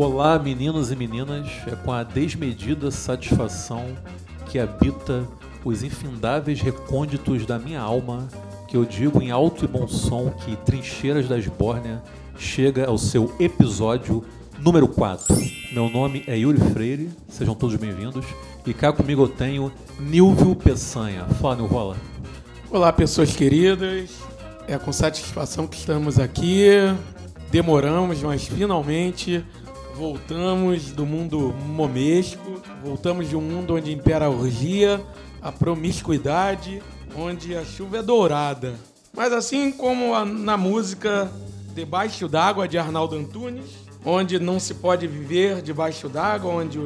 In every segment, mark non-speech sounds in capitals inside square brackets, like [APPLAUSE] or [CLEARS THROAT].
Olá, meninos e meninas. É com a desmedida satisfação que habita os infindáveis recônditos da minha alma que eu digo em alto e bom som que Trincheiras da Esbórnia chega ao seu episódio número 4. Meu nome é Yuri Freire, sejam todos bem-vindos. E cá comigo eu tenho Nilvio Peçanha. Fala, Nilvola. Olá, pessoas queridas. É com satisfação que estamos aqui. Demoramos, mas finalmente voltamos do mundo momesco. Voltamos de um mundo onde impera a orgia, a promiscuidade, onde a chuva é dourada. Mas assim como a, na música Debaixo d'Água de Arnaldo Antunes, onde não se pode viver debaixo d'água, onde,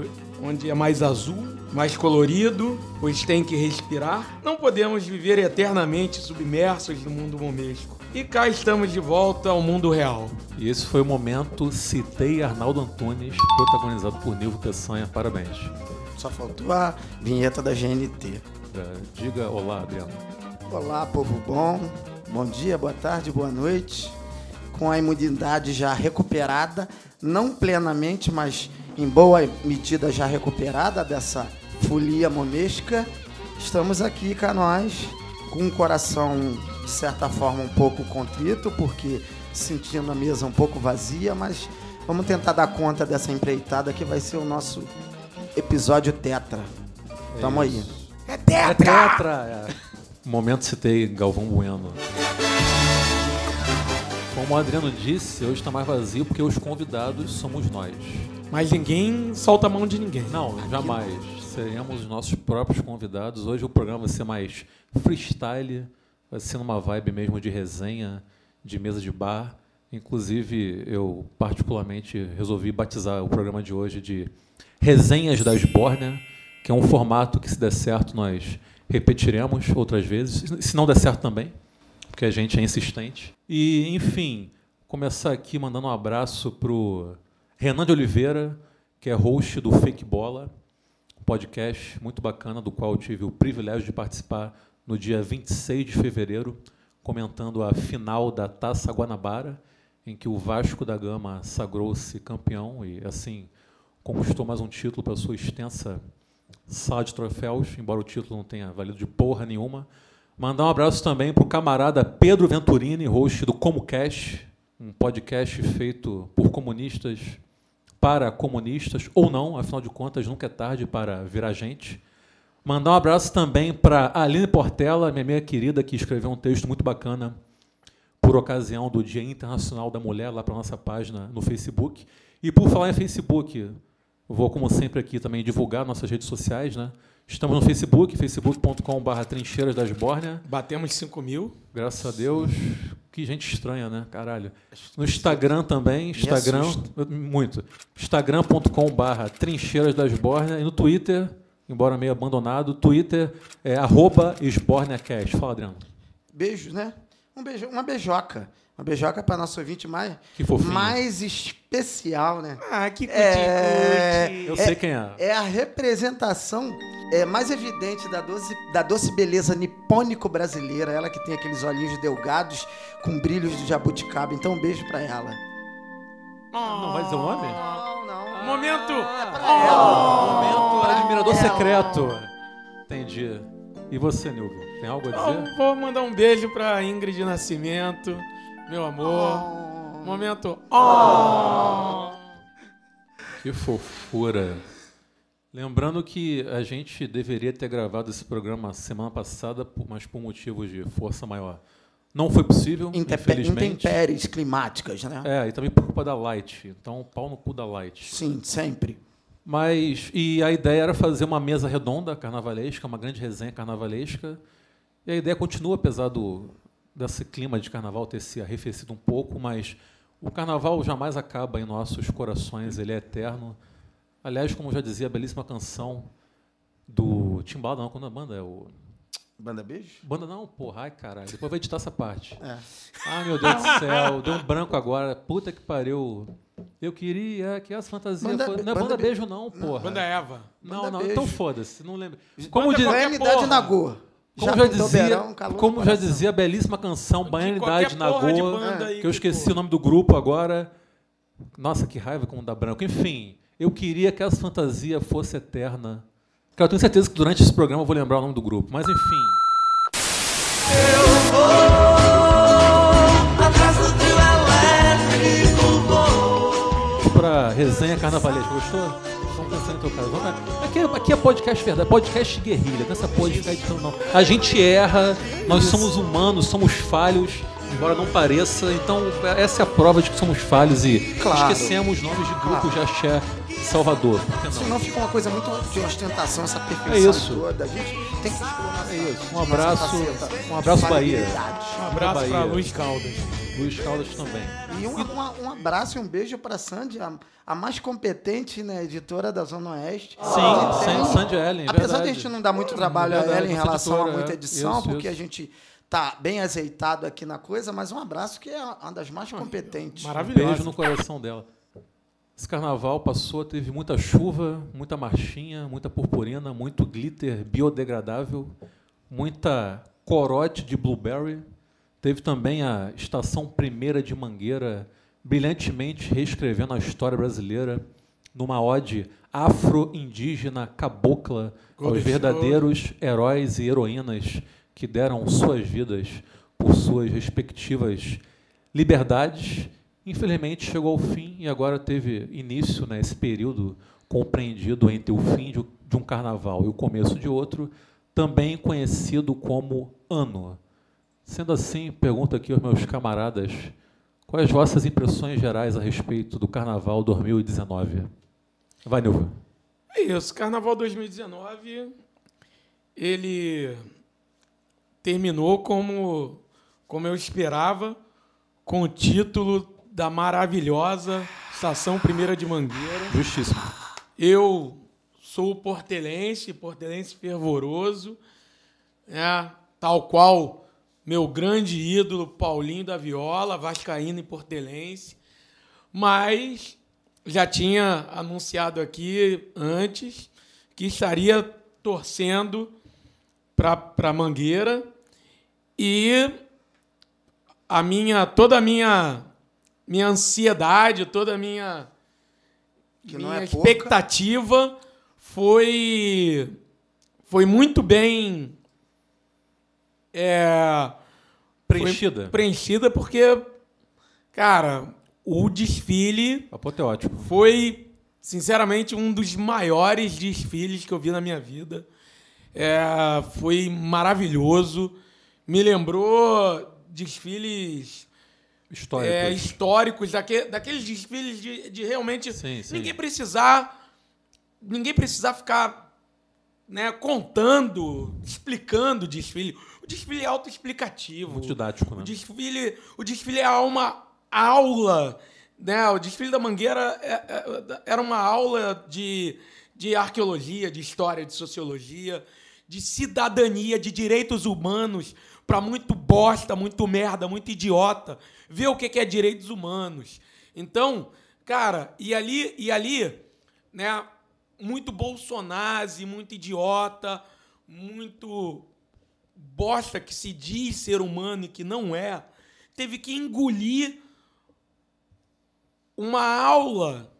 onde é mais azul, mais colorido, pois tem que respirar, não podemos viver eternamente submersos no mundo momesco. E cá estamos de volta ao mundo real. E esse foi o momento Citei Arnaldo Antunes, protagonizado por Nilvo Peçanha. Parabéns. Só faltou a vinheta da GNT. É, diga olá, Adriano. Olá, povo bom. Bom dia, boa tarde, boa noite. Com a imunidade já recuperada, não plenamente, mas em boa medida já recuperada dessa folia momesca, estamos aqui cá nós com o coração de certa forma um pouco contrito, porque sentindo a mesa um pouco vazia, mas vamos tentar dar conta dessa empreitada que vai ser o nosso episódio tetra. Tamo aí. É tetra! É tetra! É. Momento citei Galvão Bueno. Como o Adriano disse, hoje está mais vazio porque os convidados somos nós. Mas ninguém solta a mão de ninguém. Não, jamais. Seremos os nossos próprios convidados. Hoje o programa vai ser mais freestyle, ser numa vibe mesmo de resenha, de mesa de bar. Inclusive, eu particularmente resolvi batizar o programa de hoje de Resenhas da Esbórnia, que é um formato que, se der certo, nós repetiremos outras vezes. Se não der certo também, porque a gente é insistente. E, enfim, começar aqui mandando um abraço para o Renan de Oliveira, que é host do Fake Bola, um podcast muito bacana, do qual tive o privilégio de participar no dia 26 de fevereiro, comentando a final da Taça Guanabara, em que o Vasco da Gama sagrou-se campeão e, assim, conquistou mais um título para sua extensa sala de troféus, embora o título não tenha valido de porra nenhuma. Mandar um abraço também para o camarada Pedro Venturini, host do ComoCast, um podcast feito por comunistas para comunistas, ou não, afinal de contas, nunca é tarde para virar gente. Mandar um abraço também para a Aline Portela, minha amiga querida, que escreveu um texto muito bacana por ocasião do Dia Internacional da Mulher, lá para a nossa página no Facebook. E por falar em Facebook, vou, como sempre, aqui também divulgar nossas redes sociais, né? Estamos no Facebook, facebook.com.br Trincheiras das Bórnia. Batemos 5 mil. Graças a Deus. Que gente estranha, né? Caralho. No Instagram também, Instagram, muito. Instagram.com.br Trincheiras das Bórnia. E no Twitter, embora meio abandonado, Twitter é arroba SbórniaCast. Fala, Adriano. Beijos, né? Um beijo, uma beijoca. Uma beijoca para nosso ouvinte mais, mais especial, né? Ah, que É, cuti-cuti. Eu sei quem é. É a representação é, mais evidente da doce, da doce beleza nipônico brasileira. Ela que tem aqueles olhinhos delgados com brilhos de jabuticaba. Então, um beijo para ela. Não vai dizer o nome? Não, não. Momento! Momento admirador Ela. secreto. Entendi. E você, Nilvio? Tem algo a dizer? Então, vou mandar um beijo pra Ingrid Nascimento, meu amor. Oh. Momento. Oh. Que fofura. Lembrando que a gente deveria ter gravado esse programa semana passada, mas por motivos de força maior. Não foi possível, Intempe- infelizmente. Intempéries climáticas, né? É, e também por culpa da Light. Então, pau no cu da Light. Sim, sempre. Mas, e a ideia era fazer uma mesa redonda carnavalesca, uma grande resenha carnavalesca. E a ideia continua, apesar do, desse clima de carnaval ter se arrefecido um pouco, mas o carnaval jamais acaba em nossos corações, ele é eterno. Aliás, como já dizia a belíssima canção do Timbala, não, quando a banda é o. Banda beijo? Banda não, porra, ai caralho, depois vai editar essa parte. É. Ai meu Deus do céu, deu um branco agora, puta que pariu. Eu queria que as fantasias Banda- fossem. Não é banda banda be- beijo, não, porra. Banda Eva. Não, Banda não, beijo. então foda-se, não lembro. Banda Como, diz- qualquer Baianidade porra. Nagô. como já, pintou dizia, no como já dizia a belíssima canção Baianidade porra banda aí que eu que esqueci for. o nome do grupo agora. Nossa, que raiva como dá branco. Enfim, eu queria que essa fantasia fosse eterna. Cara, eu tenho certeza que durante esse programa eu vou lembrar o nome do grupo. Mas enfim. Eu vou atrás do trio elétrico, vou. Pra resenha carnavalesca, gostou? Estão pensando em tocar. Vamos lá. Aqui, é- aqui é podcast verdade, podcast guerrilha, não é essa ficar editando, não. A gente erra, nós somos humanos, somos falhos, embora não pareça. Então, essa é a prova de que somos falhos e Claro. esquecemos nomes de grupos de axé Salvador. Senão fica uma coisa muito de ostentação, essa perfeição É isso. toda. A gente tem que nossa, É isso. Um abraço- um abraço, Bahia. Um abraço para Luiz Caldas. Luiz Caldas também. E um, um- um abraço e um beijo para Sandy, a, a mais competente né, editora da Zona Oeste. Sim, tem- Sandy- Sandy Ellen, Apesar verdade. de a gente não dar muito trabalho Verdade, a ela em relação editora, a muita é. edição, Isso, porque isso. a gente tá bem azeitado aqui na coisa, mas um abraço que é uma das mais competentes. Maravilhoso. Beijo no coração dela. Esse carnaval passou, teve muita chuva, muita marchinha, muita purpurina, muito glitter biodegradável, muita corote de blueberry. Teve também a estação primeira de Mangueira, brilhantemente reescrevendo a história brasileira numa ode afro-indígena cabocla aos verdadeiros heróis e heroínas que deram suas vidas por suas respectivas liberdades. Infelizmente chegou ao fim e agora teve início né, esse período compreendido entre o fim de, um carnaval e o começo de outro, também conhecido como ano. Sendo assim, pergunto aqui aos meus camaradas, quais as vossas impressões gerais a respeito do Carnaval 2019? Vai, Nilva. É isso, Carnaval 2019, ele terminou como, como eu esperava, com o título da maravilhosa Estação Primeira de Mangueira. Justíssimo. Eu sou portelense, portelense fervoroso, né? tal qual meu grande ídolo Paulinho da Viola, vascaíno e portelense, mas já tinha anunciado aqui antes que estaria torcendo para Mangueira e a minha toda a minha minha ansiedade, toda a minha Que não minha é pouca. expectativa foi foi muito bem é, Preenchida. preenchida porque cara o desfile Apoteótico. foi sinceramente um dos maiores desfiles que eu vi na minha vida É, foi maravilhoso me lembrou desfiles Histórico. é, históricos, daque- daqueles desfiles de, de realmente Sim, sim. ninguém precisar ninguém precisar ficar né, contando, explicando o desfile. O desfile é autoexplicativo. Muito didático, O né? desfile, o desfile é uma aula, né? O desfile da Mangueira é- é- era uma aula de, de arqueologia, de história, de sociologia, de cidadania, de direitos humanos para muito bosta, muito merda, muito idiota. Ver o que é direitos humanos. Então, cara, e ali, e ali, né? Muito bolsonazi, muito idiota, muito bosta que se diz ser humano e que não é, teve que engolir uma aula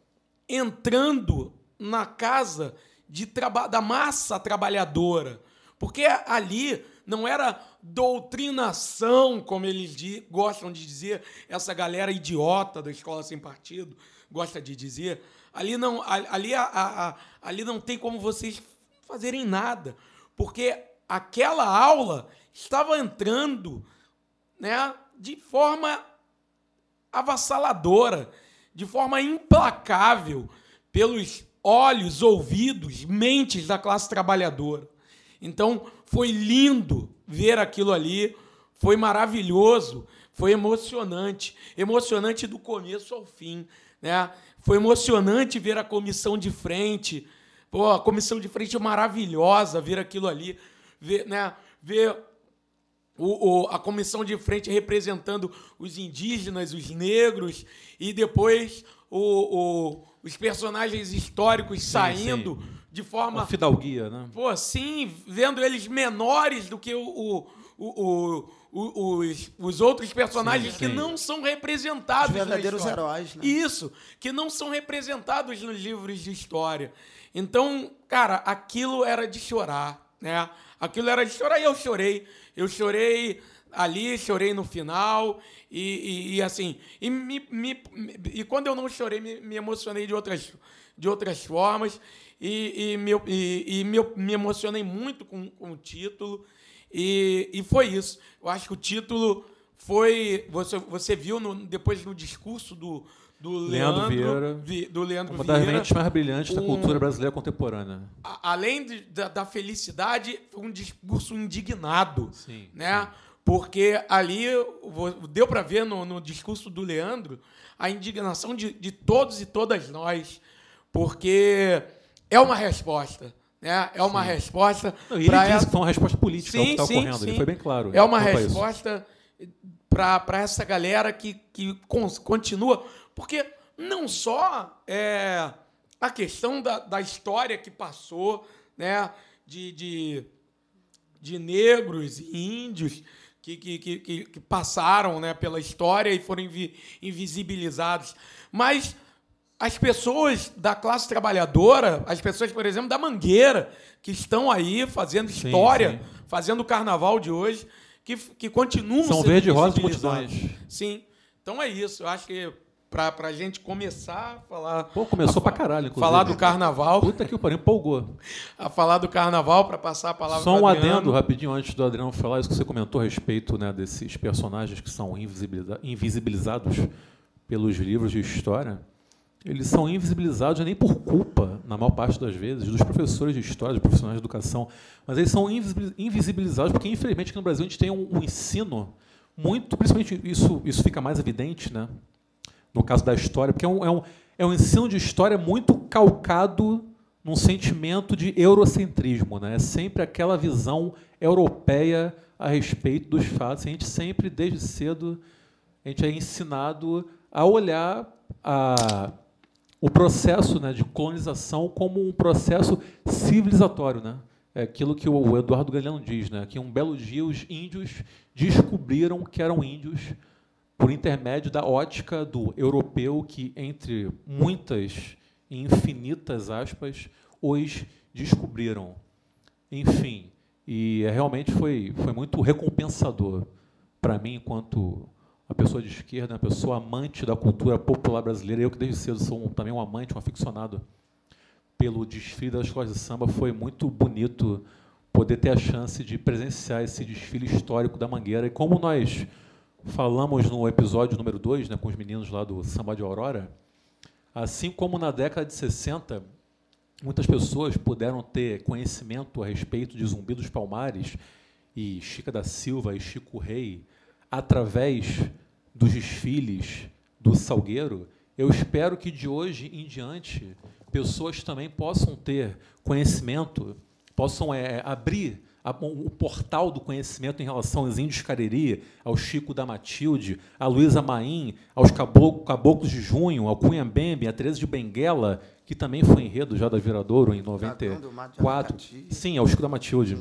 entrando na casa de da massa trabalhadora. Porque ali não era doutrinação, como eles gostam de dizer, essa galera idiota da escola sem partido gosta de dizer. Ali não, ali, a- a- a- ali não tem como vocês fazerem nada. Porque aquela aula estava entrando né, de forma avassaladora, de forma implacável pelos olhos, ouvidos, mentes da classe trabalhadora. Então, foi lindo ver aquilo ali, foi maravilhoso, foi emocionante, emocionante do começo ao fim, né? Foi emocionante ver a comissão de frente, pô, a comissão de frente maravilhosa, ver aquilo ali, ver, né, ver o, o- a comissão de frente representando os indígenas, os negros, e depois o- o- os personagens históricos saindo de forma. Uma fidalguia, né? Pô, sim, vendo eles menores do que o, o- o- o- o- os, os outros personagens Sim, que sim. não são representados. Os verdadeiros heróis, né? Isso, que não são representados nos livros de história. Então, cara, aquilo era de chorar, né? Aquilo era de chorar e eu chorei. Eu chorei ali, chorei no final e, e- e, assim, e, me, me- e quando eu não chorei, me, me emocionei de outras, de outras formas e, e, me, e, e me, me emocionei muito com, com o título e, e foi isso. Eu acho que o título foi. Você, você viu no- depois no discurso do, do Leandro Leandro, Vieira. Vi- do Leandro Uma das Vieira. mentes mais brilhantes da um- cultura brasileira contemporânea. A- além de- da, da felicidade, foi um discurso indignado. Sim, né? Porque ali deu para ver no, no discurso do Leandro a indignação de, de todos e todas nós. Porque é uma resposta. Né? É uma resposta. Não, ele disse essa- que foi uma resposta política ao que Sim, estava sim, ocorrendo. sim. Ele foi bem claro. É uma resposta para essa galera que, que continua. Porque não só é, a questão da, da história que passou, né, de, de, de negros e índios que, que, que, que- que passaram né, pela história e foram invi- invisibilizados, mas as pessoas da classe trabalhadora, as pessoas, por exemplo, da Mangueira, que estão aí fazendo Sim, história, sim. fazendo o carnaval de hoje, que, que continuam São verde e rosa multidões. Sim. Então é isso. Eu acho que para a gente começar a falar. Pô, começou a pra caralho, inclusive. Falar do carnaval. Puta que o pariu, empolgou. A falar do carnaval para passar a palavra Só um adendo rapidinho antes do Adriano falar isso que você comentou a respeito né, desses personagens que são invisibiliza- invisibilizados pelos livros de história. Eles são invisibilizados nem por culpa, na maior parte das vezes, dos professores de história, dos profissionais de educação, mas eles são invisibil- invisibilizados porque, infelizmente, aqui no Brasil a gente tem um, um ensino muito, principalmente isso, isso fica mais evidente, né? no caso da história, porque é um, é um, é um ensino de história muito calcado num sentimento de eurocentrismo. Né? É sempre aquela visão europeia a respeito dos fatos. A gente sempre, desde cedo, a gente é ensinado a olhar a, o processo né, de colonização como um processo civilizatório. Né? É aquilo que o Eduardo Galeano diz, né? que um belo dia os índios descobriram que eram índios por intermédio da ótica do europeu que, entre muitas e infinitas aspas, os descobriram. Enfim, e é, realmente foi, foi muito recompensador para mim, enquanto uma pessoa de esquerda, uma pessoa amante da cultura popular brasileira, eu que desde cedo sou também um amante, um aficionado pelo desfile das escolas de samba, foi muito bonito poder ter a chance de presenciar esse desfile histórico da Mangueira. E como nós falamos no episódio número 2, né, com os meninos lá do Samba de Aurora, assim como na década de 60, muitas pessoas puderam ter conhecimento a respeito de Zumbi dos Palmares e Chica da Silva e Chico Rei através dos desfiles do Salgueiro, eu espero que de hoje em diante pessoas também possam ter conhecimento, possam é, abrir a- o portal do conhecimento em relação aos índios Cariri, ao Chico da Matilde, a Luísa Maim, aos cabo- Caboclos de Junho, ao Cunhambembe, a Teresa de Benguela, que também foi enredo já da Viradouro em Dragão do Mato de 94. Aracati. Sim, ao Chico da Matilde.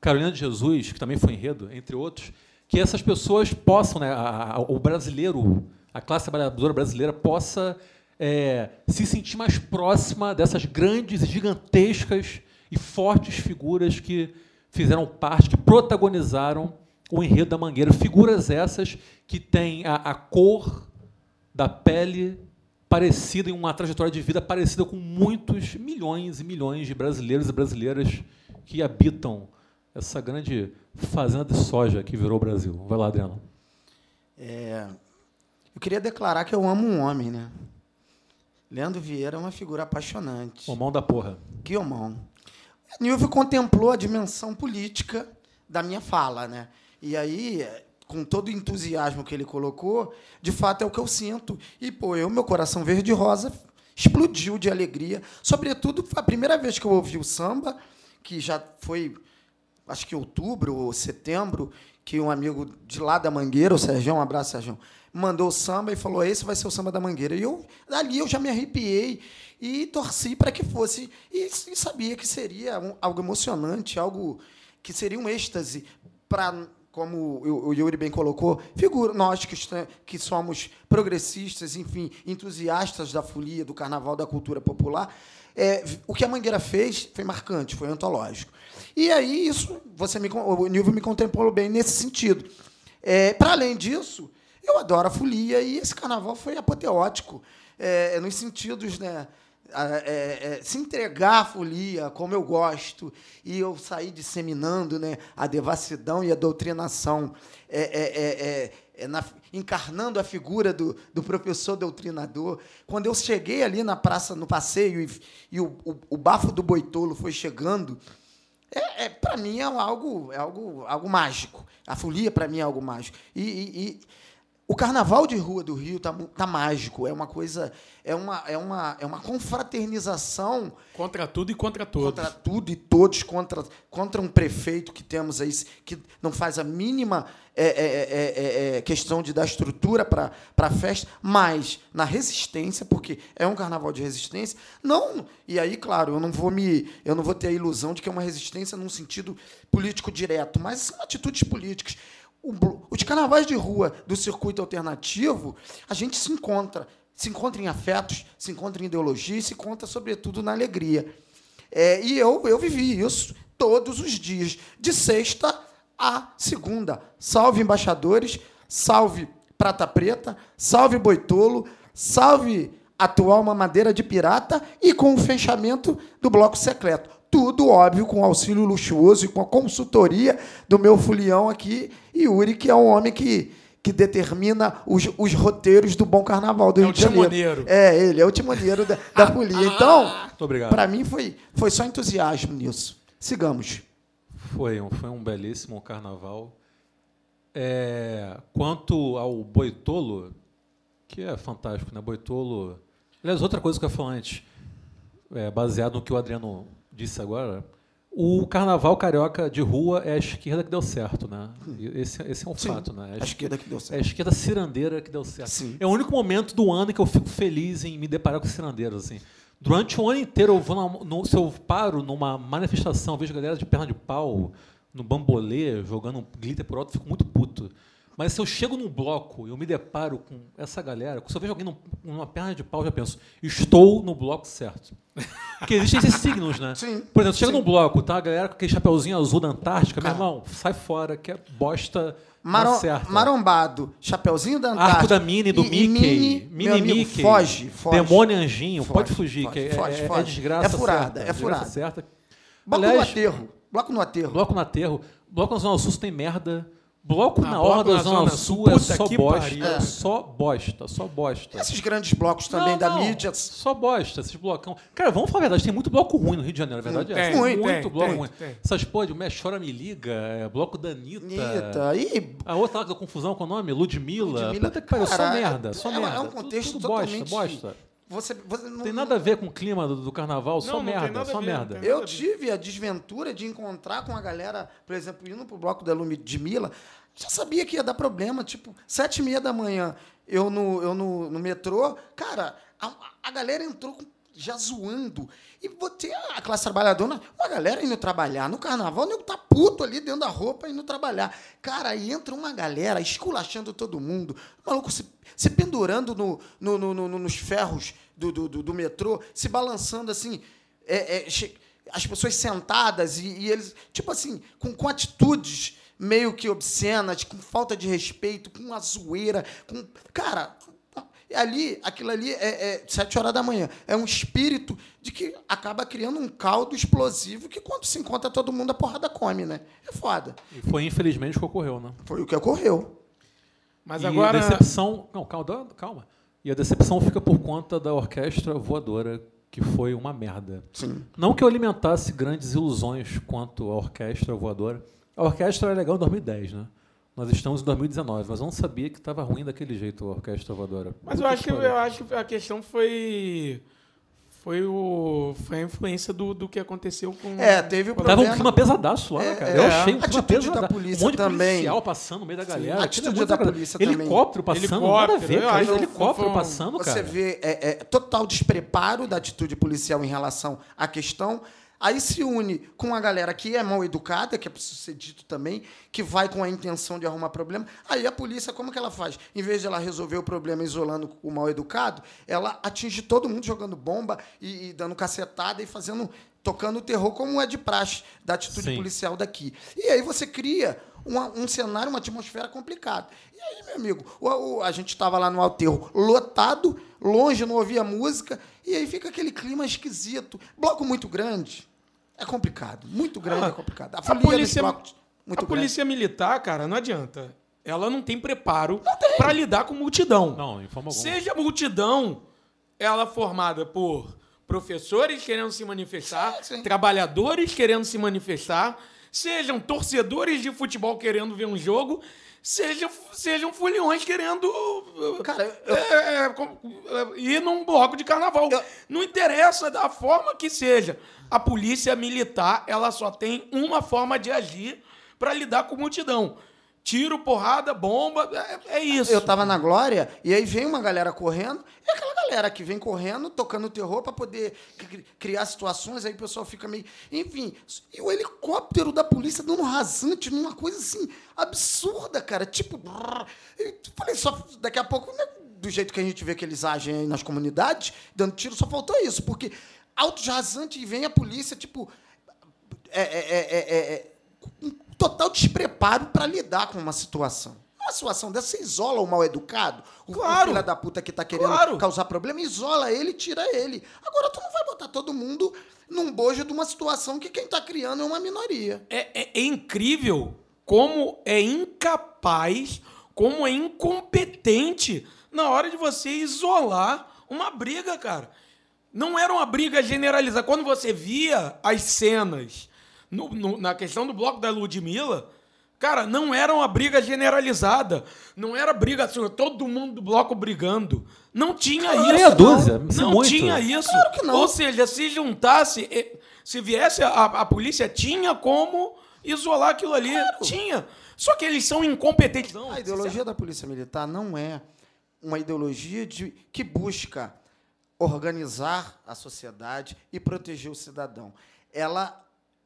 Carolina de Jesus, que também foi enredo, entre outros, que essas pessoas possam, né, a- a- o brasileiro, a classe trabalhadora brasileira possa é, se sentir mais próxima dessas grandes, gigantescas e fortes figuras que fizeram parte, que protagonizaram o enredo da Mangueira. Figuras essas que têm a, a cor da pele parecida, em uma trajetória de vida parecida com muitos milhões e milhões de brasileiros e brasileiras que habitam essa grande fazenda de soja que virou o Brasil. Vai lá, Adriano. É, eu queria declarar que eu amo um homem, né? Leandro Vieira é uma figura apaixonante. O mão da porra. Que homão. Nilvio contemplou a dimensão política da minha fala, né? E aí, com todo o entusiasmo que ele colocou, de fato é o que eu sinto. E, pô, eu, meu coração verde e rosa, explodiu de alegria. Sobretudo, foi a primeira vez que eu ouvi o samba, que já foi, acho que outubro ou setembro, que um amigo de lá da Mangueira, o Sérgio, um abraço, Sérgio, mandou o samba e falou: esse vai ser o samba da Mangueira. E eu, ali eu já me arrepiei e torci para que fosse. E, e sabia que seria um- algo emocionante, algo que seria um êxtase para como o Yuri bem colocou, figura, nós que, que somos progressistas, enfim, entusiastas da folia, do carnaval, da cultura popular, é, o que a Mangueira fez foi marcante, foi antológico. E aí, isso, você me, o Nilvio me contemplou bem nesse sentido. para além disso, eu adoro a folia e esse carnaval foi apoteótico, é, nos sentidos, né? É, é, se entregar à folia como eu gosto e eu sair disseminando né, a devassidão e a doutrinação, é, é, é, é, na- encarnando a figura do, do professor doutrinador. Quando eu cheguei ali na praça, no passeio, e, e o, o, o bafo do boitolo foi chegando, é, para mim é algo, é algo, algo mágico. A folia para mim é algo mágico. E, e- e o carnaval de rua do Rio tá, tá mágico. É uma coisa, é uma, é uma, é uma confraternização Contra tudo e contra todos. contra tudo e todos, contra, contra um prefeito que temos aí, que não faz a mínima é, é, é, é, é, questão de dar estrutura para a festa, mas na resistência, porque é um carnaval de resistência, não. E aí, claro, eu não vou me. Eu não vou ter a ilusão de que é uma resistência num sentido político direto, mas são atitudes políticas. Os carnavais de rua do circuito alternativo, a gente se encontra. Se encontra em afetos, se encontra em ideologia e se encontra, sobretudo, na alegria. É, e eu, eu vivi isso todos os dias, de sexta a segunda. Salve embaixadores, salve Prata Preta, salve Boitolo, salve atual Mamadeira de Pirata e com o fechamento do Bloco Secreto. Tudo, óbvio, com auxílio luxuoso e com a consultoria do meu fulião aqui, Yuri, que é um homem que, que determina os, os roteiros do Bom Carnaval do É Rio o de Janeiro. timoneiro. É, ele é o timoneiro da, da folia. [LAUGHS] Então, Muito obrigado. para mim foi, foi só entusiasmo nisso. Sigamos. Foi um, foi um belíssimo carnaval. É, quanto ao Boitolo, que é fantástico, né? Boitolo. Aliás, outra coisa que eu ia falar antes, é, baseado no que o Adriano disse agora, o carnaval carioca de rua é a esquerda que deu certo, né? Esse, esse é um Sim, fato, né? a esquerda que deu É a certo. esquerda cirandeira que deu certo. Sim. É o único momento do ano em que eu fico feliz em me deparar com cirandeiros. Assim. Durante o ano inteiro, eu vou na- no- se eu paro numa manifestação, vejo galera de perna de pau, no bambolê, jogando glitter por alto, fico muito puto. Mas se eu chego num bloco e eu me deparo com essa galera, se eu vejo alguém num- numa perna de pau, eu já penso, estou no bloco certo. Porque existem esses signos, né? Sim, Por exemplo, chega sim. num bloco, tá? A galera com aquele chapeuzinho azul da Antártica, Cara. meu irmão, sai fora, que é bosta Marom, não certa. marombado, chapeuzinho da Antártica. Arco da Mini, do e- e Mickey. Mini, Mini amigo, Mickey. Foge, foge. Demônio Anjinho. Foge, pode fugir, foge, que é, foge, é- foge. é desgraça É furada, certa, é furada. certa. Bloco Aliás, no aterro. Bloco no aterro. Bloco no aterro. Bloco na Zona Sul tem merda. Bloco Ah, na bloco Orla na da Zona, Zona Sul Sul, é puta só bosta. É. Só bosta, só bosta. Esses grandes blocos também Não, da não, mídia. Só bosta, esses blocão. Cara, vamos falar a verdade, tem muito bloco ruim no Rio de Janeiro, a verdade é Tem, essa. tem, muito tem, bloco tem, ruim. tem. Essas porra de Mexe Chora Me Liga, é, bloco da Anitta. Anitta. E A outra lá da confusão com o nome? Ludmilla. Ludmilla, Puta que pariu, só merda, só é- é merda. um Tudo- contexto tudo bosta, totalmente- bosta. Você, você não Não tem nada a ver com o clima do, do carnaval, só Não, não tem merda, só ver, merda. não Eu tive a desventura de encontrar com a galera, por exemplo, indo pro bloco da Lume de Mila, já sabia que ia dar problema. Tipo, sete e meia da manhã, eu no, eu no, no metrô, cara, a, a galera entrou com- já zoando. E botei a classe trabalhadora, uma galera indo trabalhar. No carnaval, o nego tá puto ali dentro da roupa indo trabalhar. Cara, aí entra uma galera esculachando todo mundo. Maluco se, se pendurando no, no- no- no- nos ferros do, do, do- do metrô, se balançando assim. é, é, as pessoas sentadas e, e eles, tipo assim, com, com atitudes meio que obscenas, com falta de respeito, com uma zoeira, com. Cara, ali, aquilo ali é, é sete horas da manhã. É um espírito de que acaba criando um caldo explosivo que quando se encontra todo mundo a porrada come, né? É foda. E foi infelizmente o que ocorreu, né? Foi o que ocorreu. Mas e agora. a decepção. Não, calma, calma. E a decepção fica por conta da orquestra voadora, que foi uma merda. Sim. Não que eu alimentasse grandes ilusões quanto à orquestra voadora. A orquestra era legal em 2010, né? Nós estamos em 2019, mas eu não sabia que estava ruim daquele jeito a orquestra voadora. Mas eu acho, que, eu acho que a questão foi. Foi, o, foi a influência do, do que aconteceu com. É, teve o Tava um problema. clima pesadaço lá, É, cara? é. Eu achei um clima Atitude da pesadaço. polícia um monte de também. policial passando no meio da galera. a Aquilo é atitude da polícia também. Helicóptero passando, nada a Helicóptero, ver, eu cara. Helicóptero um- passando, Você cara. vê é, é, total despreparo da atitude policial em relação à questão. Aí se une com a galera que é mal educada, que é preciso ser dito também, que vai com a intenção de arrumar problema. Aí a polícia, como que ela faz? Em vez de ela resolver o problema isolando o mal educado, ela atinge todo mundo jogando bomba e, e dando cacetada e fazendo. tocando o terror, como é de praxe da atitude Sim. policial daqui. E aí você cria uma- um cenário, uma atmosfera complicada. E aí, meu amigo, o- o- a gente estava lá no alterro lotado, longe, não ouvia música, e aí fica aquele clima esquisito. Bloco muito grande. É complicado. Muito grande Ah, é complicado. A A polícia, blocos, a grande. polícia militar, cara, não adianta. Ela não tem preparo pra lidar com multidão. Não, em forma alguma. Seja multidão, ela formada por professores querendo se manifestar, Sim, sim. trabalhadores querendo se manifestar, sejam torcedores de futebol querendo ver um jogo, sejam, sejam foliões querendo uh, Cara, eu- é, é, é, ir num bloco de carnaval. Eu- Não interessa da forma que seja. A polícia militar, ela só tem uma forma de agir para lidar com multidão. Tiro, porrada, bomba, é, é isso. Eu tava na Glória e aí vem uma galera correndo, e aquela galera que vem correndo, tocando terror pra poder cri- criar situações, aí o pessoal fica meio. Enfim, e o helicóptero da polícia dando rasante numa coisa assim absurda, cara. Tipo. Eu falei, só daqui a pouco, né, do jeito que a gente vê que eles agem aí nas comunidades, dando tiro, só faltou isso, porque altos rasante e vem a polícia, tipo. é, é, é, é, é, total despreparo para lidar com uma situação. Uma situação dessa, você isola o mal educado, o, Claro. filho da puta que tá querendo Claro. causar problema, isola ele, tira ele. Agora tu não vai botar todo mundo num bojo de uma situação que quem tá criando é uma minoria. É, é- é incrível como é incapaz, como é incompetente na hora de você isolar uma briga, cara. Não era uma briga generalizada. Quando você via as cenas no- no- na questão do bloco da Ludmilla, cara, não era uma briga generalizada. Não era briga assim, todo mundo do bloco brigando. Não tinha isso. meia dúzia, não, isso é não muito. tinha isso. Claro que não. Ou seja, se juntasse, se viesse a, a polícia, tinha como isolar aquilo ali. Tinha. Só que eles são incompetentes. Não, A ideologia da polícia militar não é uma ideologia de, que busca organizar a sociedade e proteger o cidadão. Ela,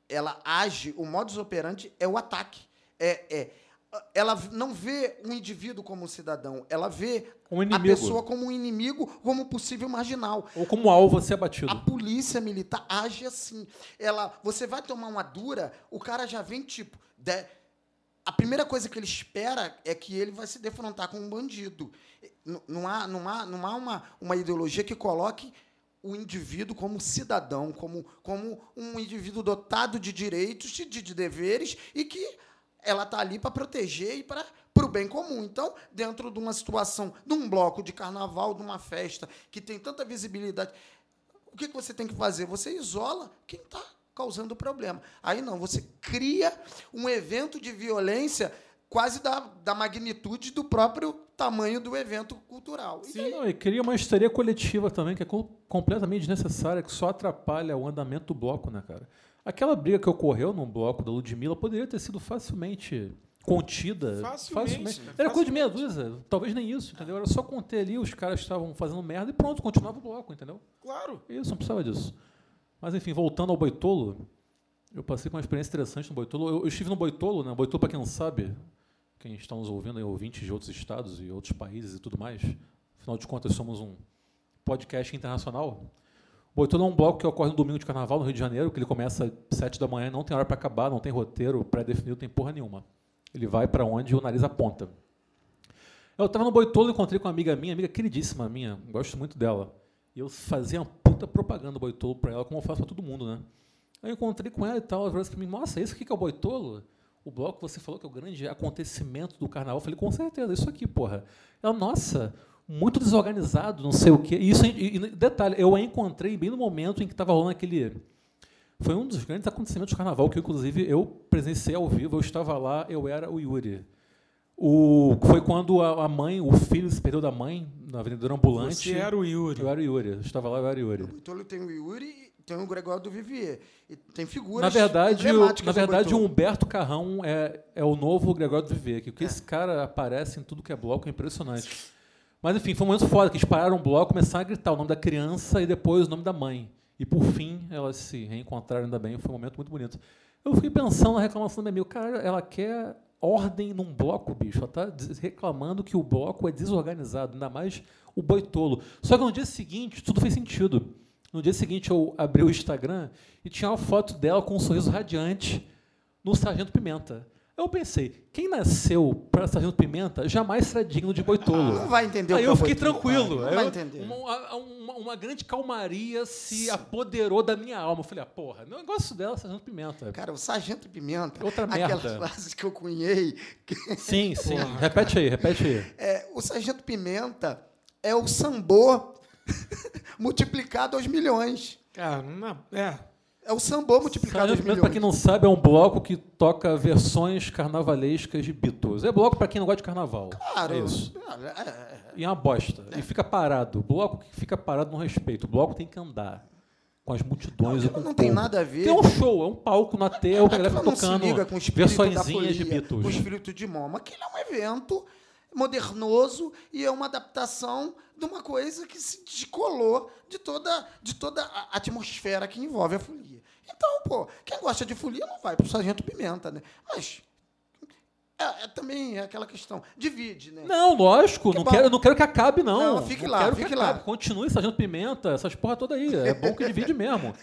ela age, o modus operandi é o ataque. É, é, ela não vê o indivíduo como um cidadão, ela vê Um a pessoa como um inimigo, como possível marginal. Ou como alvo a ser abatido. A polícia militar age assim. Ela, você vai tomar uma dura, o cara já vem tipo, de- a primeira coisa que ele espera é que ele vai se defrontar com um bandido. Não há, não há, não há uma, uma ideologia que coloque o indivíduo como cidadão, como, como um indivíduo dotado de direitos de, de deveres e que ela está ali para proteger e para o bem comum. Então, dentro de uma situação, de um bloco de carnaval, de uma festa que tem tanta visibilidade, o que, que você tem que fazer? Você isola quem está causando o problema. Aí não, você cria um evento de violência quase da, da magnitude do próprio tamanho do evento cultural. E Sim, não, e cria uma histeria coletiva também, que é co- completamente desnecessária, que só atrapalha o andamento do bloco, né, cara? Aquela briga que ocorreu no bloco da Ludmilla poderia ter sido facilmente contida. Facilmente, né? Era coisa de meia Facilmente. dúzia, talvez nem isso, entendeu? Era só conter ali, os caras estavam fazendo merda e pronto, continuava o bloco, entendeu? Claro. Isso, não precisava disso. Mas enfim, voltando ao Boitolo, eu passei com uma experiência interessante no Boitolo. Eu, eu estive no Boitolo, né? Boitolo, para quem não sabe, quem está nos ouvindo, é ouvintes de outros estados e outros países e tudo mais. Afinal de contas, somos um podcast internacional. O Boitolo é um bloco que ocorre no domingo de carnaval no Rio de Janeiro, que ele começa às sete da manhã, não tem hora para acabar, não tem roteiro pré-definido, não tem porra nenhuma. Ele vai para onde o nariz aponta. Eu estava no Boitolo, encontrei com uma amiga minha, amiga queridíssima minha, gosto muito dela. E eu fazia uma puta propaganda do Boitolo para ela, como eu faço para todo mundo, né? Eu encontrei com ela e tal, ela falou assim nossa, isso aqui que é o Boitolo? O bloco que você falou que é o grande acontecimento do carnaval. Eu falei, com certeza, isso aqui, porra. Ela, nossa, muito desorganizado, não sei o quê. E, isso, e, e detalhe, eu a encontrei bem no momento em que estava rolando aquele... Foi um dos grandes acontecimentos do carnaval, que inclusive eu presenciei ao vivo, eu estava lá, eu era o Yuri. O, foi quando a, a mãe, o filho se perdeu da mãe na vendedora ambulante. Você era o Yuri. Eu era o Yuri. Eu estava lá, eu era o Yuri. O Boitolo tem o Yuri e tem o Gregório do Vivier. E tem figuras Na verdade, o, na verdade o. Humberto Carrão é, é o novo Gregório do Viver. Que o que esse cara aparece em tudo que é bloco é impressionante. Mas enfim, foi um momento foda, que eles pararam o bloco, começaram a gritar o nome da criança e depois o nome da mãe. E por fim, elas se reencontraram ainda bem, foi um momento muito bonito. Eu fiquei pensando na reclamação da minha amiga, cara, ela quer ordem num bloco, bicho. Ela tá reclamando que o bloco é desorganizado, ainda mais o boitolo. Só que no dia seguinte, tudo fez sentido. No dia seguinte, eu abri o Instagram e tinha uma foto dela com um sorriso radiante no Sargento Pimenta. Eu pensei, quem nasceu para Sargento Pimenta jamais será digno de boitolo. Não vai entender o Aí que eu fiquei boitolo, tranquilo. vai, não vai entender. Uma, uma- uma grande calmaria se apoderou da minha alma. Eu falei, ah, porra, o negócio dela é Sargento Pimenta. Cara, o Sargento Pimenta, Outra aquelas merda. frases que eu cunhei, que- [LAUGHS] Sim, sim. repete aí, repete aí. é, o Sargento Pimenta é o sambô [LAUGHS] multiplicado aos milhões. Cara, não, é. É o sambô multiplicado Sargento aos Pimenta, milhões. pra quem não sabe, é um bloco que toca versões carnavalescas de Beatles. É bloco pra quem não gosta de carnaval. Claro. É isso. É, é, E é uma bosta. E fica parado. O bloco que fica parado não respeita. O bloco tem que andar. Com as multidões e com não o tem nada a ver. Tem um show, é um palco na tela que a galera fica não se tocando liga com o espírito da versõezinhas de folia, Beatles. Com o espírito de Momo. Aquilo é um evento modernoso e é uma adaptação de uma coisa que se descolou de toda, de toda a atmosfera que envolve a folia. Então, pô, quem gosta de folia não vai pro Sargento Pimenta, né? Mas é, é também aquela questão. Divide, né? Não, lógico, Que não bom. quero, não quero que acabe, não. Não, fique lá, quero fique que lá. acabe. Continue Sargento Pimenta, essas porra toda aí. É bom que divide [LAUGHS] mesmo.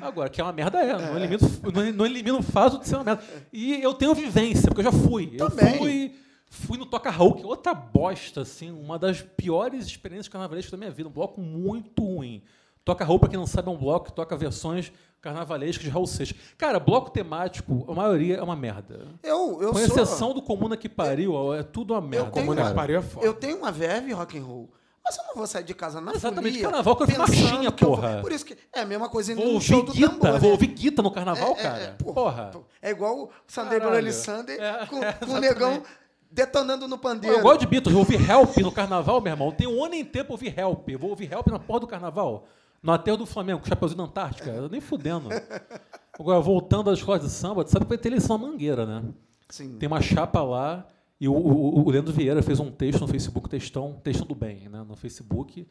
Agora, que é uma merda é. Não elimino, não, não elimino o fato de ser uma merda. E eu tenho vivência, porque eu já fui. Também. Eu fui, fui no Toca Hulk, outra bosta, assim, uma das piores experiências carnavalescas da minha vida. Um bloco muito ruim. Toca Hulk, pra quem não sabe, é um bloco que toca versões carnavalescas de Raul Seixas. Cara, bloco temático, a maioria é uma merda. Eu, eu Com sou... exceção do Comuna que pariu, é tudo uma merda. tenho- Comuna cara. que pariu é foda. Eu tenho uma verve rock and roll. Mas eu não vou sair de casa na Exatamente, folia, carnaval que eu vi marchinha, eu vou- porra. Por isso que é a mesma coisa indo Vou no show do Guita, tambor, né? vou ouvir Guita no carnaval, É, é, cara. é, porra. porra. É igual o Sunday Caralho. Sunday É, com, é, com o negão detonando no pandeiro. Eu gosto de Beatles, eu vou ouvir Help no carnaval, meu irmão. Tem um ano inteiro pra ouvir Help. Eu vou ouvir Help na porra do carnaval. No aterro do Flamengo, com o Chapeuzinho na Antártica. Eu nem fudendo. [LAUGHS] Agora, voltando às escolas de samba, tu sabe que vai ter eleição na Mangueira, né? Sim. Tem uma chapa lá e o, o, o Leandro Vieira fez um texto no Facebook, textão, textão do bem, né, no Facebook.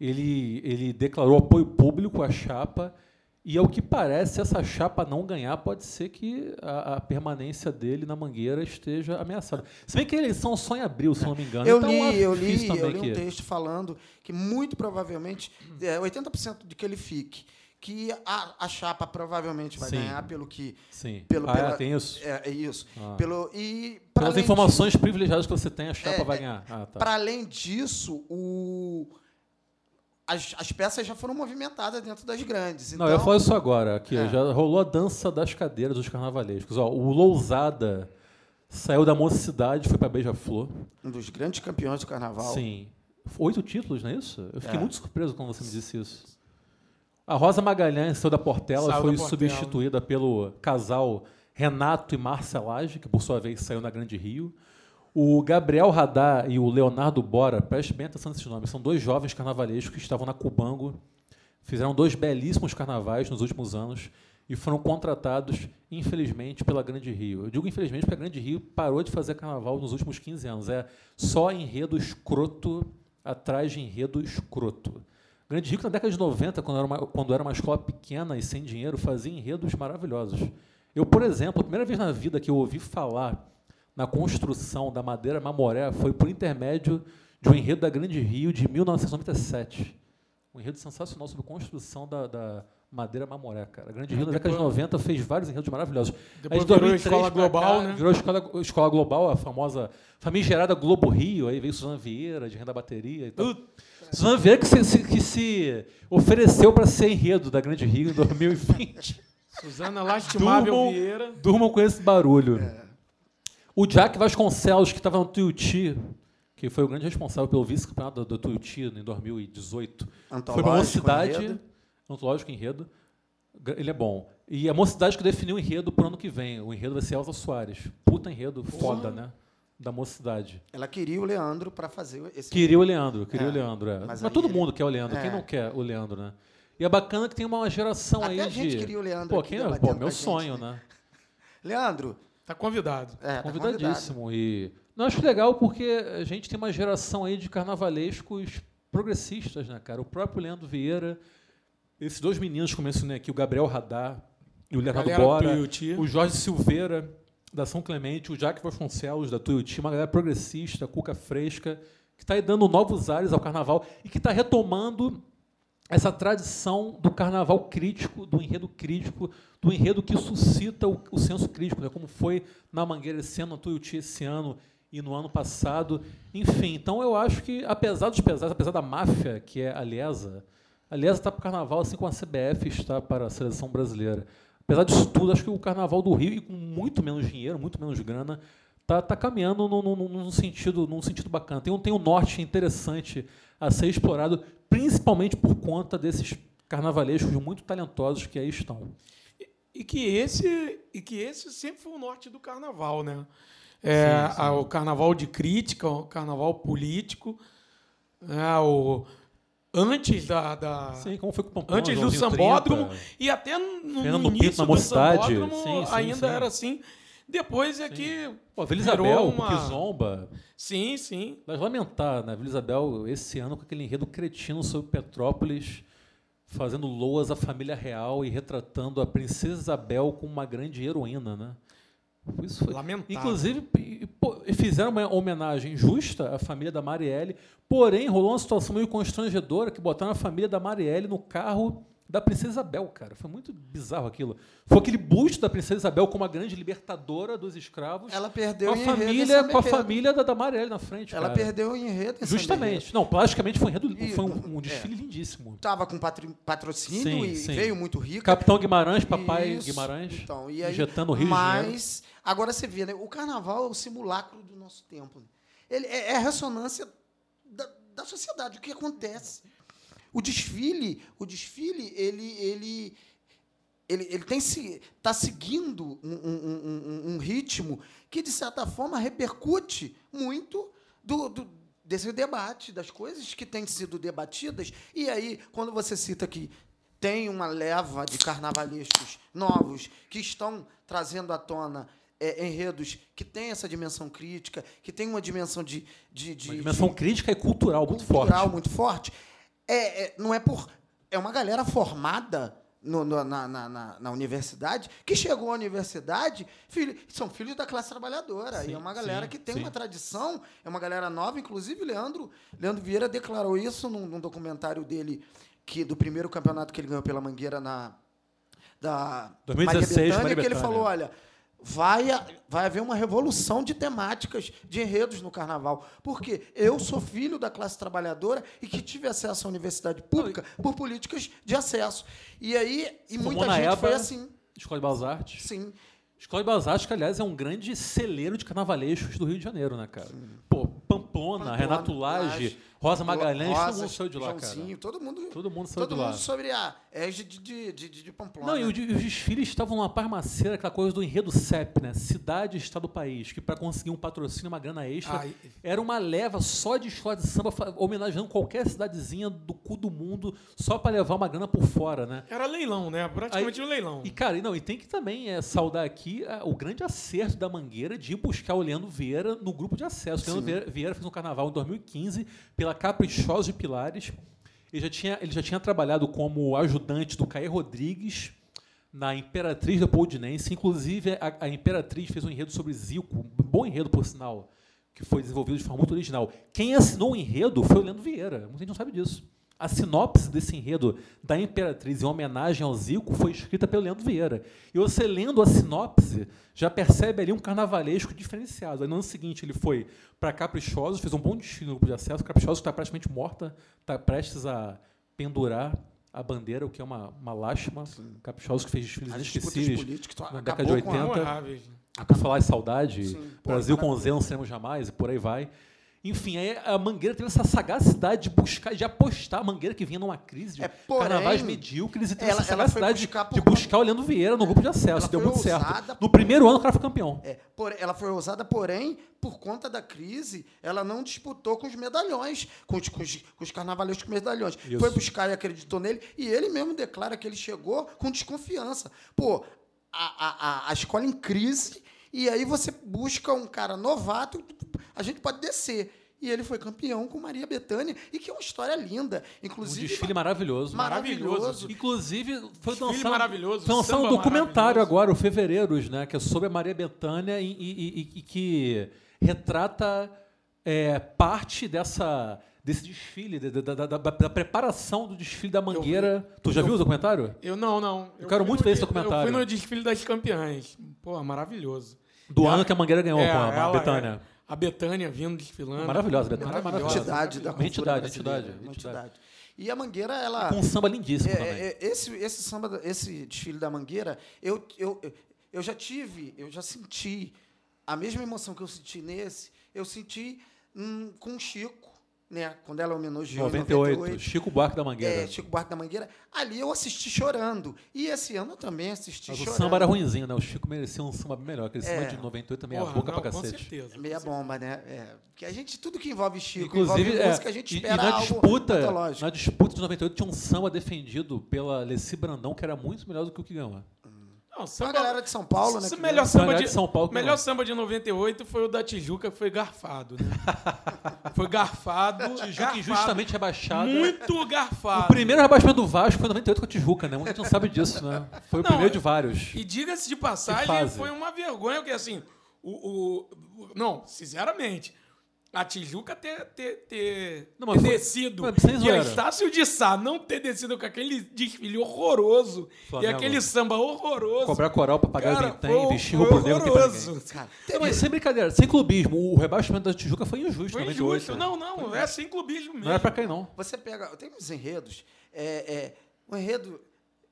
Ele, ele declarou apoio público à chapa e, ao que parece, se essa chapa não ganhar, pode ser que a, a permanência dele na Mangueira esteja ameaçada. Se bem que a eleição só em abril, se não me engano. Eu então li, é eu li, eu li um que- texto falando que muito provavelmente é, 80% de que ele fique, que a, a chapa provavelmente vai Sim. ganhar pelo que Sim. pelo ah, pela- é, tem isso. é, é isso. Ah. Pelo e Pelas informações privilegiadas que você tem, a chapa É, vai é, ganhar. Ah, tá. Para além disso, o as, as peças já foram movimentadas dentro das grandes. Então, Não, eu ia falar isso agora. Aqui, É. Já rolou a dança das cadeiras dos carnavalescos. Ó, o Lousada saiu da mocidade e foi para Beija-Flor. um dos grandes campeões do carnaval. Sim. Oito títulos, não é isso? Eu fiquei É. muito surpreso quando você me disse isso. A Rosa Magalhães saiu da Portela Saiu foi da Portela. substituída pelo casal Renato e Marcelage, que por sua vez saiu na Grande Rio. O Gabriel Radar e o Leonardo Bora, preste bem atenção nesses nomes, são dois jovens carnavalescos que estavam na Cubango, fizeram dois belíssimos carnavais nos últimos anos e foram contratados, infelizmente, pela Grande Rio. Eu digo infelizmente porque a Grande Rio parou de fazer carnaval nos últimos 15 anos. É só enredo escroto atrás de enredo escroto. Grande Rio, na década de 90, quando era, uma, quando era uma escola pequena e sem dinheiro, fazia enredos maravilhosos. Eu, por exemplo, a primeira vez na vida que eu ouvi falar na construção da Madeira Mamoré foi por intermédio de um enredo da Grande Rio de 1997. Um enredo sensacional sobre a construção da, da Madeira Mamoré, cara. A Grande Rio, na década de 90, fez vários enredos maravilhosos. Depois Aí de virou 2003 Escola Global, cá, né? Virou escola, escola Global, a famosa famigerada Globo Rio. Aí veio Suzana Vieira, de renda bateria e tal. Suzana Vieira que se, se- que se ofereceu para ser enredo da Grande Rio em 2020. Suzana Lastimável Durmam- Vieira. Durmam com esse barulho. O Jack Vasconcelos, que estava no Tuiuti, que foi o grande responsável pelo vice-campeonato do, Tuiuti em 2018, foi para a Antológico, Mocidade, enredo. antológico enredo, ele é bom. E a Mocidade que definiu o enredo para o ano que vem. O enredo vai ser Elza Soares. Puta enredo foda, né? Da Mocidade. Ela queria o Leandro para fazer esse. Queria o Leandro, queria É, o Leandro. É. mas Mas, todo ele- mundo quer o Leandro. Quem É. não quer o Leandro, né? E é bacana que tem uma geração Até aí a gente de... queria o Leandro Pô, quem é? Pô, meu a gente, sonho, né? né? [LAUGHS] Leandro, Tá convidado. é, tá Convidadíssimo. E não acho legal porque a gente tem uma geração aí de carnavalescos progressistas, né, cara? O próprio Leandro Vieira, esses dois meninos que eu mencionei aqui, o Gabriel Radar e o Leonardo Bora, Tuiuti. o Jorge Silveira, da São Clemente, o Jaque Vasconcelos, da Tuiuti, uma galera progressista, cuca fresca, que está aí dando novos ares ao carnaval e que está retomando essa tradição do carnaval crítico, do enredo crítico, do enredo que suscita o, o senso crítico, né? como foi na Mangueira esse ano, na Tuiuti esse ano e no ano passado. Enfim, então eu acho que, apesar dos pesares, apesar da máfia, que é a Liesa, a Liesa está para o carnaval assim como a CBF está para a seleção brasileira. Apesar disso tudo, acho que o carnaval do Rio, e com muito menos dinheiro, muito menos grana, tá, tá caminhando num, num sentido, num sentido bacana. Tem um, tem um norte interessante a ser explorado, principalmente por conta desses carnavalescos muito talentosos que aí estão. E que esse e que esse sempre foi o norte do carnaval, né? É, Sim, sim. a- o carnaval de crítica, o carnaval político, né? o, antes da, da- Sim, como foi com antes do sambódromo 30. e até no, Fernando Pinto início na do mocidade. sambódromo Sim, ainda era assim. Depois é que Pô, a Vila Isabel, uma- Kizomba, sim, sim. Mas lamentar, né? Vila Isabel, esse ano, com aquele enredo cretino sobre Petrópolis, fazendo loas à família real e retratando a princesa Isabel como uma grande heroína, né? Isso foi... Lamentável. Inclusive, fizeram uma homenagem justa à família da Marielle, porém rolou uma situação meio constrangedora que botaram a família da Marielle no carro da princesa Isabel, cara. Foi muito bizarro aquilo. Foi aquele busto da princesa Isabel como a grande libertadora dos escravos. Ela perdeu com a família, com a família da, da Marielle na frente, Ela cara. perdeu em enredo em Justamente. Não, plasticamente foi um, enredo, E- foi um, um é. desfile lindíssimo. Tava com patrocínio Sim, e sim. veio muito rica. Capitão Guimarães, papai Isso. Guimarães, Então, e aí, injetando o Rio. Mas, agora você vê, né? O carnaval é o simulacro do nosso tempo. né? Ele é, é a ressonância da, da sociedade, o que acontece. O desfile, o desfile, ele, ele, ele, ele tem se está seguindo um, um- um- um- ritmo que, de certa forma, repercute muito do, do- desse debate, das coisas que têm sido debatidas. E aí, quando você cita que tem uma leva de carnavalescos novos que estão trazendo à tona é, enredos que têm essa dimensão crítica, que tem uma dimensão de, de, de Uma dimensão de- crítica e cultural muito cultural forte. muito forte. É, é- não é por. É uma galera formada no- no- na, na- na- na universidade que chegou à universidade, filho- são filhos da classe trabalhadora. Sim, e é uma galera sim, que tem sim. uma tradição, é uma galera nova. Inclusive, Leandro, Leandro Vieira declarou isso num, num documentário dele, que do primeiro campeonato que ele ganhou pela Mangueira na. Da 2016, Maria Bethânia, Maria que ele Bethânia. falou: olha, vai, vai haver uma revolução de temáticas, de enredos no carnaval. Porque eu sou filho da classe trabalhadora e que tive acesso à universidade pública por políticas de acesso. E aí, e Formou muita gente EBA, foi assim. Escola de Belas Artes. Sim. Escola de Belas Artes, que, aliás, é um grande celeiro de carnavalescos do Rio de Janeiro, né, cara? Pô, Pamplona, Pamplona, Renato Lage, Rosa Magalhães, todo Rosas, mundo saiu de lá, Joãozinho, cara. Todo mundo, Todo mundo saiu todo de lá. mundo sobre a égide de, de, de, de Pamplona. Não, e o e os desfiles estavam numa parmaceira, aquela coisa do enredo CEP, né? Cidade, Estado, País, que para conseguir um patrocínio, uma grana extra, Ai. era uma leva só de escola de samba, homenageando qualquer cidadezinha do cu do mundo, só para levar uma grana por fora, né? Era leilão, né? Praticamente Aí- um leilão. E, cara, e não, e tem que também é, saudar aqui ah, o grande acerto da Mangueira de ir buscar o Leandro Vieira no grupo de acesso. O Leandro Vieira, Vieira fez um carnaval em 2015 pela Caprichosa de Pilares. Ele já tinha, ele já tinha trabalhado como ajudante do Caê Rodrigues na Imperatriz Leopoldinense. Inclusive, a, a Imperatriz fez um enredo sobre Zico, um bom enredo, por sinal, que foi desenvolvido de forma muito original. Quem assinou o enredo foi o Leandro Vieira. Muita gente não sabe disso. A sinopse desse enredo da Imperatriz em homenagem ao Zico foi escrita pelo Leandro Vieira. E você lendo a sinopse, já percebe ali um carnavalesco diferenciado. Aí no ano seguinte ele foi para Caprichosos, fez um bom desfile no grupo de acesso. Caprichosos está praticamente morta, está prestes a pendurar a bandeira, o que é uma, uma lástima. Caprichosos que fez desfiles inesquecíveis políticas na acabou década de com a- 80. Memoráveis. Por falar em saudade, Sim, pô, Brasil com. Z não seremos jamais, e por aí vai. Enfim, aí a Mangueira teve essa sagacidade de buscar, de apostar a Mangueira que vinha numa crise de É, porém, carnavais medíocres e teve ela- essa sagacidade buscar por de buscar o Leandro Vieira no grupo de acesso. Deu muito certo. No primeiro ano o cara foi campeão. É, por- ela foi ousada, porém, por conta da crise, ela não disputou com os medalhões, com os, com os, com os carnavalescos medalhões. Isso. Foi buscar e acreditou nele, e ele mesmo declara que ele chegou com desconfiança. Pô, a, a, a, a escola em crise, e aí você busca um cara novato, a gente pode descer. e ele foi campeão com Maria Bethânia, e que é uma história linda. Um Inclusive, desfile maravilhoso. maravilhoso. Inclusive, foi Desfile lançado, maravilhoso, foi lançado um documentário maravilhoso. agora, o Fevereiros, né? Que é sobre a Maria Bethânia e, e- e- e que retrata é, parte dessa, desse desfile, da, da- da- da- preparação do desfile da Mangueira. tu já viu o documentário? Eu não, não. Eu quero fui muito ver esse documentário. Eu fui no desfile das campeãs. Pô, maravilhoso. Do ano que a Mangueira ganhou, É, com a ela Betânia. é- a Betânia vindo desfilando. Maravilhosa, a Betânia é maravilhosa. entidade da cultura entidade, entidade. entidade. E a Mangueira, ela... Com um samba lindíssimo É, também. é, esse, esse samba, esse desfile da Mangueira, eu, eu, eu já tive, eu já senti a mesma emoção que eu senti nesse, eu senti hum, com o Chico, né? Quando ela homenageou em 98, 98. Chico Buarque da Mangueira. É, Chico Buarque da Mangueira. Ali eu assisti chorando. E esse ano eu também assisti Mas o chorando. samba era ruimzinho, né? O Chico merecia um samba bem melhor. Aquele É. samba de 98 também é boca não, pra com cacete. certeza. Meia bomba, né? É, porque a gente, tudo que envolve Chico, Inclusive, envolve é, música, a gente e- espera e na algo disputa, na disputa de 98 tinha um samba defendido pela Leci Brandão que era muito melhor do que o que ganhou. Não, A samba, galera de São Paulo, né? Melhor samba Galera de, de São Paulo melhor não. samba de 98 foi o da Tijuca, que foi garfado, né? [LAUGHS] foi garfado. Tijuca garfado, injustamente rebaixada. Muito garfado. O primeiro rebaixamento do Vasco foi em 98 com a Tijuca, né? Muita gente não sabe disso, né? Foi o Não, primeiro de vários. E diga-se de passagem, foi uma vergonha, porque assim, o, o- o- Não, sinceramente, a Tijuca ter, ter, ter, Não, mas ter foi- descido mas e zoeira. Estácio de Sá não ter descido com aquele desfile horroroso Flamengo. e aquele samba horroroso. Cobrar coral pra pagar Cara, vintém, foi- vestir roupa negro que pra ninguém. Mas sem brincadeira, sem clubismo, o rebaixamento da Tijuca foi injusto Foi 98. injusto. né? Não, não, é sem clubismo mesmo. Não era pra cair, não. Você pega. Tem uns enredos. É, é, um enredo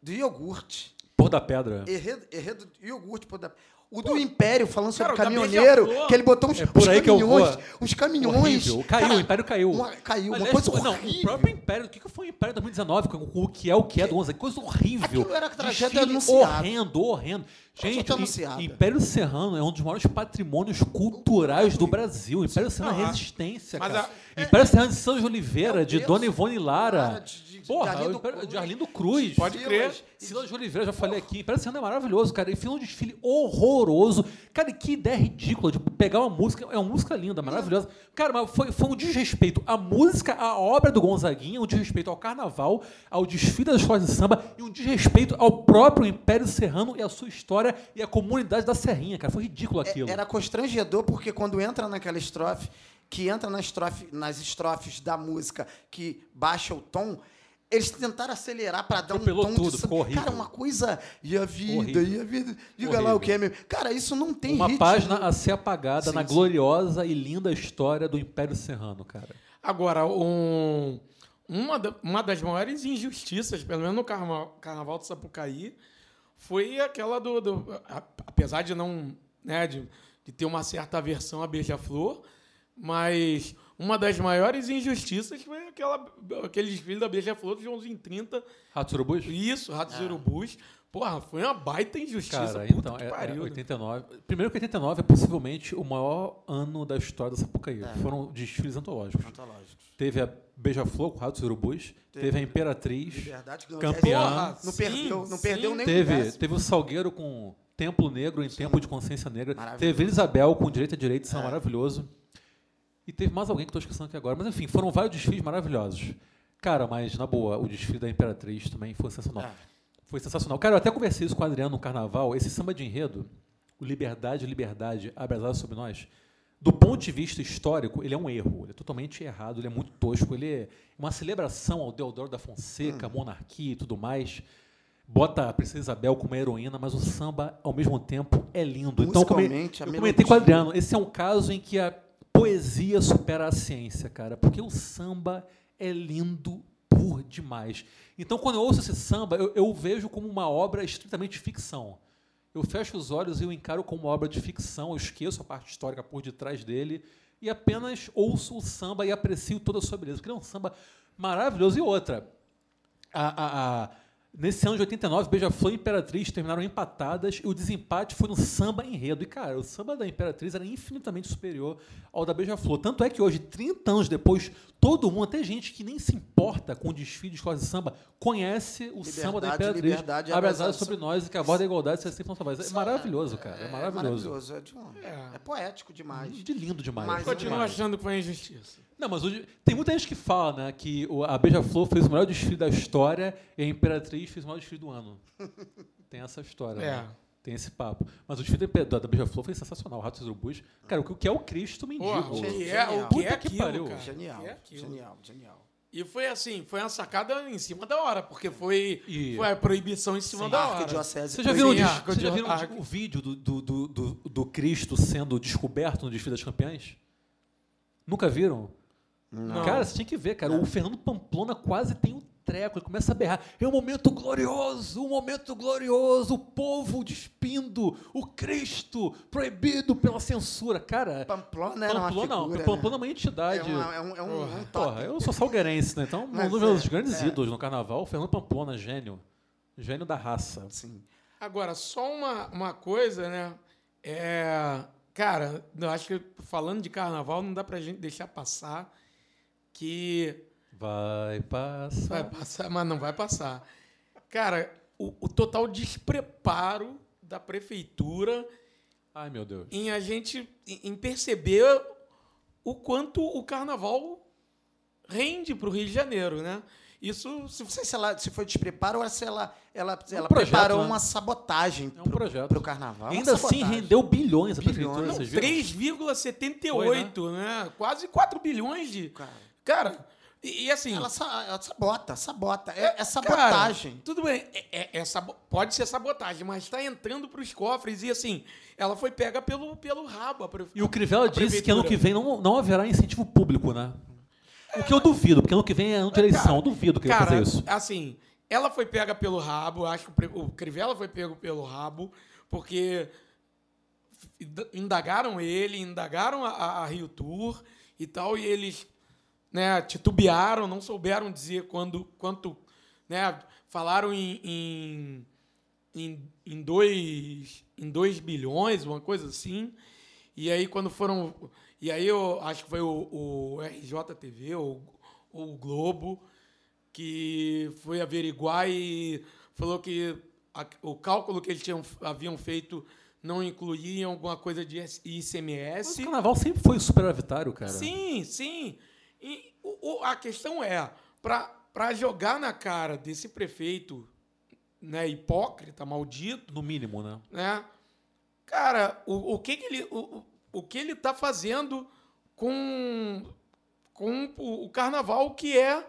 do iogurte. Pôr da pedra. Enredo, enredo do iogurte. Pô, da, o do Império, falando sobre cara, caminhoneiro, que ele botou uns, É por uns aí que eu caminhões. Uns caminhões. Horrível. Caiu, Cara, o Império caiu. Uma, caiu, uma Aliás, coisa não, horrível. o próprio Império, o que que foi o Império 2019, com com o que é o que é do 11, coisa horrível. Aquilo era tragédia anunciada. Horrendo, horrendo. Gente, o anunciada. Império Serrano é um dos maiores patrimônios culturais do Brasil. Império Serrano é Não, a- resistência, mas cara. a- Império Serrano de São de Oliveira, de. Dona Ivone Lara. De- de- de Porra, Arlindo o Império- Cruz. de Arlindo Cruz. Pode crer. Silas de Oliveira, já falei aqui. Império Serrano é maravilhoso, cara. E fez um desfile horroroso. Cara, que ideia ridícula de pegar uma música. É uma música linda, maravilhosa. Cara, mas foi, foi um desrespeito à música, à obra do Gonzaguinha, um desrespeito ao carnaval, ao desfile das escolas de samba e um desrespeito ao próprio Império Serrano e à sua história e à comunidade da Serrinha, cara. Foi ridículo aquilo. É, Era constrangedor porque quando entra naquela estrofe, que entra na estrofe, nas estrofes da música que baixa o tom, eles tentaram acelerar para dar um Atropelou tom tudo, de ficou horrível. Cara, uma coisa e a vida, Horrível. e a vida, diga Horrível. lá o que é meu. Cara, isso não tem Uma ritmo. página a ser apagada Sim, na sim. gloriosa e linda história do Império Serrano, cara. Agora, um, uma, da- uma das maiores injustiças, pelo menos no carnaval, carnaval de Sapucaí, foi aquela do. do- apesar de não. Né, de, de ter uma certa aversão à Beija-Flor, mas uma das maiores injustiças foi aquela, aquele desfile da Beija-Flor de 11 em 30. Ratos Urubus? Isso, Ratos e Urubus. Porra, foi uma baita injustiça. Cara, puta então, que é, pariu. é né? 89. Primeiro que 89 é possivelmente o maior ano da história da Sapucaí. Foram desfiles antológicos. Antológicos. Teve a Beija-Flor com Ratos e Urubus, teve, a Imperatriz, Liberdade campeã. Porra, Não sim, perdeu, não sim. perdeu nem Teve, teve o Salgueiro com Templo Negro em Tempo de Consciência Negra. Teve Isabel com Direito a Direito, isso é É. maravilhoso. E teve mais alguém que estou esquecendo aqui agora. Mas enfim, foram vários desfiles maravilhosos. Cara, mas na boa, o desfile da Imperatriz também foi sensacional. É. Foi sensacional. Cara, eu até conversei isso com o Adriano no carnaval. Esse samba de enredo, o Liberdade, Liberdade, abrasado sobre nós, do ponto de vista histórico, ele é um erro. Ele é totalmente errado, ele é muito tosco. Ele é uma celebração ao Deodoro da Fonseca, Hum. monarquia e tudo mais. Bota a Princesa Isabel como heroína, mas o samba, ao mesmo tempo, é lindo. Então, eu comentei com o melodia. Adriano, esse é um caso em que a poesia supera a ciência, cara. Porque o samba é lindo por demais. Então, quando eu ouço esse samba, eu, eu o vejo como uma obra estritamente ficção. Eu fecho os olhos e eu encaro como obra de ficção, eu esqueço a parte histórica por detrás dele e apenas ouço o samba e aprecio toda a sua beleza. Porque ele é um samba maravilhoso. E outra, a, a- a- Nesse ano de 89, Beija-Flor e Imperatriz terminaram empatadas e o desempate foi no samba enredo. E, cara, o samba da Imperatriz era infinitamente superior ao da Beija-Flor. Tanto é que hoje, 30 anos depois, todo mundo, até gente que nem se importa com o desfile de escola de samba, conhece o Liberdade, samba da Imperatriz. liberdade, abre as abraçar- asas sobre nós e que a voz da igualdade seja sempre nossa voz. É maravilhoso, cara. É maravilhoso. É, de um- É. é poético demais. De lindo demais. Mas Continuo demais. achando que foi injustiça. Não, mas hoje, tem muita gente que fala né, que o- a Beija-Flor fez o melhor desfile da história e a Imperatriz fez o melhor desfile do ano. [LAUGHS] Tem essa história, É. né? Tem esse papo. Mas o desfile da, da Beija-Flor foi sensacional. Ratos e Urubus. Cara, o que- o que é o Cristo mendigo? Porra, o que é, Genial. o que é que pariu. cara? Genial, O é aquilo? genial, genial. E foi assim, foi uma sacada em cima da hora, porque foi, E- foi a proibição em cima da hora. Vocês já Sim, viram, o já o vídeo do, do, do, do, do Cristo sendo descoberto no desfile das campeãs? Nunca viram? Não. Cara, você tinha que ver, cara. O Fernando Pamplona quase tem um treco. Ele começa a berrar. É um momento glorioso, um momento glorioso. O povo despindo o Cristo proibido pela censura. Cara, Pamplona era uma Pamplona não. figura, Pamplona é né? uma entidade. É, uma- é um, é um, um Porra, eu sou salgueirense, né? Então, um Mas dos meus é, grandes é. ídolos no carnaval, o Fernando Pamplona, gênio. Gênio da raça. Sim. Agora, só uma, uma coisa, né? É, cara, eu acho que falando de carnaval, não dá pra gente deixar passar que Vai passar. vai passar, mas não vai passar. Cara, o, o total despreparo da prefeitura Ai, meu Deus. em a gente em perceber o quanto o carnaval rende para o Rio de Janeiro, né? Isso se Não sei se ela se foi despreparo ou se ela, ela, ela projeto, preparou né? uma sabotagem É um projeto. para o carnaval. Ainda assim, rendeu bilhões a prefeitura, Não, vocês viram? 3,78, né? Quase 4 bilhões de. Cara, Cara, e, e assim. ela, sa- ela sabota, sabota. É, é cara, sabotagem. tudo bem, é, é- é sabo- pode ser sabotagem, mas está entrando para os cofres e assim, ela foi pega pelo, pelo rabo. E o Crivella disse que ano que vem não, não haverá incentivo público, né? O que eu duvido, porque ano que vem é ano de eleição. eu duvido que ele Cara, fazer isso. assim, ela foi pega pelo rabo, acho que o Crivella foi pego pelo rabo, porque indagaram ele, indagaram a, a- a Rio Tour e tal, e eles né, titubearam, não souberam dizer quando, quanto, né, falaram em, em, em, em, dois, em dois bilhões, uma coisa assim, e aí quando foram, e aí eu acho que foi o, o RJTV ou, ou o Globo, que foi averiguar e falou que a- o cálculo que eles tinham, haviam feito não incluía alguma coisa de Mas ICMS. o carnaval sempre foi superavitário, cara. Sim, sim. E o- o- a questão é, para jogar na cara desse prefeito né, hipócrita, maldito, No mínimo, né? né? Cara, o, o que, que ele o, o- que ele tá fazendo com com o, o carnaval que é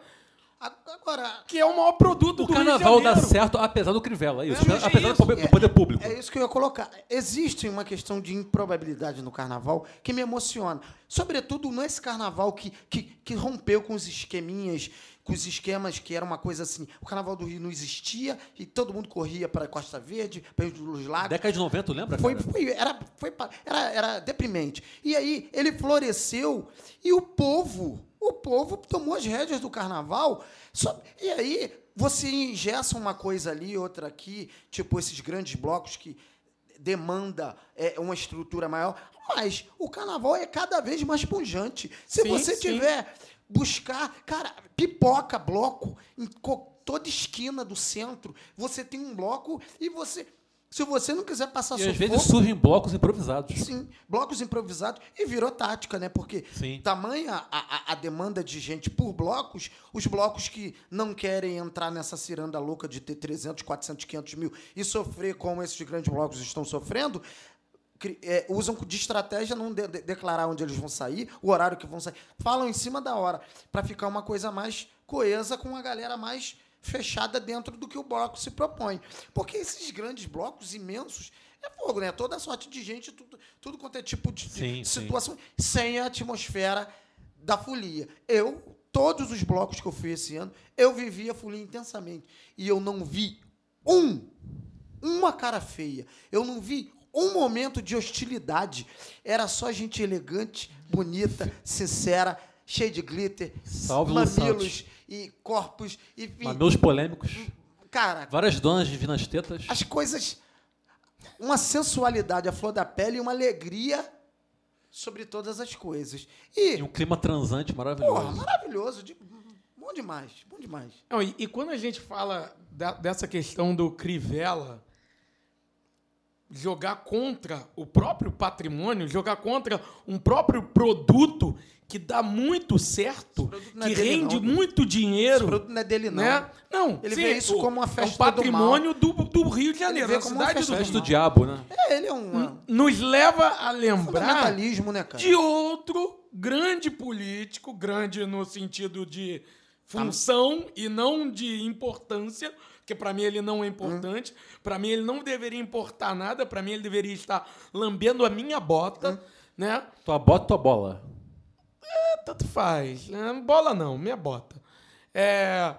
Agora, que é o maior produto O do Rio de carnaval dá certo apesar do Crivella, é isso. É apesar do isso. poder, do poder público. É isso que eu ia colocar. Existe uma questão de improbabilidade no carnaval que me emociona. Sobretudo nesse carnaval que, que, que rompeu com os esqueminhas, com os esquemas que era uma coisa assim. O carnaval do Rio não existia e todo mundo corria para Costa Verde, para os lagos. Década de 90, lembra? Foi, foi, era, foi, era, era deprimente. E aí ele floresceu e o povo, o povo tomou as rédeas do carnaval. Só- e aí você ingessa uma coisa ali, outra aqui, tipo esses grandes blocos que demanda é, uma estrutura maior. Mas o carnaval é cada vez mais pungente. Se Sim, você sim. tiver buscar, cara, pipoca bloco em toda esquina do centro, você tem um bloco e você se você não quiser passar E às vezes surgem blocos improvisados. Sim, blocos improvisados e virou tática, né? Porque Sim. tamanha a, a, a demanda de gente por blocos, os blocos que não querem entrar nessa ciranda louca de ter 300, 400, 500 mil e sofrer como esses grandes blocos estão sofrendo, é, usam de estratégia não de- de- declarar onde eles vão sair, o horário que vão sair. Falam em cima da hora, para ficar uma coisa mais coesa com a galera mais fechada dentro do que o bloco se propõe. Porque esses grandes blocos imensos é fogo, né? Toda sorte de gente, tudo, tudo quanto é tipo de, Sim, sim. situação, sem a atmosfera da folia. Eu, todos os blocos que eu fui esse ano, eu vivi a folia intensamente. E eu não vi um, uma cara feia. Eu não vi um momento de hostilidade. Era só gente elegante, bonita, sincera, cheia de glitter, Salve, mamilos. E corpos. Mas meus polêmicos. Cara, Várias donas divinas tetas. as coisas. Uma sensualidade à flor da pele e uma alegria sobre todas as coisas. E, E um clima transante maravilhoso. porra, maravilhoso. de- bom demais, bom demais. Não, e, e quando a gente fala da- dessa questão do Crivella jogar contra o próprio patrimônio, jogar contra um próprio produto que dá muito certo, é que dele, rende não. muito Esse dinheiro. produto não é dele, não. Né? Não, Ele sim, vê isso como uma é festa um do patrimônio do, do Rio de Janeiro, vê da como uma cidade festa do Festa Rio. do diabo, né? É, ele é um. Nos leva a lembrar né, cara? de outro grande político, grande no sentido de função e não de importância, porque para mim ele não é importante, para mim ele não deveria importar nada, para mim ele deveria estar lambendo a minha bota, né? Tua bota, tua bola. Tanto faz. né? Bola não, minha bota. É,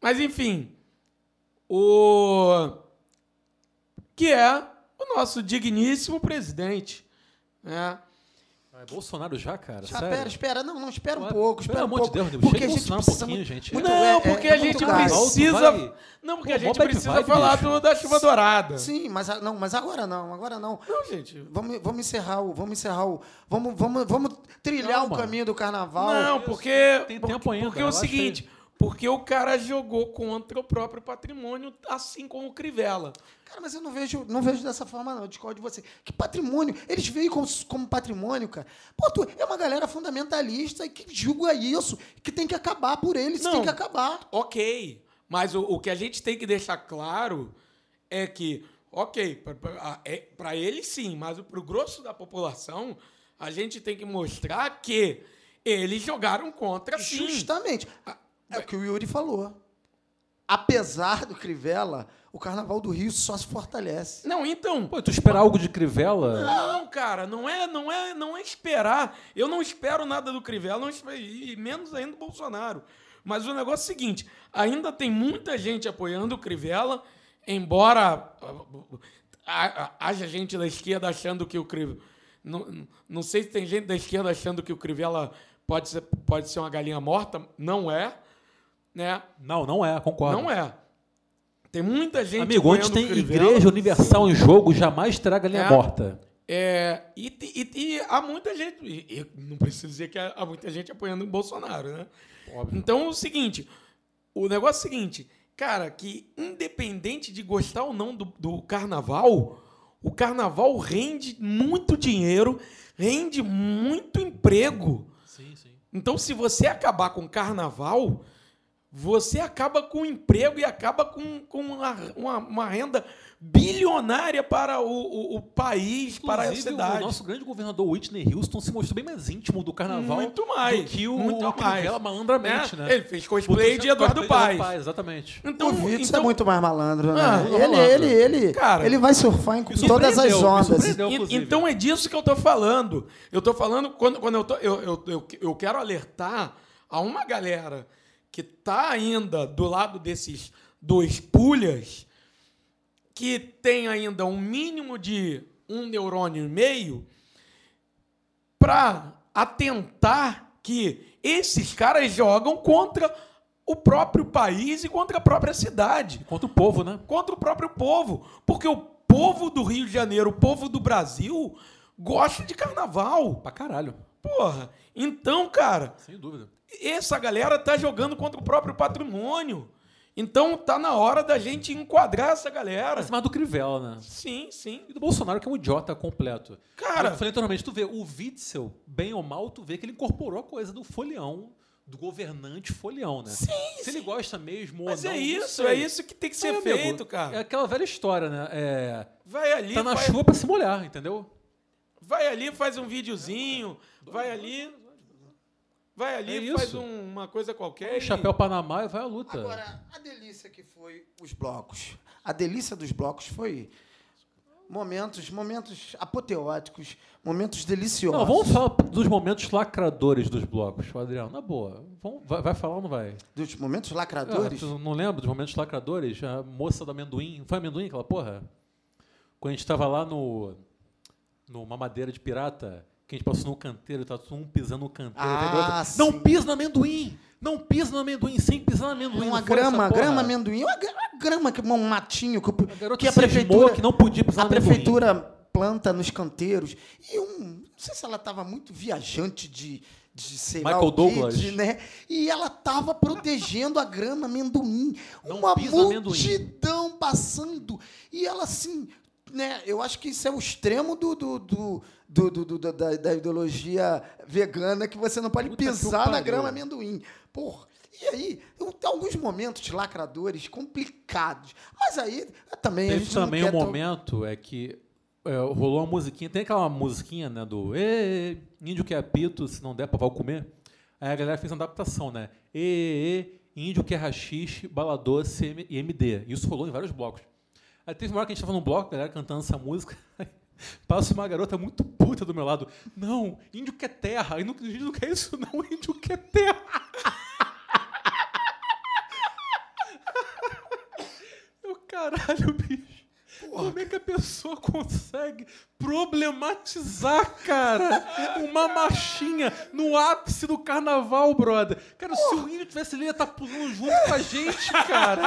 mas enfim, o que é o nosso digníssimo presidente, né? Ah, é Bolsonaro já, cara? Já, Sério? espera, espera. Não, não, espera um Ué, pouco. pelo Espera um amor de pouco. Deus, porque chega a gente um precisa pouquinho, muito- gente. muito- Não, é- porque é a gente precisa. Não, porque Pô, a gente precisa vibe, falar do, da chuva dourada. Sim, mas não, mas agora não, agora não. Não, gente. Vamos, vamos encerrar o, vamos encerrar o, vamos, vamos, vamos trilhar Calma. o caminho do carnaval. Não, porque. Tem porque, tempo ainda, Porque é o seguinte. Porque o cara jogou contra o próprio patrimônio, assim como o Crivella. Cara, mas eu não vejo, não vejo dessa forma, não. Eu discordo de você. Que patrimônio? Eles veem como, como patrimônio, cara. Pô, tu, é uma galera fundamentalista e que julga isso, que tem que acabar por eles, Não. tem que acabar. Ok. Mas o, o que a gente tem que deixar claro é que, ok, para eles sim, mas para o grosso da população, a gente tem que mostrar que eles jogaram contra sim. Justamente. É o que o Yuri falou. Apesar do Crivella, o Carnaval do Rio só se fortalece. Não, então. Pô, tu esperar algo de Crivella? Não, cara, não é, não é, não é esperar. Eu não espero nada do Crivella, não espero, e menos ainda do Bolsonaro. Mas o negócio é o seguinte: ainda tem muita gente apoiando o Crivella, embora haja gente da esquerda achando que o Crivella. Não, não sei se tem gente da esquerda achando que o Crivella pode ser, pode ser uma galinha morta. Não é. Né? Não, não é, concordo. Não é. Tem muita gente Amigo, onde tem igreja universal em jogo, jamais terá galinha É. morta. É, e, e- e há muita gente, e, não preciso dizer que há, há muita gente apoiando o Bolsonaro, né? Óbvio. Então é o seguinte, o negócio é o seguinte, cara, que independente de gostar ou não do, do carnaval, o carnaval rende muito dinheiro, rende muito emprego. Sim, sim. Então, se você acabar com o carnaval, você acaba com o emprego e acaba com, com uma, uma, uma renda bilionária para o, o, o país, para a Inclusive, cidade. o nosso grande governador Whitney Houston se mostrou bem mais íntimo do carnaval Muito mais, do que o, muito mais. malandramente, né? Ele fez cosplay de Eduardo Cosplay Paes. Exatamente. Então, o Vitz então, é muito mais malandro, né? Ah, ele, malandro. ele, ele, Cara, ele vai surfar em todas as ondas. inclusive. Então é disso que eu tô falando. Eu tô falando quando, quando eu, tô, eu, eu, eu, eu quero alertar a uma galera que tá ainda do lado desses dois pulhas, que tem ainda um mínimo de um neurônio e meio, para atentar que esses caras jogam contra o próprio país e contra a própria cidade Contra o povo, né? contra o próprio povo. Porque o povo do Rio de Janeiro, o povo do Brasil, gosta de carnaval. Pra caralho. Porra. Então, cara, Sem dúvida. essa galera tá jogando contra o próprio patrimônio. Então tá na hora da gente enquadrar essa galera. Mas mais do Crivella, né? Sim, sim. E do Bolsonaro, que é um idiota completo. Cara- Eu falei anteriormente, tu vê, o Witzel, bem ou mal, tu vê que ele incorporou a coisa do folião, do governante folião, né? Sim, Se ele gosta mesmo Mas ou não. é não isso, é isso que tem que ser Não, amigo, feito, cara. É aquela velha história, né? É, Vai ali, tá na faz, chuva pra se molhar, entendeu? vai ali, faz um videozinho, vai ali, vai ali, É faz um- uma coisa qualquer. e- Chapéu Panamá e vai à luta. Agora, a delícia que foi os blocos. A delícia dos blocos foi momentos, momentos apoteóticos, momentos deliciosos. Não, vamos falar dos momentos lacradores dos blocos, Adriano. Na boa. Vamos- vai, vai falar ou não vai? Dos momentos Ah, lacradores. tu não lembra dos momentos lacradores? A moça do amendoim. Foi amendoim aquela porra? Quando a gente tava lá no. numa madeira de pirata que a gente passou no canteiro, tá todo mundo pisando no canteiro. Ah, Aí a garota, sim. não pisa no amendoim! Não pisa no amendoim, sem pisar no amendoim. Uma grama, grama amendoim, uma gra- uma grama, que um matinho que, A que a prefeitura, que não podia pisar a prefeitura planta nos canteiros. E um, não sei se ela estava muito viajante de, de sei lá Michael quê, Douglas. de, né? E ela estava protegendo a grama amendoim. Não uma no amendoim. multidão passando. E ela assim, né? Eu acho que isso é o extremo do, do, do, do- do- do- da, da ideologia vegana que você não pode Puta pisar na grama amendoim. Porra. E aí, eu- tem alguns momentos lacradores complicados. Mas aí também a Teve gente não também um tão- momento é que é, rolou uma musiquinha, tem aquela musiquinha, né, do Ê, índio que é apito, se não der, papai comer. Aí a galera fez uma adaptação, né? Ê, índio que é rachixe, bala doce M- e MD. Isso rolou em vários blocos. Aí teve uma hora que a gente tava num bloco, a galera cantando essa música. [LAUGHS] Passa uma garota muito puta do meu lado. Não, índio quer terra. E não, índio não quer isso, não. Índio quer terra. [LAUGHS] Eu, caralho, bicho. Como é que a pessoa consegue problematizar, cara, uma marchinha no ápice do carnaval, brother? Cara, se o índio tivesse ali, ia estar pulando junto com a gente, cara.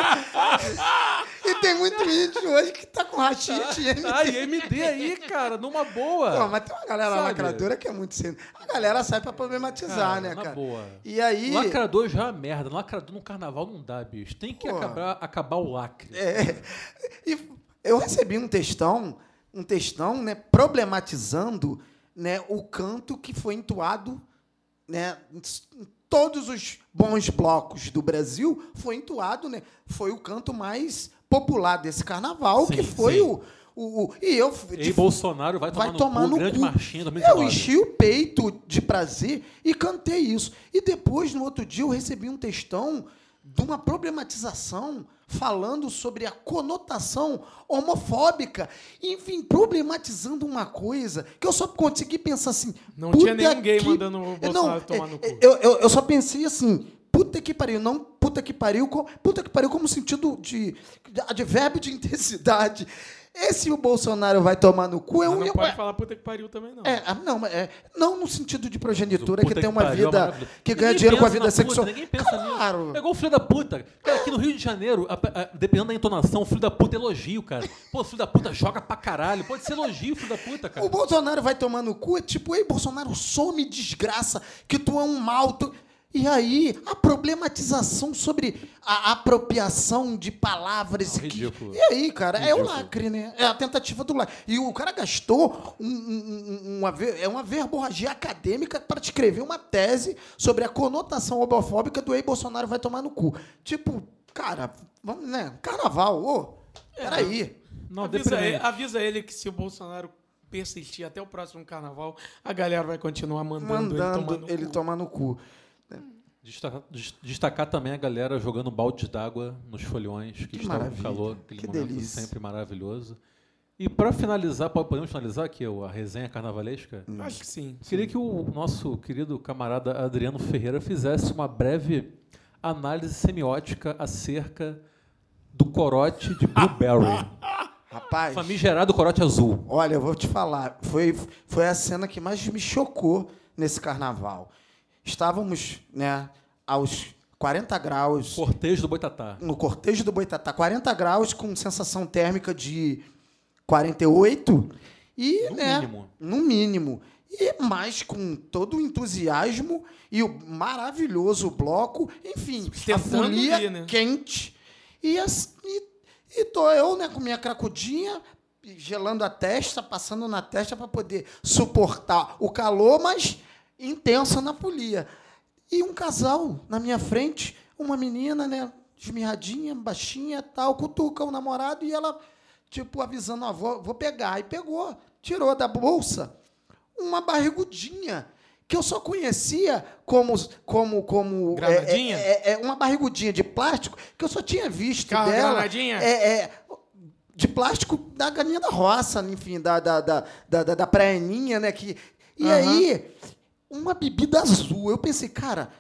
E tem muito índio hoje que tá com rachite. e Tá, e MD aí, cara, numa boa. Pô, mas tem uma galera Sabe? lacradora que é muito cedo. A galera sai pra problematizar, Cara, né, na cara? boa. E aí. Lacrador já é merda. Lacrador no carnaval não dá, bicho. Tem que acabar, acabar o lacre. É, e eu recebi um textão, um textão, né, problematizando, né, o canto que foi entoado, né, em todos os bons blocos do Brasil, foi entoado, né, foi o canto mais popular desse carnaval, Sim, que foi sim. o, o, o- e eu E Bolsonaro vai tomar vai no tomar no grande cu. marchinha Eu 2019. enchi o peito de prazer e cantei isso. E depois, no outro dia, eu recebi um textão de uma problematização falando sobre a conotação homofóbica. Enfim, problematizando uma coisa que eu só consegui pensar assim. Não tinha nenhum gay que- mandando o Bolsonaro Não, tomar é, no cu. é, Eu, eu, eu só pensei assim. Puta que pariu, não puta que pariu, puta que pariu como sentido de, de advérbio de intensidade. Esse o Bolsonaro vai tomar no cu, eu, Mas não pode falar puta que pariu também, não. é, ah, não, mas é, não no sentido de progenitura, que tem uma pariu, é vida. que ganha Ninguém dinheiro com a vida sexual. Puta, ninguém pensa claro. nisso. É igual o filho da puta. Cara, aqui no Rio de Janeiro, a- a- dependendo da entonação, o filho da puta é elogio, cara. Pô, o filho da puta joga pra caralho. Pode ser elogio, filho da puta, cara. O Bolsonaro vai tomar no cu, é tipo, ei, Bolsonaro, some desgraça, que tu é um mal. tu-" E aí, a problematização sobre a apropriação de palavras. Não, que- ridículo. E aí, cara, é o Ridículo. lacre, né? É a tentativa do lacre. E o cara gastou um- um- um- uma, é uma verborragia acadêmica para escrever uma tese sobre a conotação homofóbica do ei, Bolsonaro vai tomar no cu. Tipo, cara, vamos, né? Carnaval, ô, peraí. Não, avisa, ele, avisa ele que se o Bolsonaro persistir até o próximo carnaval, a galera vai continuar mandando, ele tomar Mandando no ele cu. tomar no cu. Destacar, des- destacar também a galera jogando balde d'água nos folhões, que, Que estavam com calor, aquele que momento delícia. sempre maravilhoso. E para finalizar, po- podemos finalizar aqui a resenha carnavalesca? Acho que sim. Queria que o nosso querido camarada Adriano Ferreira fizesse uma breve análise semiótica acerca do corote de Blueberry. [LAUGHS] Rapaz, Famigerado corote azul. olha, eu vou te falar, foi, foi a cena que mais me chocou nesse carnaval. Estávamos, né, aos 40 graus Cortejo do Boitatá. no cortejo do Boitatá, 40 graus com sensação térmica de 48 e, No né, mínimo. no mínimo. E mais com todo o entusiasmo e o maravilhoso bloco, enfim, a Sustentando folia ali, né? quente. E, as- e, e tô eu, né, com minha cracudinha, gelando a testa, passando na testa para poder suportar o calor, mas intensa na folia. E um casal na minha frente, uma menina, né, esmirradinha, baixinha, tal, cutuca o namorado e ela, tipo, avisando a avó, vou pegar. E pegou, tirou da bolsa uma barrigudinha que eu só conhecia como como como é, Granadinha? é, é, é uma barrigudinha de plástico que eu só tinha visto Carro dela granadinha? é, é, de plástico da galinha da roça enfim da da da da, da, praeninha né que e Aham. aí uma bebida azul eu pensei cara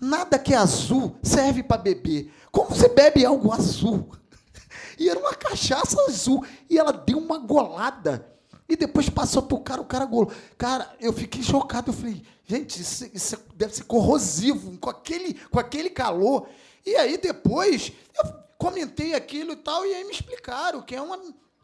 nada que é azul serve para beber como você bebe algo azul [LAUGHS] e era uma cachaça azul e ela deu uma golada E depois passou pro cara, o cara golo. Cara, eu fiquei chocado. Eu falei, gente, isso, isso deve ser corrosivo, com aquele, com aquele calor. E aí depois eu comentei aquilo e tal, e aí me explicaram que é uma,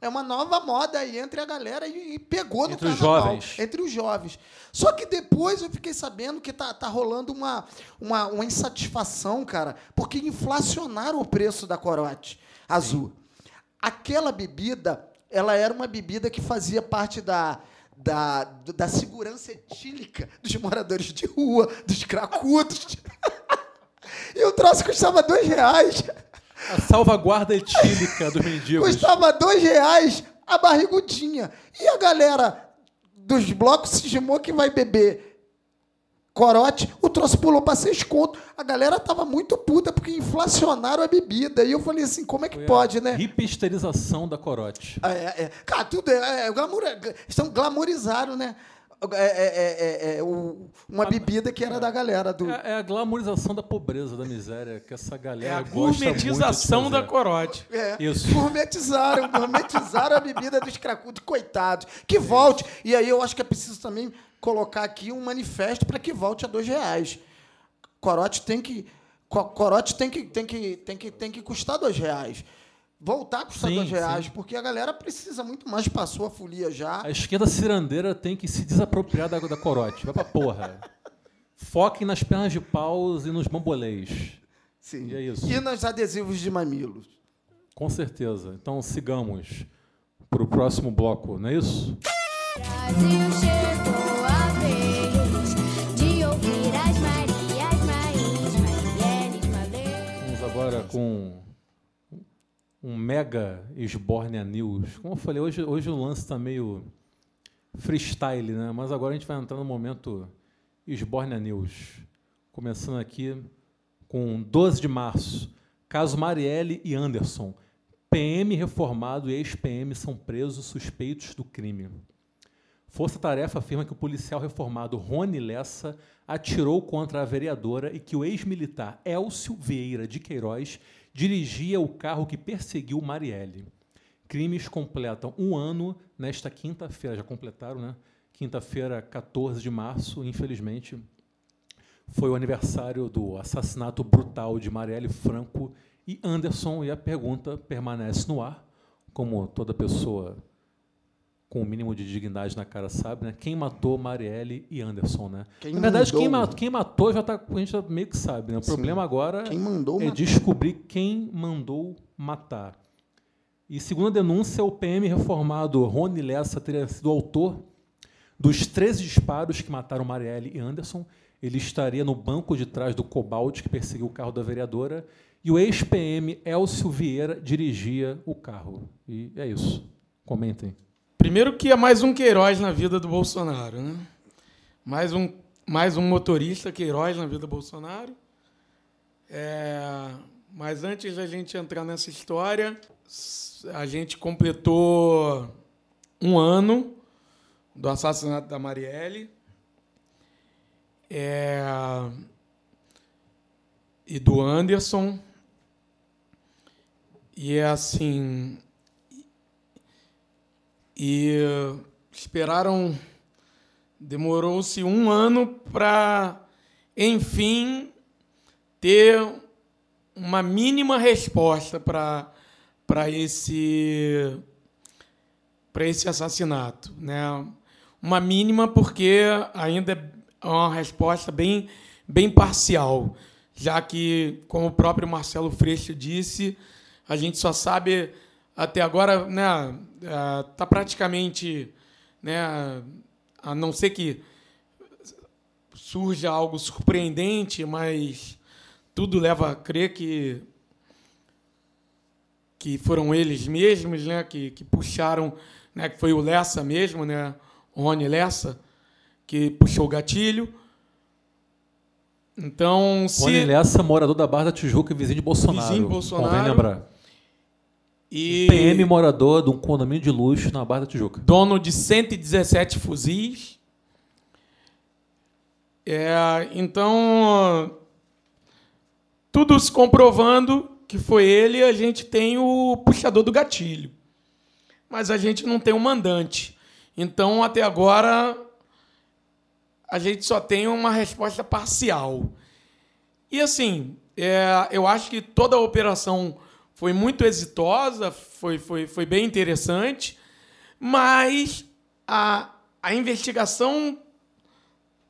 é uma nova moda aí entre a galera e, e pegou no Entre os carnaval. jovens. Entre os jovens. Só que depois eu fiquei sabendo que tá, tá rolando uma, uma, uma insatisfação, cara, porque inflacionaram o preço da corote azul. Aquela bebida, ela era uma bebida que fazia parte da, da, da segurança etílica dos moradores de rua, dos cracudos. [LAUGHS] e o troço custava dois reais. A salvaguarda etílica dos mendigos. Custava dois reais a barrigudinha. E a galera dos blocos se estimou que vai beber corote, o troço pulou para seis conto. A galera tava muito puta porque inflacionaram a bebida. E eu falei assim, como é que Foi pode, né? Hipisterização da corote. É, é, cara, tudo é, é glamour, estão glamorizaram, né? É, é, é, é, o- uma bebida que era da galera do. É, é a glamorização da pobreza, da miséria, que essa É galera a gosta muito de gourmetização da corote. É, Isso. gourmetizaram, gourmetizaram a bebida dos cracudos, coitados. Que volte. E aí eu acho que é preciso também colocar aqui um manifesto para que volte a dois reais. Corote tem que. co- Corote tem que, tem que, tem que, tem que custar dois reais. Voltar a custar Sim, reais, sim. porque a galera precisa muito mais, passou a folia já. A esquerda cirandeira tem que se desapropriar da, da corote. Vai pra porra. Foquem nas pernas de paus e nos bambolês. Sim. E é isso. E nos adesivos de mamilos. Com certeza. Então sigamos pro próximo bloco, não é isso? Brasil chegou a vez de ouvir as Marias, Maís, Marielles. Vamos agora com um mega Sbornia News. Como eu falei, hoje, hoje o lance está meio freestyle, né? Mas agora a gente vai entrar no momento Sbornia News. Começando aqui com 12 de março. Caso Marielle e Anderson. PM reformado e ex-PM são presos suspeitos do crime. Força Tarefa afirma que o policial reformado Rony Lessa atirou contra a vereadora e que o ex-militar Elcio Vieira de Queiroz dirigia o carro que perseguiu Marielle. Crimes completam um ano nesta quinta-feira. Já completaram, né? Quinta-feira, 14 de março, infelizmente, foi o aniversário do assassinato brutal de Marielle Franco e Anderson. E a pergunta permanece no ar, como toda pessoa com o mínimo de dignidade na cara sabe, né? Quem matou Marielle e Anderson, né? Quem na verdade, mandou? quem matou, quem matou já tá, a gente já meio que sabe, né? O problema agora é matar? descobrir quem mandou matar. E segundo a denúncia, o PM reformado Rony Lessa teria sido o autor dos 13 disparos que mataram Marielle e Anderson. Ele estaria no banco de trás do Cobalt que perseguiu o carro da vereadora. E o ex-PM Elcio Vieira dirigia o carro. E é isso. Comentem. Primeiro que é mais um Queiroz na vida do Bolsonaro, né? Mais um, mais um motorista Queiroz na vida do Bolsonaro. É, mas antes da gente entrar nessa história, a gente completou um ano do assassinato da Marielle. É, e do Anderson. E é assim, e esperaram. Demorou-se um ano para, enfim, ter uma mínima resposta para esse esse assassinato, né? Uma mínima porque ainda é uma resposta bem bem parcial, já que, como o próprio Marcelo Freixo disse, a gente só sabe até agora, né, está praticamente, né, a não ser que surja algo surpreendente, mas tudo leva a crer que que foram eles mesmos, né, que, que puxaram, né, que foi o Lessa mesmo, né, o Rony Lessa, que puxou o gatilho. Então, se Rony Lessa, morador da Barra da Tijuca e vizinho de Bolsonaro. Vizinho de Bolsonaro. Convém lembrar. E PM morador de um condomínio de luxo na Barra da Tijuca. dono de 117 fuzis. É, então, tudo se comprovando que foi ele, a gente tem o puxador do gatilho. Mas a gente não tem o mandante. Então, até agora, a gente só tem uma resposta parcial. E assim, é, eu acho que toda a operação foi muito exitosa, foi, foi, foi bem interessante, mas a, a investigação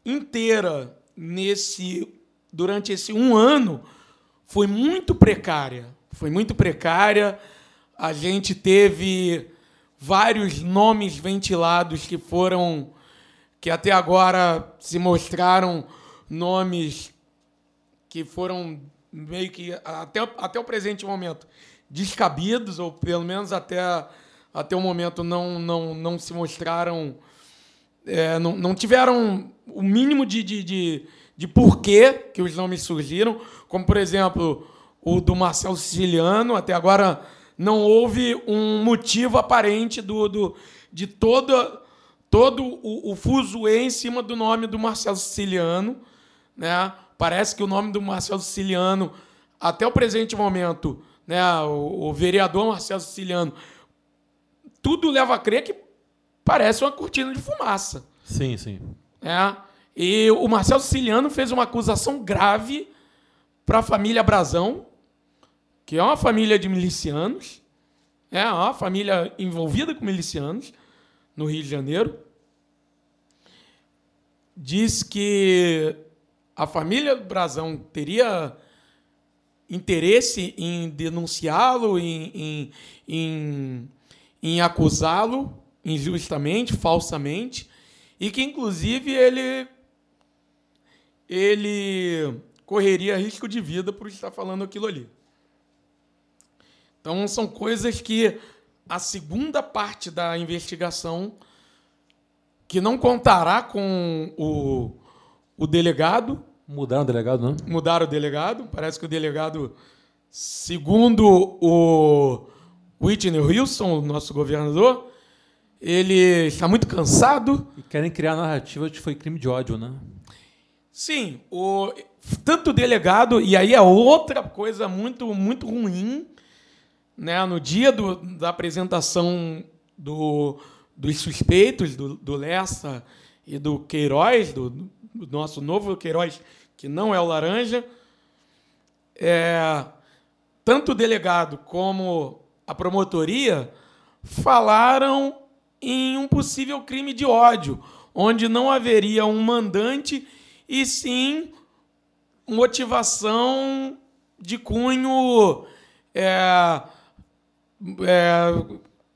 inteira nesse durante esse um ano foi muito precária. Foi muito precária. A gente teve vários nomes ventilados que foram que até agora se mostraram nomes que foram meio que até, até o presente momento descabidos ou pelo menos até até o momento não não, não se mostraram é, não, não tiveram o mínimo de, de, de, de porquê que os nomes surgiram, como, por exemplo, o do Marcelo Siciliano. Até agora não houve um motivo aparente do, do, de toda, todo o, o fuzuê em cima do nome do Marcelo Siciliano. Né? Parece que o nome do Marcelo Siciliano, até o presente momento, né, o, o vereador Marcelo Siciliano, tudo leva a crer que parece uma cortina de fumaça. Sim, sim. né? E o Marcelo Siciliano fez uma acusação grave para a família Brazão, que é uma família de milicianos, é uma família envolvida com milicianos no Rio de Janeiro. Diz que a família Brazão teria interesse em denunciá-lo, em, em, em, em acusá-lo injustamente, falsamente, e que inclusive ele ele correria risco de vida por estar falando aquilo ali. Então são coisas que a segunda parte da investigação que não contará com o, o delegado, Mudaram o delegado, não? mudaram o delegado, parece que o delegado, segundo o Whitney Wilson, o nosso governador, ele está muito cansado, E querem criar a narrativa de que foi crime de ódio, né? Sim, o, tanto o delegado, e aí é outra coisa muito, muito ruim, né? No dia do- da apresentação do, dos suspeitos, do, do Lessa e do Queiroz, do, nosso novo Queiroz, que não é o Laranja, é, tanto o delegado como a promotoria falaram em um possível crime de ódio, onde não haveria um mandante e sim motivação de cunho é, é,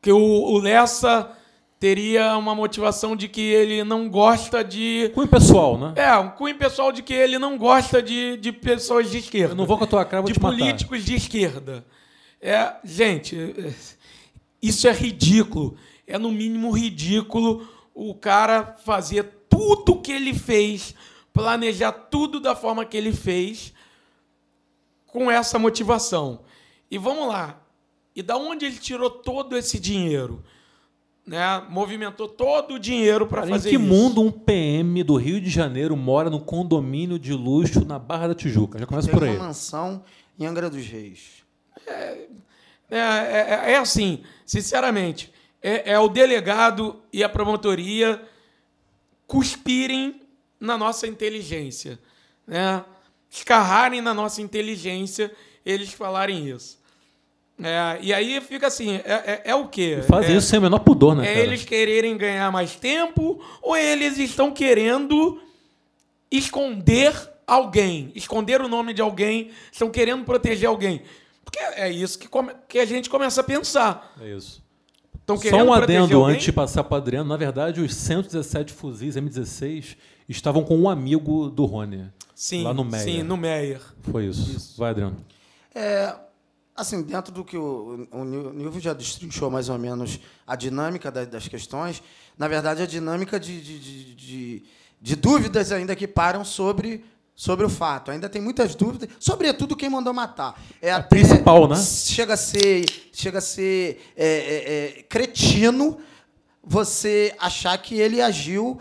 que o, o Lessa teria uma motivação de que ele não gosta de Cunho pessoal, né? é, um cunho pessoal de que ele não gosta de, de pessoas de esquerda. Eu não vou com a tua cara, vou de te matar. políticos de esquerda. É, gente, isso é ridículo. É no mínimo ridículo o cara fazer tudo o que ele fez, planejar tudo da forma que ele fez com essa motivação. E vamos lá. E da onde ele tirou todo esse dinheiro? Né? Movimentou todo o dinheiro para Cara, em fazer que isso. mundo um PM do Rio de Janeiro mora no condomínio de luxo na Barra da Tijuca? Já começa Tem por aí. uma mansão em Angra dos Reis. É, é- é assim, sinceramente, é, é o delegado e a promotoria cuspirem na nossa inteligência, né? escarrarem na nossa inteligência eles falarem isso. É, e aí fica assim, é, é- é o quê? Fazem é, isso sem o menor pudor, né, é cara? eles quererem ganhar mais tempo ou eles estão querendo esconder alguém, esconder o nome de alguém, estão querendo proteger alguém. Porque é isso que, come- que a gente começa a pensar. É isso. Estão Só um adendo alguém? antes de passar para Adriano. Na verdade, os 117 fuzis M16 estavam com um amigo do Rony. Sim, lá no Meyer. sim, no Meyer. Foi isso. Vai, Adriano. É, assim, dentro do que o, o Nil- Nilvio já destrinchou mais ou menos a dinâmica da- das questões, na verdade, a dinâmica de, de, de, de- dúvidas ainda que param sobre, sobre o fato. Ainda tem muitas dúvidas, sobretudo quem mandou matar. É A principal, né? Chega a ser, chega a ser é, é, é, cretino você achar que ele agiu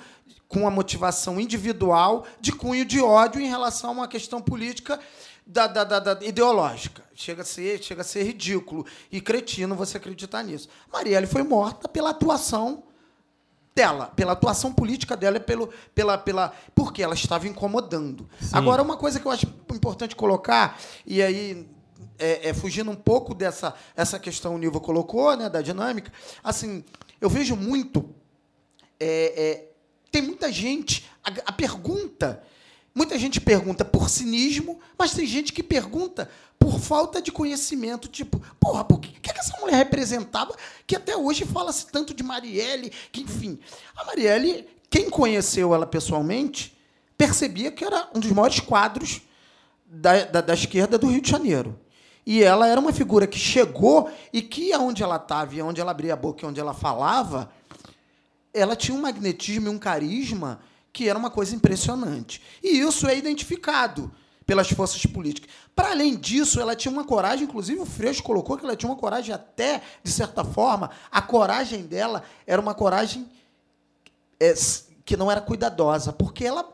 com uma motivação individual de cunho de ódio em relação a uma questão política da, da- da- da- ideológica. Chega a, ser, chega a ser ridículo e cretino você acreditar nisso. Marielle foi morta pela atuação dela, pela atuação política dela, pelo, pela, pela, porque ela estava incomodando. Agora, uma coisa que eu acho importante colocar, e aí é, é, fugindo um pouco dessa essa questão que o Nilva colocou, né, da dinâmica, assim, eu vejo muito. é, é, tem muita gente. A, a pergunta. Muita gente pergunta por cinismo, mas tem gente que pergunta por falta de conhecimento. Tipo, porra, por que, é que essa mulher representava que até hoje fala-se tanto de Marielle? Que, enfim, a Marielle, quem conheceu ela pessoalmente, percebia que era um dos maiores quadros da, da, da esquerda do Rio de Janeiro. E ela era uma figura que chegou e que, aonde ela estava, e onde ela abria a boca e onde ela falava, ela tinha um magnetismo e um carisma que era uma coisa impressionante. E isso é identificado pelas forças políticas. Para além disso, ela tinha uma coragem, inclusive o Freixo colocou que ela tinha uma coragem até, de certa forma, a coragem dela era uma coragem é, que não era cuidadosa, porque ela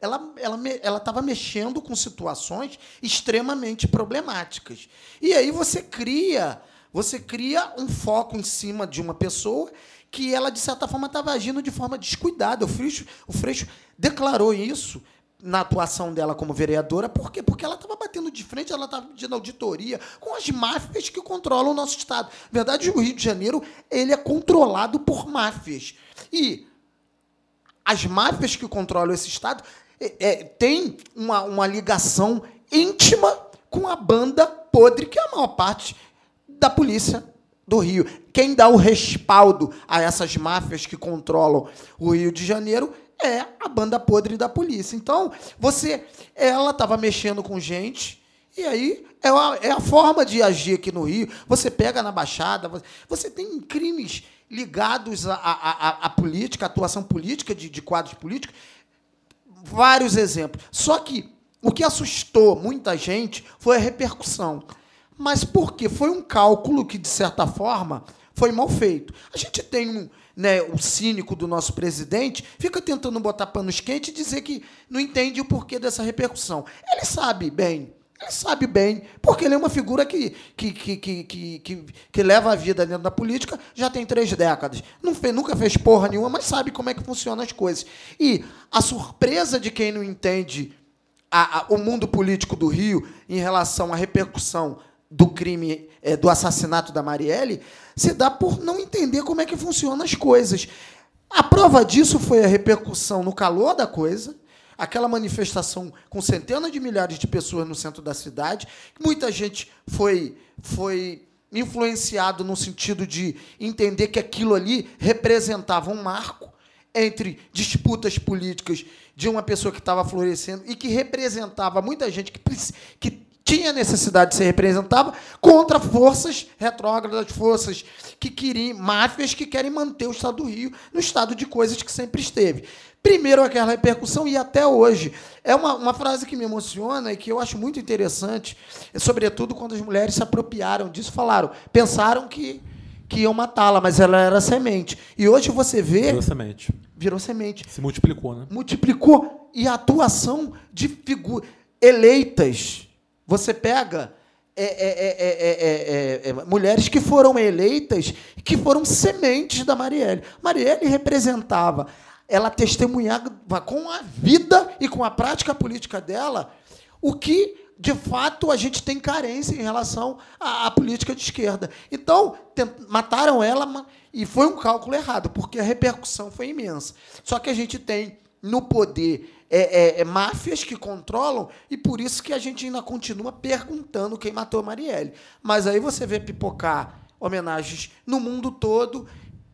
ela ela ela estava mexendo com situações extremamente problemáticas. E aí você cria, você cria um foco em cima de uma pessoa que ela de certa forma estava agindo de forma descuidada. O Freixo, o Freixo declarou isso na atuação dela como vereadora, por quê? Porque ela estava batendo de frente, ela estava pedindo auditoria com as máfias que controlam o nosso estado. Na verdade, o Rio de Janeiro ele é controlado por máfias. E as máfias que controlam esse Estado é, é, têm uma, uma ligação íntima com a banda podre, que é a maior parte da polícia do Rio. Quem dá o respaldo a essas máfias que controlam o Rio de Janeiro é a banda podre da polícia. Então, você, ela estava mexendo com gente e aí é a, é a forma de agir aqui no Rio. Você pega na Baixada, você, tem crimes ligados à política, à atuação política de, de quadros políticos. Vários exemplos. Só que o que assustou muita gente foi a repercussão. Mas por quê? Foi um cálculo que, de certa forma, foi mal feito. A gente tem um, né, o cínico do nosso presidente, fica tentando botar panos quentes e dizer que não entende o porquê dessa repercussão. Ele sabe bem. Ele sabe bem, porque ele é uma figura que, que, que, que, que, que, que leva a vida dentro da política já tem três décadas. Não fez, nunca fez porra nenhuma, mas sabe como é que funcionam as coisas. E a surpresa de quem não entende a- a- o mundo político do Rio em relação à repercussão do crime, eh, do assassinato da Marielle, se dá por não entender como é que funcionam as coisas. A prova disso foi a repercussão no calor da coisa, aquela manifestação com centenas de milhares de pessoas no centro da cidade, muita gente foi foi influenciado no sentido de entender que aquilo ali representava um marco entre disputas políticas de uma pessoa que estava florescendo e que representava muita gente que, que tinha necessidade de ser representada contra forças retrógradas, forças que queriam, máfias que querem manter o Estado do Rio no estado de coisas que sempre esteve. Primeiro, aquela repercussão, e até hoje. É uma, uma frase que me emociona e que eu acho muito interessante, é sobretudo quando as mulheres se apropriaram disso, falaram, pensaram que, que iam matá-la, mas ela era semente. E hoje você vê, Virou semente. virou semente Se multiplicou, né? multiplicou e a atuação de figuras eleitas. Você pega é, é, é, é, é, é, mulheres que foram eleitas, que foram sementes da Marielle. Marielle representava, ela testemunhava com a vida e com a prática política dela o que de fato a gente tem carência em relação à, à política de esquerda. Então, mataram ela e foi um cálculo errado, porque a repercussão foi imensa. Só que a gente tem no poder é, é, é, máfias que controlam e por isso que a gente ainda continua perguntando quem matou Marielle. Mas aí você vê pipocar homenagens no mundo todo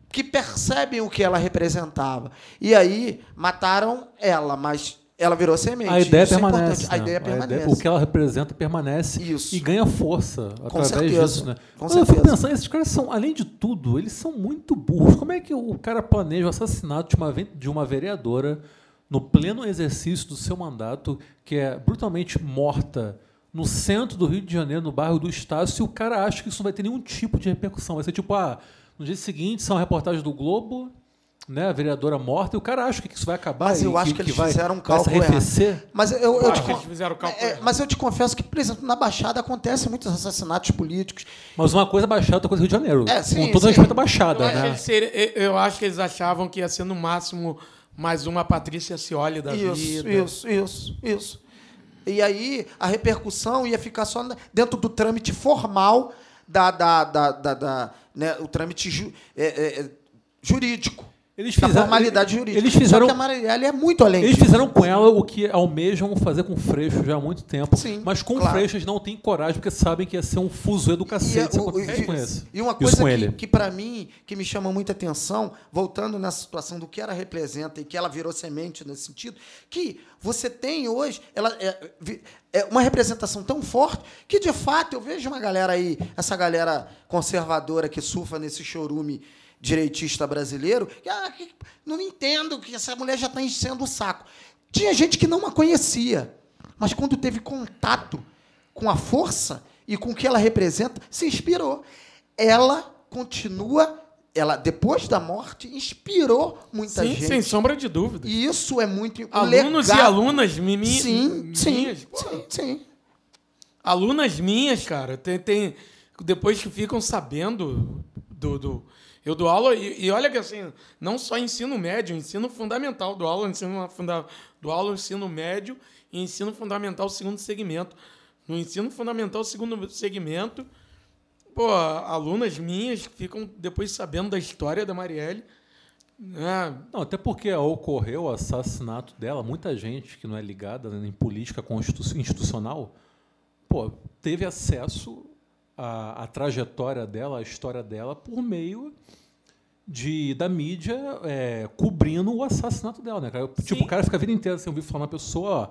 que percebem o que ela representava. E aí mataram ela, mas ela virou semente. A ideia Isso é permanece. A né? ideia permanece. o que ela representa permanece Isso. e ganha força através certeza. disso, né? Com Mas eu fico certeza. pensando, esses caras são, além de tudo, eles são muito burros. Como é que o cara planeja o assassinato de uma, de uma vereadora no pleno exercício do seu mandato, que é brutalmente morta no centro do Rio de Janeiro, no bairro do Estácio, se o cara acha que isso não vai ter nenhum tipo de repercussão? Vai ser tipo, ah, no dia seguinte, são reportagens do Globo, né, a vereadora morta, e o cara acha que isso vai acabar. Mas eu e acho que, eles vai, fizeram um cálculo errado. Mas eu, eu, Eu te acho que con- eles fizeram o cálculo é, mas eu te confesso que, por exemplo, na Baixada acontecem muitos assassinatos políticos. Mas uma coisa é Baixada, outra coisa é Rio de Janeiro. É, sim, Com todo sim. respeito à Eu Baixada, acho, que né? eles seria- eu- eu acho que eles achavam que ia ser no máximo mais uma Patrícia Cioli da Isso, vida. isso, isso, isso. E aí a repercussão ia ficar só dentro do trâmite formal da, da, da, da- da- né, o trâmite ju- é, é, é, jurídico. Eles fizeram- formalidade jurídica. eles fizeram- Só que a Marielle é muito além Eles disso. fizeram com ela o que almejam fazer com Freixo já há muito tempo. Sim, mas com claro. Freixo eles não têm coragem, porque sabem que ia ser um fuzuê do E, cacete o- e- e uma coisa que, que para mim, que me chama muita atenção, voltando nessa situação do que ela representa e que ela virou semente nesse sentido, que você tem hoje ela é, é uma representação tão forte que, de fato, eu vejo uma galera aí, essa galera conservadora que surfa nesse chorume direitista brasileiro, que, ah, não entendo que essa mulher já está enchendo o saco. Tinha gente que não a conhecia, mas quando teve contato com a força e com o que ela representa, se inspirou. Ela continua, ela depois da morte inspirou muita Sim, gente. sem sombra de dúvida. E isso é muito Alunos legado- e alunas mi- Sim, sim, minhas. pô, sim, sim. Alunas minhas, cara, tem, tem- depois que ficam sabendo do. do- eu dou aula, e, e olha que assim, não só ensino médio, ensino fundamental, dou aula, ensino, funda, dou aula ensino médio e ensino fundamental segundo segmento. No ensino fundamental segundo segmento, pô, alunas minhas ficam depois sabendo da história da Marielle. Né? Não, até porque ocorreu o assassinato dela, muita gente que não é ligada né, em política institucional, pô, teve acesso à, à trajetória dela, à história dela, por meio de, da mídia é, cobrindo o assassinato dela. Né, cara? Tipo, Sim. o cara fica a vida inteira sem ouvir falar uma pessoa, ó,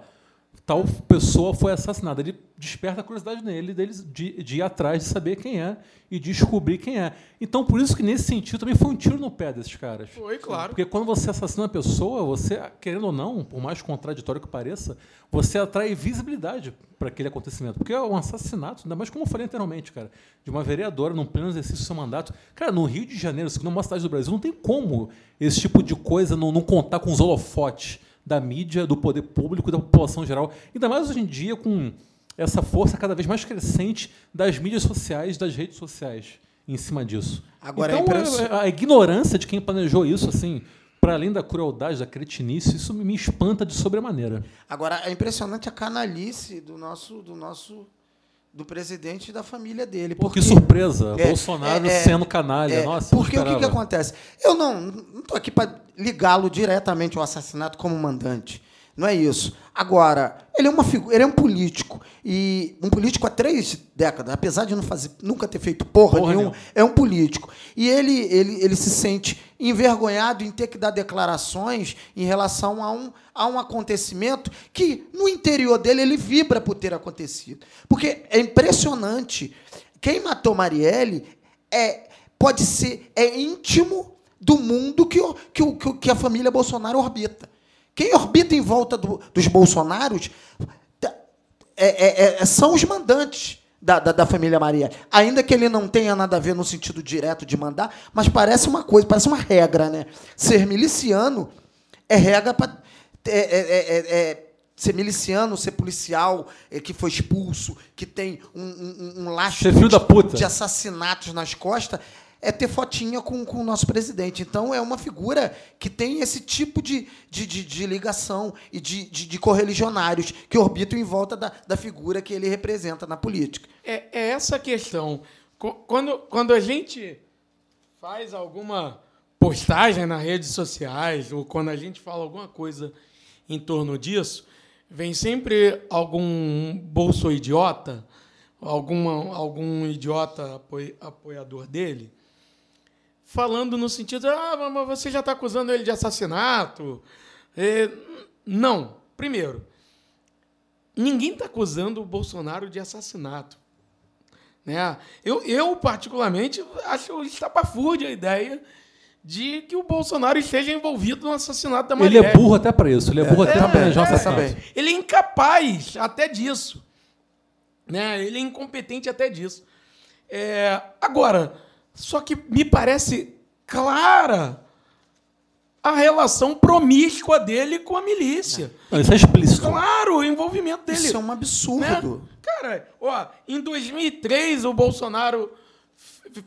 tal pessoa foi assassinada. Ele desperta a curiosidade nele deles de, de ir atrás de saber quem é e descobrir quem é. Então, por isso que nesse sentido também foi um tiro no pé desses caras. Foi, claro. Porque quando você assassina uma pessoa, você, querendo ou não, por mais contraditório que pareça, você atrai visibilidade para aquele acontecimento. Porque é um assassinato, ainda mais como eu falei anteriormente, cara, de uma vereadora num pleno exercício do seu mandato. Cara, no Rio de Janeiro, segunda maior cidade do Brasil, não tem como esse tipo de coisa não, não contar com os holofotes da mídia, do poder público, da população geral. Ainda mais hoje em dia com essa força cada vez mais crescente das mídias sociais, das redes sociais em cima disso. Agora, é então, a, a ignorância de quem planejou isso, assim, para além da crueldade, da cretinice, isso me espanta de sobremaneira. Agora, é impressionante a canalice do nosso, do nosso, do presidente e da família dele. Pô, porque, que surpresa, É, Bolsonaro é, é, sendo canalha. é, Nossa, porque o que, que acontece? Eu não não estou aqui para ligá-lo diretamente ao assassinato como mandante. Não é isso. Agora, ele é uma figura, ele é um político. E um político há três décadas, apesar de não fazer, nunca ter feito porra, Porra nenhuma, nenhuma. é um político. E ele, ele, ele se sente envergonhado em ter que dar declarações em relação a um, a um acontecimento que, no interior dele, ele vibra por ter acontecido. Porque é impressionante. Quem matou Marielle é, pode ser é íntimo do mundo que, que, que, que a família Bolsonaro orbita. Quem orbita em volta do- dos Bolsonaros é- é- é- são os mandantes da, da, da família Maria. Ainda que ele não tenha nada a ver no sentido direto de mandar, mas parece uma coisa, parece uma regra, né? Ser miliciano é regra para. É, é- é- é- é ser miliciano, ser policial é, que foi expulso, que tem um, um, um filho de, de assassinatos nas costas, é ter fotinha com, com o nosso presidente. Então, é uma figura que tem esse tipo de, de, de, de ligação e de, de, de correligionários que orbitam em volta da, da figura que ele representa na política. É, é essa questão. Quando, quando a gente faz alguma postagem nas redes sociais, ou quando a gente fala alguma coisa em torno disso, vem sempre algum bolso idiota, alguma, algum idiota apoi- apoiador dele, falando no sentido, ah, mas você já está acusando ele de assassinato. É, não. Primeiro, ninguém está acusando o Bolsonaro de assassinato. Né? Eu, eu, particularmente, acho estapafúrdia a ideia de que o Bolsonaro esteja envolvido no assassinato da Ele Marielle. é burro até para isso. Ele é burro até para planejar é, assassinato. Ele é incapaz até disso. Né? Ele é incompetente até disso. É, agora, só que me parece clara a relação promíscua dele com a milícia. Não, isso é explícito. Claro, o envolvimento dele. Isso é um né? absurdo. Cara, ó, em 2003 o Bolsonaro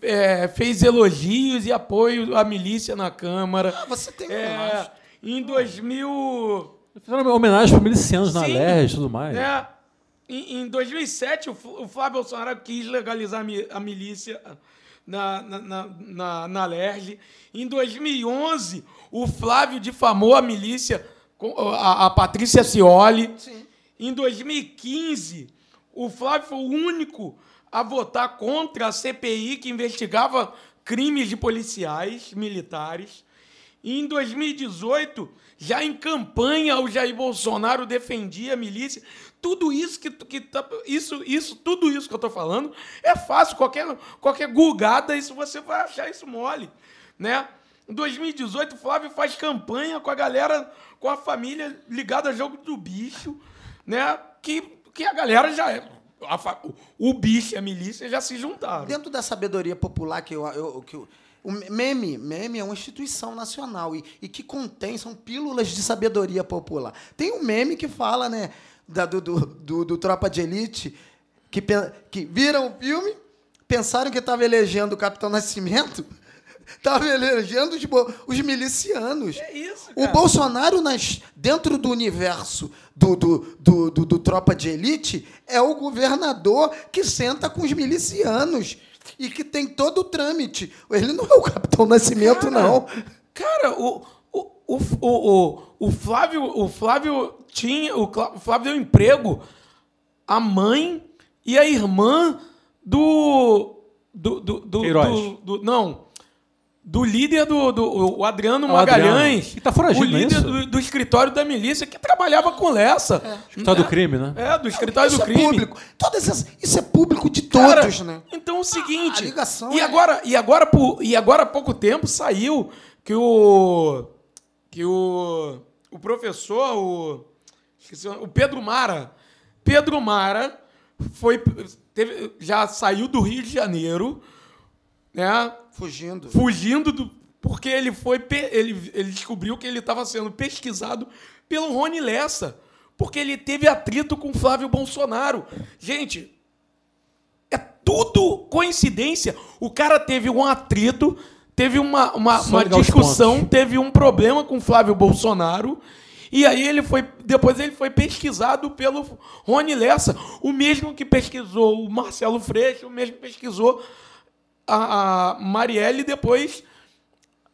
é, fez elogios e apoio à milícia na Câmara. Ah, você tem É, em 2000, Fizeram homenagem para milicianos na Sim. LERJ e tudo mais. né, em, em 2007 o, Fl- o Flávio Bolsonaro quis legalizar a milícia na, na, na, na, LERJ. Em 2011 o Flávio difamou a milícia com a, a Patrícia Cioli. Sim. Em 2015, o Flávio foi o único a votar contra a CPI que investigava crimes de policiais militares. E em 2018, já em campanha, o Jair Bolsonaro defendia a milícia. Tudo isso que, que tá- isso, isso, tudo isso que eu estou falando é fácil. Qualquer, qualquer gulgada, isso você vai achar isso mole, né? Em 2018, o Flávio faz campanha com a galera, com a família ligada ao jogo do bicho, né? Que, que a galera já é. a o bicho e a milícia já se juntaram. Dentro da sabedoria popular que eu, eu- que eu- o meme, meme é uma instituição nacional e, e que contém, são pílulas de sabedoria popular. Tem um meme que fala, né, da- do, do, do- do Tropa de Elite, que, que viram o filme, pensaram que estava elegendo o Capitão Nascimento, [LAUGHS] estava elegendo os, os milicianos. É isso, O cara. Bolsonaro, nas, dentro do universo do, do, do, do- do Tropa de Elite, é o governador que senta com os milicianos e que tem todo o trâmite. Ele não é o Capitão Nascimento, Cara, não. Cara, o, o, o, o, o, Flávio, o Flávio tinha. O, Flávio deu emprego à mãe e à irmã do. Do. do, do, do- do- não. Do líder do. do o Adriano Ah, o Adriano. Magalhães. Que tá foragido, O é líder do, do escritório da milícia que trabalhava com Lessa. História do crime, né? É, do escritório isso do é crime. público. Todas essas, isso é público de Cara, todos, né? Então é o seguinte. a ligação e é- agora e agora por, e agora há pouco tempo saiu que o que o o professor o o Pedro Mara Pedro Mara foi teve, já saiu do Rio de Janeiro, né? Fugindo. Fugindo do porque ele foi ele, ele descobriu que ele estava sendo pesquisado pelo Rony Lessa, porque ele teve atrito com Flávio Bolsonaro. Gente, é tudo coincidência. O cara teve um atrito, teve uma, uma, uma discussão, teve um problema com Flávio Bolsonaro. E aí ele foi. Depois ele foi pesquisado pelo Rony Lessa, o mesmo que pesquisou o Marcelo Freixo, o mesmo que pesquisou a, a Marielle e depois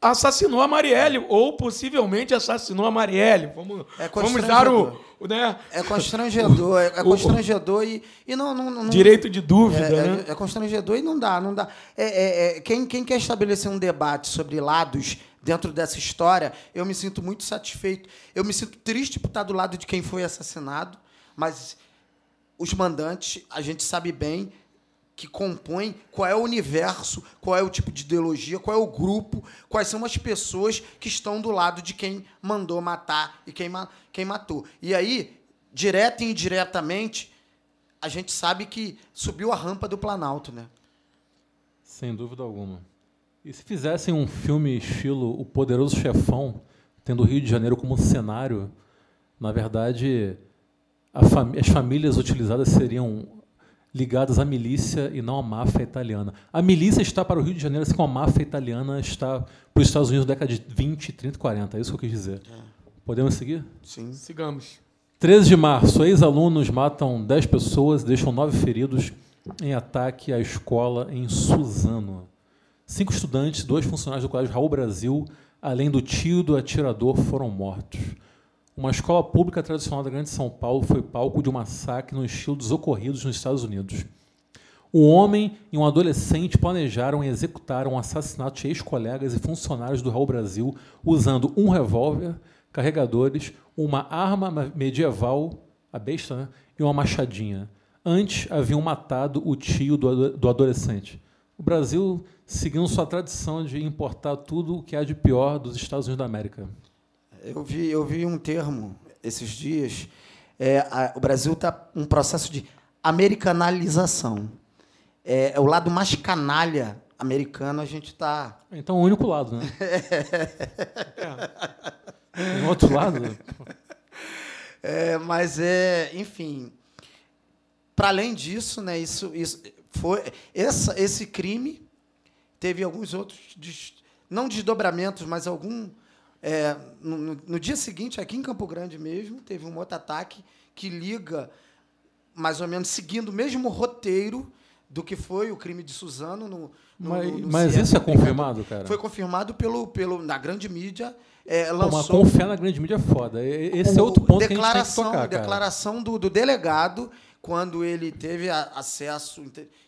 assassinou a Marielle, ou possivelmente assassinou a Marielle. Vamos, É vamos dar o, né, É constrangedor, é, é constrangedor e, e não, não, não- direito de dúvida, É, né? é- é constrangedor e não dá, não dá. É, é- é- quem, quem quer estabelecer um debate sobre lados dentro dessa história, eu me sinto muito satisfeito. Eu me sinto triste por estar do lado de quem foi assassinado, mas os mandantes, a gente sabe bem que compõem qual é o universo, qual é o tipo de ideologia, qual é o grupo, quais são as pessoas que estão do lado de quem mandou matar e quem, ma- quem matou. E aí, direta e indiretamente, a gente sabe que subiu a rampa do Planalto, né? Sem dúvida alguma. E se fizessem um filme estilo O Poderoso Chefão, tendo o Rio de Janeiro como cenário, na verdade, a fami- as famílias utilizadas seriam ligadas à milícia e não à máfia italiana. A milícia está para o Rio de Janeiro, assim como a máfia italiana está para os Estados Unidos na década de 20, 30 e 40. É isso que eu quis dizer. Podemos seguir? Sim. Sigamos. 13 de março, ex-alunos matam 10 pessoas, deixam 9 feridos em ataque à escola em Suzano. Cinco estudantes, dois funcionários do Colégio Raul Brasil, além do tio do atirador, foram mortos. Uma escola pública tradicional da Grande São Paulo foi palco de um massacre no estilo dos ocorridos nos Estados Unidos. Um homem e um adolescente planejaram e executaram o assassinato de ex-colegas e funcionários do Raul Brasil usando um revólver, carregadores, uma arma medieval, a besta, né? e uma machadinha. Antes haviam matado o tio do, do adolescente. O Brasil seguindo sua tradição de importar tudo o que há de pior dos Estados Unidos da América. Eu vi, eu vi um termo esses dias. É, a- o Brasil está um processo de americanalização. É, é o lado mais canalha americano a gente tá Então, o único lado, né? [LAUGHS] Tem outro lado? É, mas é, enfim, para além disso, né, isso, isso foi essa, esse crime teve alguns outros des- não desdobramentos, mas algum é, no, no- dia seguinte aqui em Campo Grande mesmo teve um outro ataque que liga mais ou menos seguindo o mesmo roteiro do que foi o crime de Suzano no, no- Mas, no- mas isso é confirmado, cara? Foi confirmado pelo, pelo na grande mídia. É, Pô, mas lançou na grande mídia é foda. Esse é outro ponto que a gente tem que declaração, tocar, cara. declaração do, do delegado quando ele teve a- acesso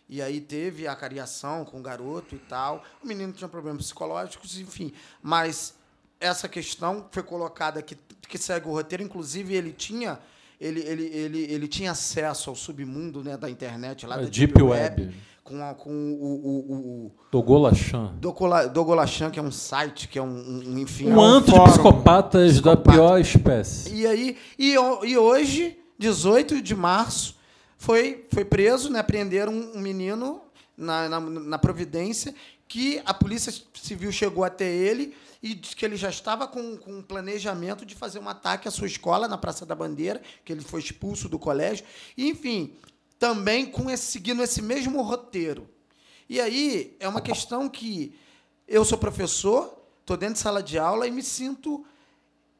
e aí teve a cariação com o garoto e tal. O menino tinha problemas psicológicos, enfim. Mas essa questão foi colocada que, que segue o roteiro. Inclusive, ele tinha. Ele, ele, ele, ele tinha acesso ao submundo né, da internet, lá A da Deep Web. com, a- com o, o, o, o Togolachan. Dogola- Dogolachan, que é um site, que é um, um- um, enfim... Um é anto de fórum. psicopatas da Psicopata. pior espécie. E aí, e, e hoje, 18 de março, foi, foi preso, né? Prenderam um, um menino na, na, na Providência, que a Polícia Civil chegou até ele e disse que ele já estava com, com um planejamento de fazer um ataque à sua escola na Praça da Bandeira, que ele foi expulso do colégio. E, enfim, também com esse, seguindo esse mesmo roteiro. E aí é uma questão que eu sou professor, estou dentro de sala de aula e me sinto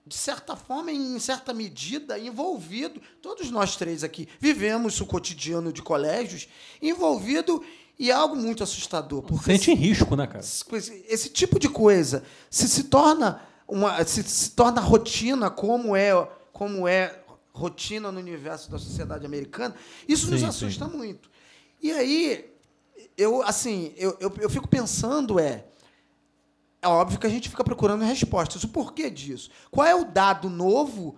de certa forma, em certa medida, envolvido. Todos nós três aqui vivemos o cotidiano de colégios, envolvido e é algo muito assustador. Porque Sente em risco, né, cara? esse, tipo de coisa se se torna uma se, se torna rotina como é como é rotina no universo da sociedade americana isso nos Sim, assusta muito e aí eu assim eu, eu, eu fico pensando é é óbvio que a gente fica procurando respostas o porquê disso qual é o dado novo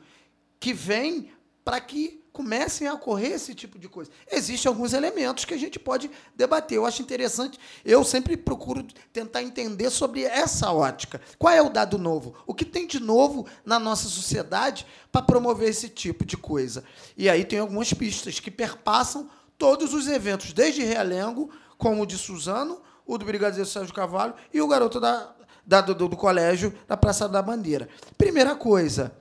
que vem para que comecem a ocorrer esse tipo de coisa. Existem alguns elementos que a gente pode debater. Eu acho interessante, eu sempre procuro tentar entender sobre essa ótica. Qual é o dado novo? O que tem de novo na nossa sociedade para promover esse tipo de coisa? E aí tem algumas pistas que perpassam todos os eventos, desde Realengo, como o de Suzano, o do Brigadeiro Sérgio Cavalho e o garoto da, da- do, do colégio da Praça da Bandeira. Primeira coisa,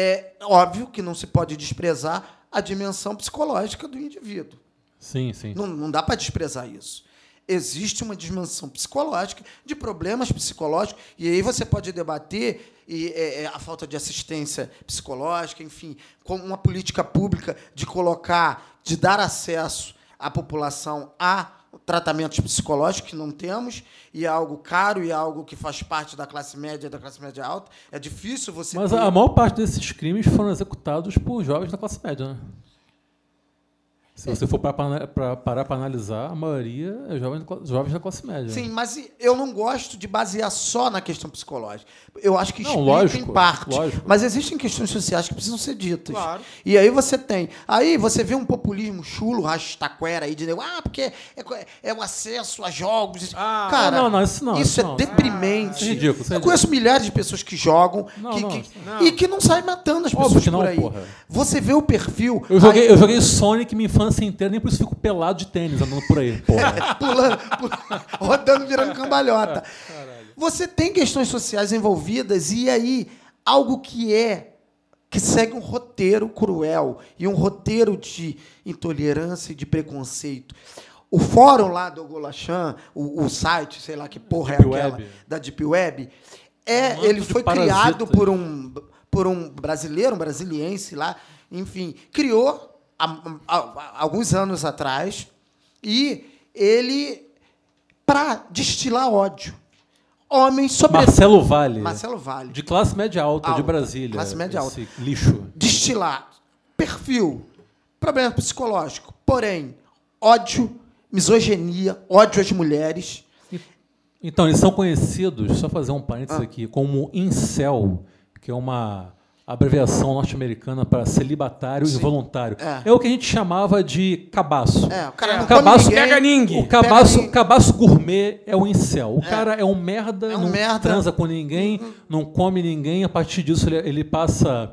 é óbvio que não se pode desprezar a dimensão psicológica do indivíduo. Sim, sim. Não, não dá para desprezar isso. Existe uma dimensão psicológica, de problemas psicológicos, e aí você pode debater e, é, é, a falta de assistência psicológica, enfim, como uma política pública de colocar, de dar acesso à população a tratamentos psicológicos que não temos, e é algo caro e é algo que faz parte da classe média, da classe média alta. É difícil você. Mas ter- a maior parte desses crimes foram executados por jovens da classe média, né? Se você for para parar para analisar, a maioria é jovens, da cla- jovens da classe média. Sim, mas eu não gosto de basear só na questão psicológica. Eu acho que Não, explica lógico, em parte. lógico. Mas existem questões sociais que precisam ser ditas. Claro. E aí você tem. Aí você vê um populismo chulo, rastaquera aí, de ah, porque é, é o acesso a jogos. Ah, Cara, não, não, isso não, isso é não. deprimente. Isso é ridículo, isso é eu conheço milhares de pessoas que jogam Não, que- não, que- isso não. e que não saem matando as Óbvio pessoas que não, por aí. porra. Você vê o perfil. Eu joguei, aí- eu joguei Sonic minha infância inteira, nem por isso fico pelado de tênis andando por aí, [LAUGHS] pulando, pulando, [LAUGHS] rodando, virando cambalhota. Você tem questões sociais envolvidas e aí algo que é que segue um roteiro cruel e um roteiro de intolerância e de preconceito. O fórum lá do Golachan, o, o site, sei lá que porra Deep é aquela, Web. da Deep Web, é, Um ele foi criado por um, por um brasileiro, um brasiliense lá, enfim, criou há, há- alguns anos atrás e ele para destilar ódio. Homens sobre Marcelo Vale, Marcelo Vale. de classe média alta, de Alta, Brasília. classe média esse lixo. destilar perfil, problema psicológico, porém ódio, misoginia, ódio às mulheres. Então, eles são conhecidos, só fazer um Ah. parênteses aqui, como incel, que é uma abreviação norte-americana para celibatário involuntário. É. É. o que a gente chamava de cabaço. É, o cara É. não O cabaço come ninguém. pega ninguém. O cabaço, ninguém. cabaço gourmet é o incel. O cara é um merda, É um não merda. transa com ninguém, não come ninguém. A partir disso, ele, ele passa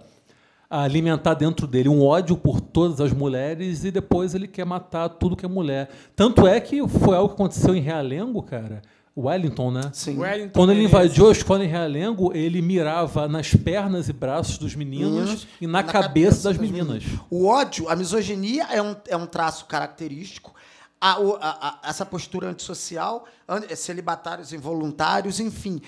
a alimentar dentro dele um ódio por todas as mulheres e depois ele quer matar tudo que é mulher. Tanto é que foi algo que aconteceu em Realengo, cara. Wellington, né? Sim. Wellington Quando ele Menezes. invadiu a escola em Realengo, ele mirava nas pernas e braços dos meninos e na, cabeça, das meninas. O ódio, a misoginia é um, é um traço característico. A, a- a- essa postura antissocial, an- celibatários involuntários, enfim.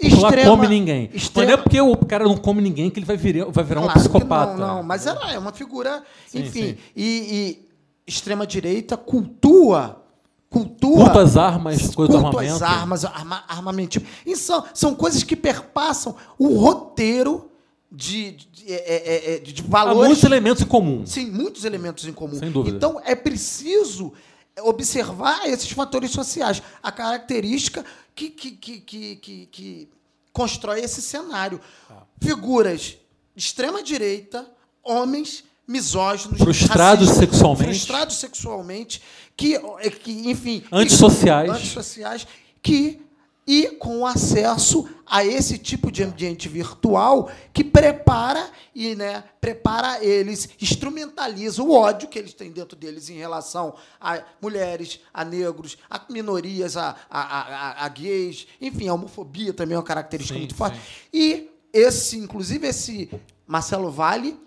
Porque lá come ninguém. Mas extrema- não é porque o cara não come ninguém que ele vai virar, vai virar um Claro que psicopata. Não, não, mas ela é uma figura, Sim, enfim. sim. E, e extrema-direita cultua. Cultua. Culto às armas, coisa do armamento. armas, arma, armamento. São, são coisas que perpassam o roteiro de, de, é, é, é, de- de Há valores. muitos elementos em comum. Sim, muitos elementos em comum. Sem dúvida. Então é preciso observar esses fatores sociais, a característica que, que, que, que, que, que constrói esse cenário. Tá. Figuras de extrema direita, homens misóginos, Frustrados racistas, sexualmente. frustrados sexualmente, que, é, que enfim, Antissociais. antissociais, que e com acesso a esse tipo de ambiente virtual que prepara e né, prepara eles, instrumentaliza o ódio que eles têm dentro deles em relação a mulheres, a negros, a minorias, a, a, a, a- a gays, enfim, a homofobia também é uma característica Sim, muito forte. sim. E esse, inclusive, esse Marcelo Vale,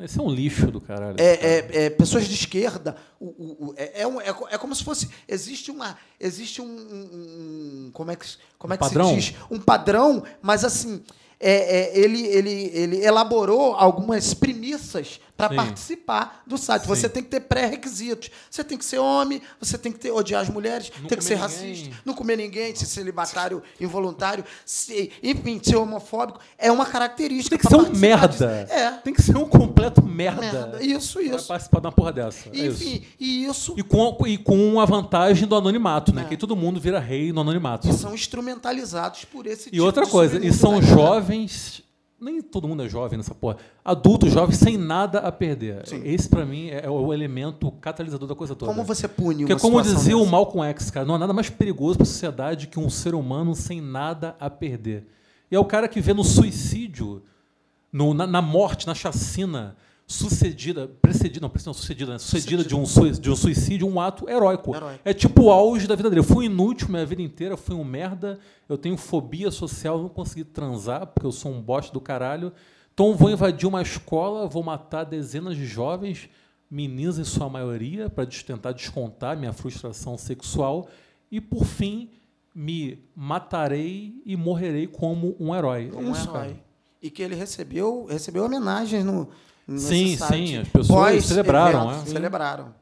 Esse é um lixo do caralho. é, é, é, pessoas de esquerda, o, o- o- é, é, um- é é como se fosse existe uma existe um, um- um- como é que como é que padrão? se diz um padrão, mas assim é, é, ele, ele, ele elaborou algumas premissas para participar do site. Sim. Você tem que ter pré-requisitos. Você tem que ser homem, você tem que ter, odiar as mulheres, Não tem que ser comer racista, ninguém. não comer ninguém, ser celibatário involuntário, se, enfim, ser homofóbico. É uma característica. Tem que ser um merda. disso. É. Tem que ser um completo merda. Merda. Isso, Pra isso. participar de uma porra dessa. É isso. Enfim, e isso E com, e com a vantagem do anonimato, né? É. Que todo mundo vira rei no anonimato. e são instrumentalizados por esse E tipo outra de coisa, e são galera. jovens. Nem todo mundo é jovem nessa porra. Adultos jovens sem nada a perder. Sim. Esse, pra mim, é o elemento catalisador da coisa toda. Como você pune Porque, uma como dizia o dessa? Malcolm X, cara, não há nada mais perigoso para a sociedade que um ser humano sem nada a perder. E é o cara que vê no suicídio, no- na, na morte, na chacina, sucedida, precedida, não, precedida, não, sucedida, né? sucedida de um, sui- de um suicídio, um ato heróico. Heróico. É tipo o auge da vida dele. Eu fui inútil minha vida inteira, fui um merda, eu tenho fobia social, não consegui transar, porque eu sou um bosta do caralho. Então vou invadir uma escola, vou matar dezenas de jovens, meninas em sua maioria, para tentar descontar minha frustração sexual. E por fim, me matarei e morrerei como um herói. Como é isso, herói. cara. E que ele recebeu, recebeu homenagens no. Sim, site. sim, as pessoas Pós celebraram, evento, é. Celebraram.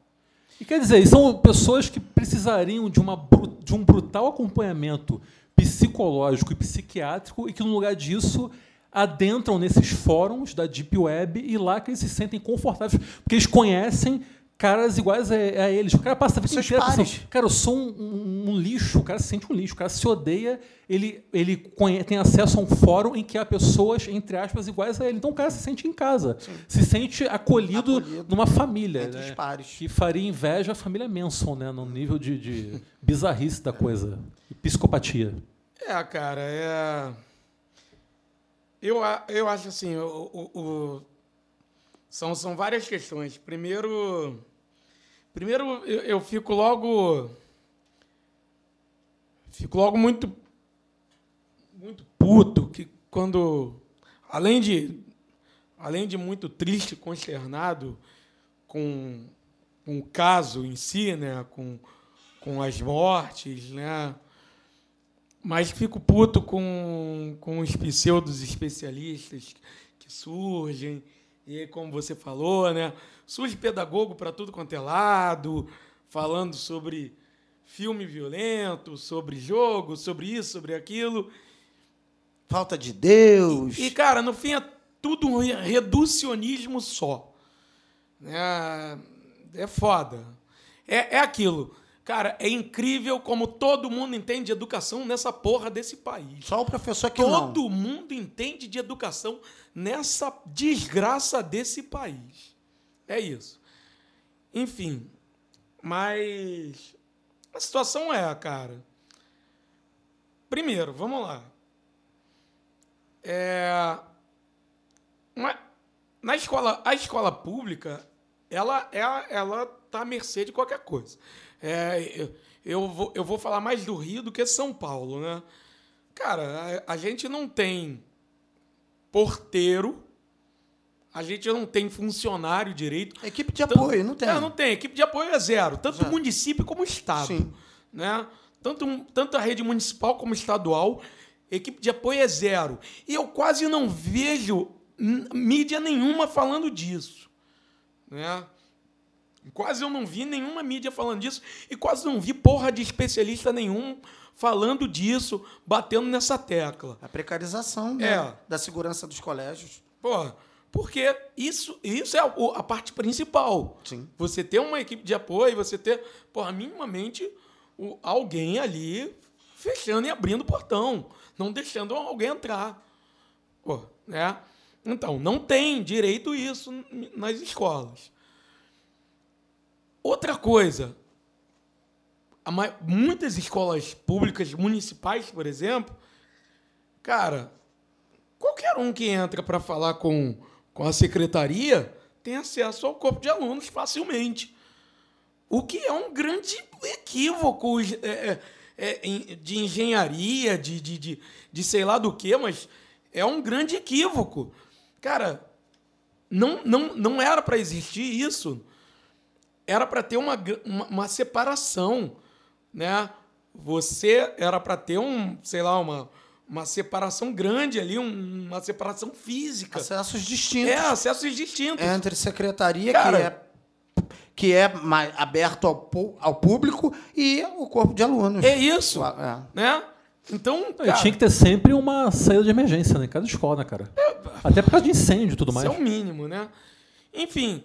E quer dizer, são pessoas que precisariam de, uma, de um brutal acompanhamento psicológico e psiquiátrico e que, no lugar disso, adentram nesses fóruns da Deep Web e lá que eles se sentem confortáveis, porque eles conhecem caras iguais a, a eles. O cara passa a vida inteira pensando, cara, eu sou um, um- um lixo, o cara se sente um lixo, o cara se odeia, ele, ele conhe- tem acesso a um fórum em que há pessoas, entre aspas, iguais a ele. Então o cara se sente em casa, se sente acolhido, Acolhido. numa família. Entre né? os pares. Que faria inveja à família Manson, né? No nível de, de bizarrice da coisa. E psicopatia. É, cara, é. Eu, eu acho assim, o, o- o- São, são várias questões. Primeiro. Primeiro, eu, eu fico logo. Fico logo muito. Muito puto que quando. Além de. Além de muito triste consternado com, com o caso em si, né? Com, com as mortes, né? Mas fico puto com, com os pseudos especialistas que surgem. E como você falou, né? Surge pedagogo para tudo quanto é lado, falando sobre filme violento, sobre jogo, sobre isso, sobre aquilo. Falta de Deus. E, cara, no fim é tudo um re- reducionismo só. É, é foda. É, é aquilo. Cara, é incrível como todo mundo entende de educação nessa porra desse país. Só o professor que não. Todo mundo entende de educação nessa desgraça desse país. É isso. Enfim, mas a situação é, cara. Primeiro, vamos lá. É, uma- na escola, a escola pública, ela é ela tá à mercê de qualquer coisa. É, eu, vou, eu vou falar mais do Rio do que São Paulo, né? Cara, a, a gente não tem porteiro, a gente não tem funcionário direito. Equipe de apoio, não tem. É, não tem. Equipe de apoio é zero. Tanto Zero. município como Estado. Sim. Né? Tanto, tanto a rede municipal como estadual, equipe de apoio é zero. E eu quase não vejo mídia nenhuma falando disso. Né? Quase eu não vi nenhuma mídia falando disso e quase não vi porra de especialista nenhum falando disso, batendo nessa tecla. A precarização né, É. da segurança dos colégios. Pô, porque isso, isso é a, a parte principal. Sim. Você ter uma equipe de apoio, você ter, porra, minimamente o- alguém ali fechando e abrindo o portão, não deixando alguém entrar. Pô, né? Então, não tem direito isso nas escolas. Outra coisa, muitas escolas públicas municipais, por exemplo, cara, qualquer um que entra para falar com, com a secretaria tem acesso ao corpo de alunos facilmente. O que é um grande equívoco é, é, é, de engenharia, de, de, de, de sei lá do que, mas é um grande equívoco. Cara, não, não, não era para existir isso. Era para ter uma, uma, uma separação, né? Você era para ter um, sei lá, uma, uma separação grande ali, um- uma separação física. Acessos distintos. É, acessos distintos. Entre secretaria, Cara- que é, que é mais aberto ao, ao público, e o corpo de alunos. É isso, É. né? Então, cara, tinha que ter sempre uma saída de emergência, né? Em cada escola, né, cara? Até por causa de incêndio e tudo mais. isso é o mínimo, né? Enfim,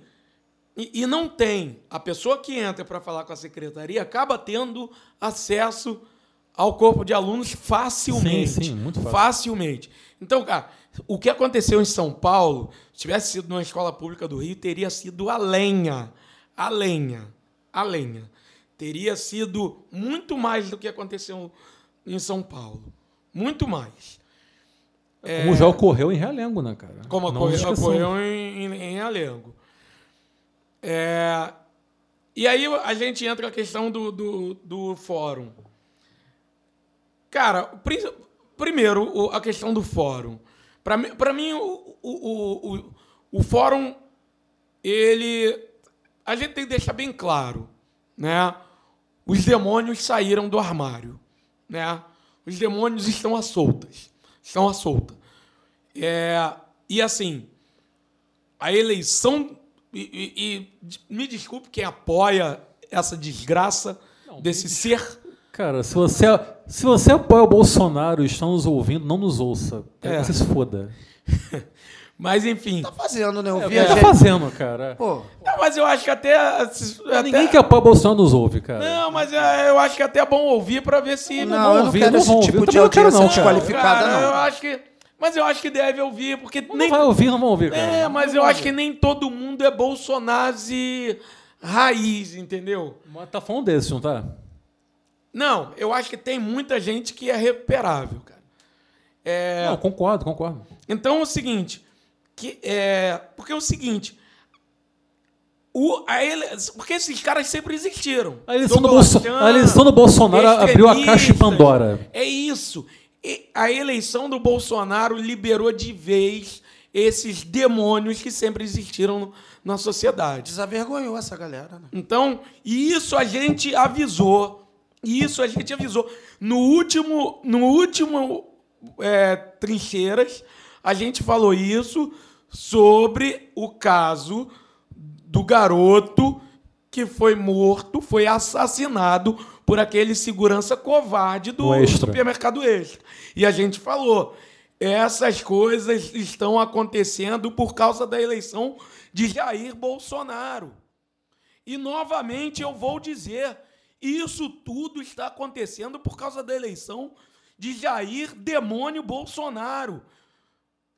e, e não tem. A pessoa que entra para falar com a secretaria acaba tendo acesso ao corpo de alunos facilmente. Sim, sim, muito fácil. Facilmente. Então, cara, o que aconteceu em São Paulo, se tivesse sido numa escola pública do Rio, teria sido a lenha. A lenha. A lenha. Teria sido muito mais do que aconteceu em São Paulo. Muito mais. Como já ocorreu em Realengo, né, cara? Como ocorreu, ocorreu em, em, em Alengo. É, e aí a gente entra a questão do, do, do fórum. Cara, pri- primeiro, a questão do fórum. Para mim, o, o, o, o fórum, ele. A gente tem que deixar bem claro, né? Os demônios saíram do armário, né? Os demônios estão à soltas. Estão à solta. É, e assim, a eleição. E, e- e me desculpe quem apoia essa desgraça desse ser. Cara, se você, se você apoia o Bolsonaro e está nos ouvindo, não nos ouça. É. É. Você se foda. [LAUGHS] Mas enfim. Tá fazendo, né? Eu É que tá gente- fazendo, cara. Pô, Não, mas eu acho que até. até- Ninguém que apoia o Bolsonaro nos ouve, cara. Não, mas é, eu acho que até é bom ouvir para ver se. não, vão eu não ouvir, quero não esse tipo ouvir. Eu de não audiência não, cara. desqualificada, Cara, Eu não. acho que. Mas eu acho que deve ouvir, porque Não nem. vai ouvir, não vão ouvir, cara. É, mas eu acho que nem todo mundo é Bolsonaro raiz, entendeu? Mas tá falando desse, não tá? Não, eu acho que tem muita gente que é recuperável, cara. É, Não, concordo, concordo. Então é o seguinte, que é, porque é o seguinte, o, a ele, porque esses caras sempre existiram. A eleição, do, Bolso... A eleição do Bolsonaro abriu a caixa de. Pandora. É isso. E a eleição do Bolsonaro liberou de vez esses demônios que sempre existiram na sociedade. desavergonhou essa galera, né? Então, e isso a gente avisou. Isso a gente avisou. No último, no último é, Trincheiras, a gente falou isso sobre o caso do garoto que foi morto, foi assassinado por aquele segurança covarde do Extra. supermercado Extra. E a gente falou, essas coisas estão acontecendo por causa da eleição de Jair Bolsonaro. E novamente eu vou dizer, isso tudo está acontecendo por causa da eleição de Jair Demônio Bolsonaro.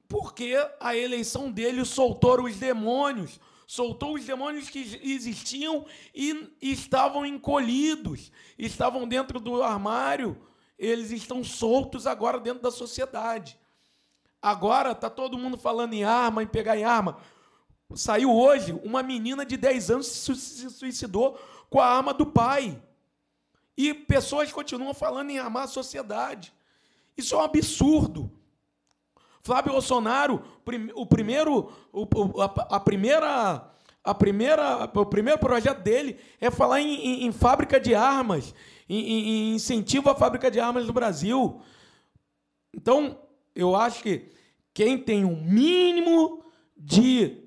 Porque a eleição dele soltou os demônios, soltou os demônios que existiam e estavam encolhidos, estavam dentro do armário, eles estão soltos agora dentro da sociedade. Agora tá todo mundo falando em arma, em pegar em arma. Saiu hoje, uma menina de 10 anos se suicidou com a arma do pai. E pessoas continuam falando em armar a sociedade. Isso é um absurdo. Flávio Bolsonaro, o primeiro, a, primeira, a primeira, o primeiro projeto dele é falar em, em- em fábrica de armas, em- em incentivo à fábrica de armas no Brasil. Então, eu acho que quem tem um mínimo de,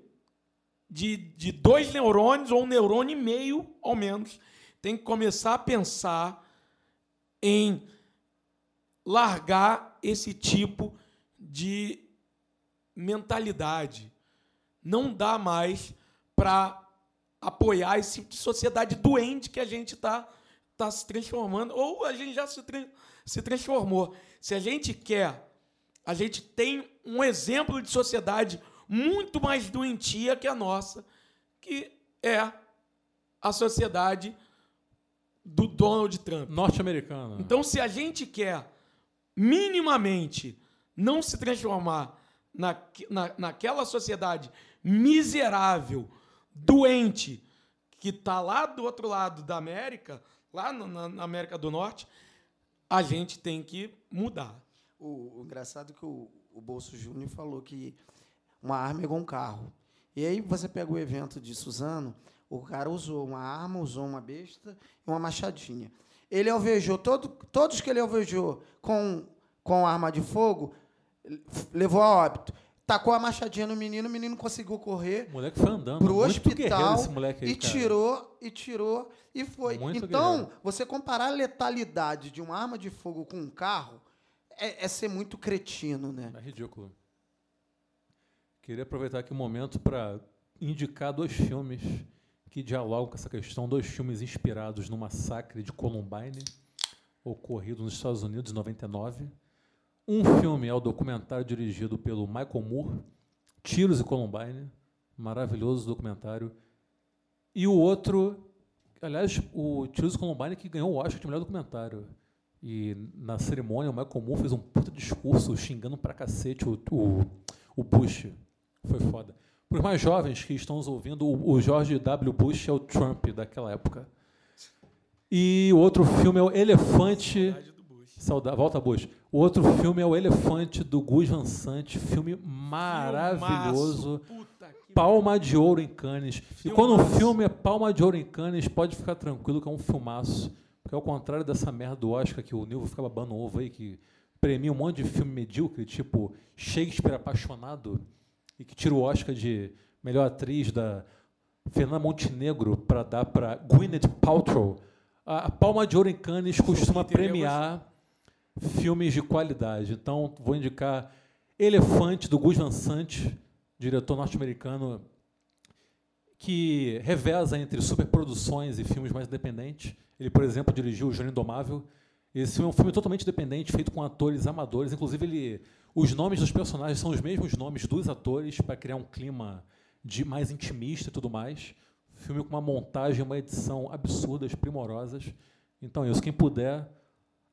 de, de dois neurônios, ou um neurônio e meio, ao menos, tem que começar a pensar em largar esse tipo de mentalidade. Não dá mais para apoiar esse tipo de sociedade doente que a gente está tá se transformando, ou a gente já se, tran- se transformou. Se a gente quer, a gente tem um exemplo de sociedade muito mais doentia que a nossa, que é a sociedade do Donald Trump. Norte-americana. Então, se a gente quer minimamente não se transformar na, na, naquela sociedade miserável, doente, que está lá do outro lado da América, lá no- na, na América do Norte, a gente tem que mudar. O, o engraçado é que o, o Bolso Júnior falou que uma arma é igual um carro. E aí você pega o evento de Suzano, o cara usou uma arma, usou uma besta e uma machadinha. Ele alvejou, todo, todos que ele alvejou com, com arma de fogo, levou a óbito. Tacou a machadinha no menino, o menino conseguiu correr O moleque foi andando. pro Muito hospital esse moleque aí, e tirou e tirou e foi. Muito então, guerreiro. você comparar a letalidade de uma arma de fogo com um carro é, é ser muito cretino, né? É ridículo. Queria aproveitar aqui o momento para indicar dois filmes que dialogam com essa questão, dois filmes inspirados no massacre de Columbine, ocorrido nos Estados Unidos em 99. Um filme é o documentário dirigido pelo Michael Moore, Tiros e Columbine, maravilhoso documentário. E o outro, aliás, o Tiros e Columbine que ganhou o Oscar de melhor documentário. E na cerimônia, o Michael Moore fez um puta discurso xingando pra cacete o, o, o Bush. Foi foda. Para os mais jovens que estão nos ouvindo, o, George W. Bush é o Trump daquela época. E o outro filme é o Elefante. Sauda Volta Bush. O outro filme é o Elefante do Gus Van Sant, filme maravilhoso. Filmaço. Puta que Palma de ouro em Cannes. E quando um filme é palma de ouro em Cannes, pode ficar tranquilo que é um filmaço. Porque ao contrário dessa merda do Oscar que o Nilvo fica babando ovo aí, que premia um monte de filme medíocre, tipo Shakespeare Apaixonado, e que tira o Oscar de melhor atriz da Fernanda Montenegro para dar para Gwyneth Paltrow. A, palma de ouro em Cannes costuma premiar filmes de qualidade. Então, vou indicar Elefante, do Gus Van Sant, diretor norte-americano, que reveza entre superproduções e filmes mais independentes. Ele, por exemplo, dirigiu O Júnior Indomável. Esse é um filme totalmente independente, feito com atores amadores. Inclusive, ele, os nomes dos personagens são os mesmos nomes dos atores, para criar um clima de mais intimista e tudo mais. Filme com uma montagem, uma edição absurdas, primorosas. Então é isso. Quem puder,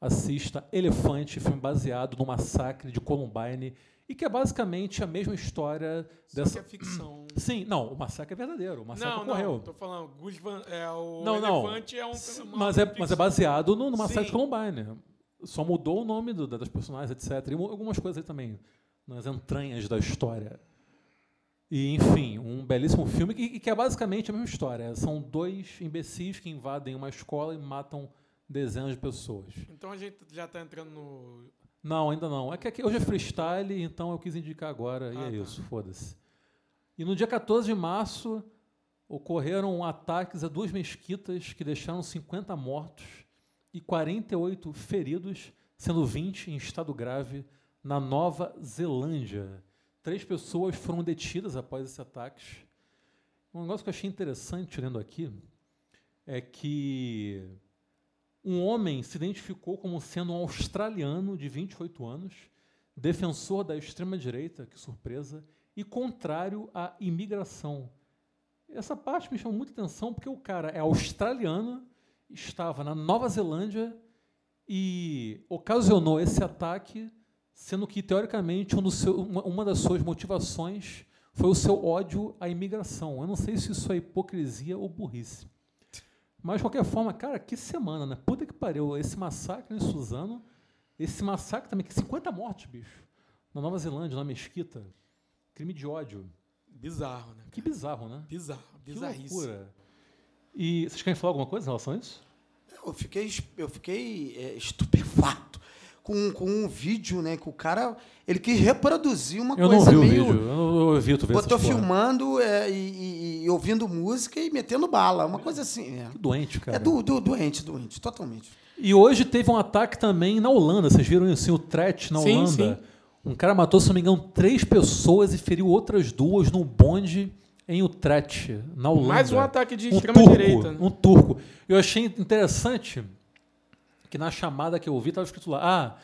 assista Elefante, filme baseado no massacre de Columbine, e que é basicamente a mesma história Só dessa. que é ficção. [CLEARS THROAT] Sim, não, o massacre é verdadeiro. O massacre Não, ocorreu. não, tô falando, Gus Van, é, o Não, não. elefante é um... Mas é, mas é baseado no, no massacre de Sim. Columbine. Só mudou o nome do- das personagens, etc. E algumas coisas aí também, nas entranhas da história. E, enfim, um belíssimo filme que, que é basicamente a mesma história. São dois imbecis que invadem uma escola e matam dezenas de pessoas. Então a gente já tá entrando no... Não, ainda não. É que aqui hoje é freestyle, então eu quis indicar agora, e Ah, é tá. isso, foda-se. E no dia 14 de março, ocorreram ataques a duas mesquitas que deixaram 50 mortos e 48 feridos, sendo 20 em estado grave, na Nova Zelândia. Três pessoas foram detidas após esses ataques. Um negócio que eu achei interessante lendo aqui é que um homem se identificou como sendo um australiano de 28 anos, defensor da extrema-direita, que surpresa, e contrário à imigração. Essa parte me chamou muita atenção porque o cara é australiano, estava na Nova Zelândia e ocasionou esse ataque, sendo que, teoricamente, um seu- uma das suas motivações foi o seu ódio à imigração. Eu não sei se isso é hipocrisia ou burrice. Mas, de qualquer forma, cara, que semana, né? Puta que pariu. Esse massacre em Suzano, esse massacre também, que 50 mortes, bicho. Na Nova Zelândia, na Mesquita. Crime de ódio. Bizarro, né? Que bizarro, né? Bizarro, Que bizarríssimo. loucura. E vocês querem falar alguma coisa em relação a isso? Eu fiquei, eu fiquei é, estupefato com, com um vídeo, né? Que o cara ele quis reproduzir uma Eu não coisa vi o meio. vídeo. Eu, não- eu evito ver Botou filmando é, e, e- e ouvindo música e metendo bala. Uma coisa assim. É, Que doente, cara. é do, do- doente, doente, totalmente. E hoje teve um ataque também na Holanda. Vocês viram isso? Sim, o Tret na Sim, Holanda. Um cara matou, se não me engano, três pessoas e feriu outras duas num bonde em Utrecht, na Holanda. Mais um ataque de um extrema-direita, turco, né? Um turco. Eu achei interessante que na chamada que eu vi estava escrito lá: ah,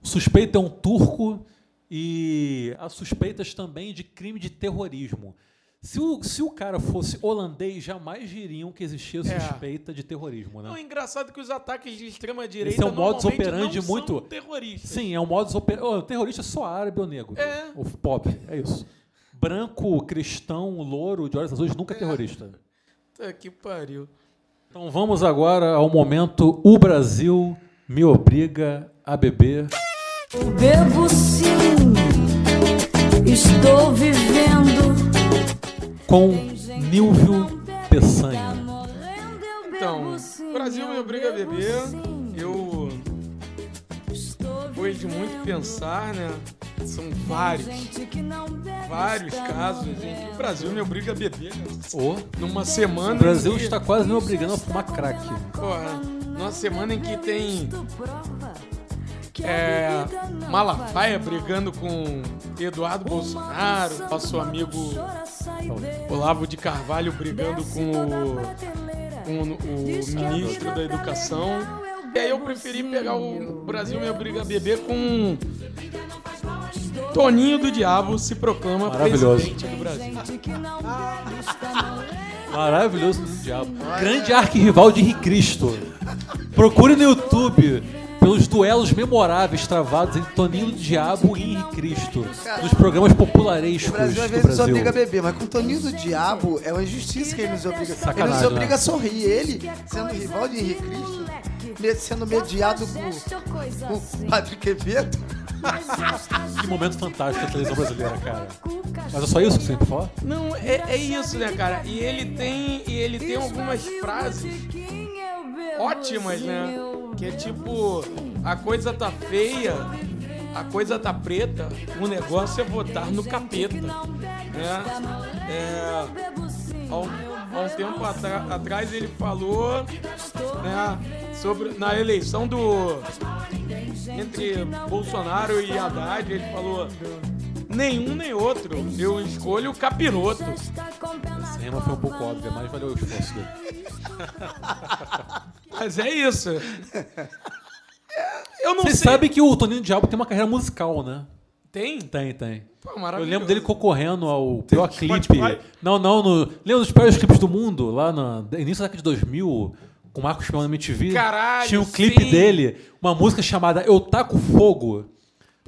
o suspeito é um turco e há suspeitas também de crime de terrorismo. Se o, se o cara fosse holandês, jamais diriam que existia É. suspeita de terrorismo, né? Não, é engraçado que os ataques de extrema-direita Esse é um modus operandi muito- terroristas. Sim, é um modus operandi. O terrorista é só árabe ou negro. É. Ou pobre, é isso. Branco, cristão, louro, de olhos azuis, nunca é terrorista. Puta que pariu. Então vamos agora ao momento O Brasil me obriga a beber. Bebo sim, estou vivendo. com Nilvio Peçanha. Então, o Brasil me obriga a beber. Eu, depois de muito pensar, né? São vários, vários casos em que o Brasil me obriga a beber. Né? O Numa semana. o Brasil que, está quase me obrigando a fumar crack. Porra, numa semana em que tem é, Malafaia brigando com Eduardo Bolsonaro, nosso amigo Olavo de Carvalho brigando com o, com o ministro da Educação. E aí eu preferi pegar o Brasil me obriga a beber com Toninho do Diabo se proclama Maravilhoso. presidente do [LAUGHS] Brasil. Maravilhoso do diabo. Grande arquirrival de Henrique Cristo. Procure no YouTube pelos duelos memoráveis travados entre Toninho do Diabo e Henrique Cristo. Nos programas popularescos O Brasil às vezes nos Brasil. obriga a beber, mas com o Toninho do Diabo é uma injustiça que ele nos obriga. ele Sacanagem, nos obriga né? a sorrir. Ele, sendo rival de Henrique Cristo, sendo mediado por, por Padre Quevedo. Que momento fantástico da televisão brasileira, cara. Mas é só isso que você tem pra falar? Não, é, é isso, né, cara? E ele tem, e ele tem algumas frases ótimas, né? Que é tipo, a coisa tá feia, a coisa tá preta, o negócio é votar no capeta, né? É, há um tempo atra- atrás ele falou, né, sobre na eleição do entre Bolsonaro e Haddad, ele falou nenhum nem outro, eu escolho o capiroto. Essa rima foi um pouco óbvia, mas valeu o esforço dele. [LAUGHS] Mas é isso. Eu não Vocês sei. sabem que o Toninho do Diabo tem uma carreira musical, né? Tem? Tem, tem. Pô, Eu lembro dele concorrendo ao pior clipe. Não, não, no, lembra dos piores clipes do mundo? Lá no início da década de 2000, com o Marcos Peão na MTV. Caralho, Tinha um clipe sim. dele, uma música chamada Eu Taco Fogo,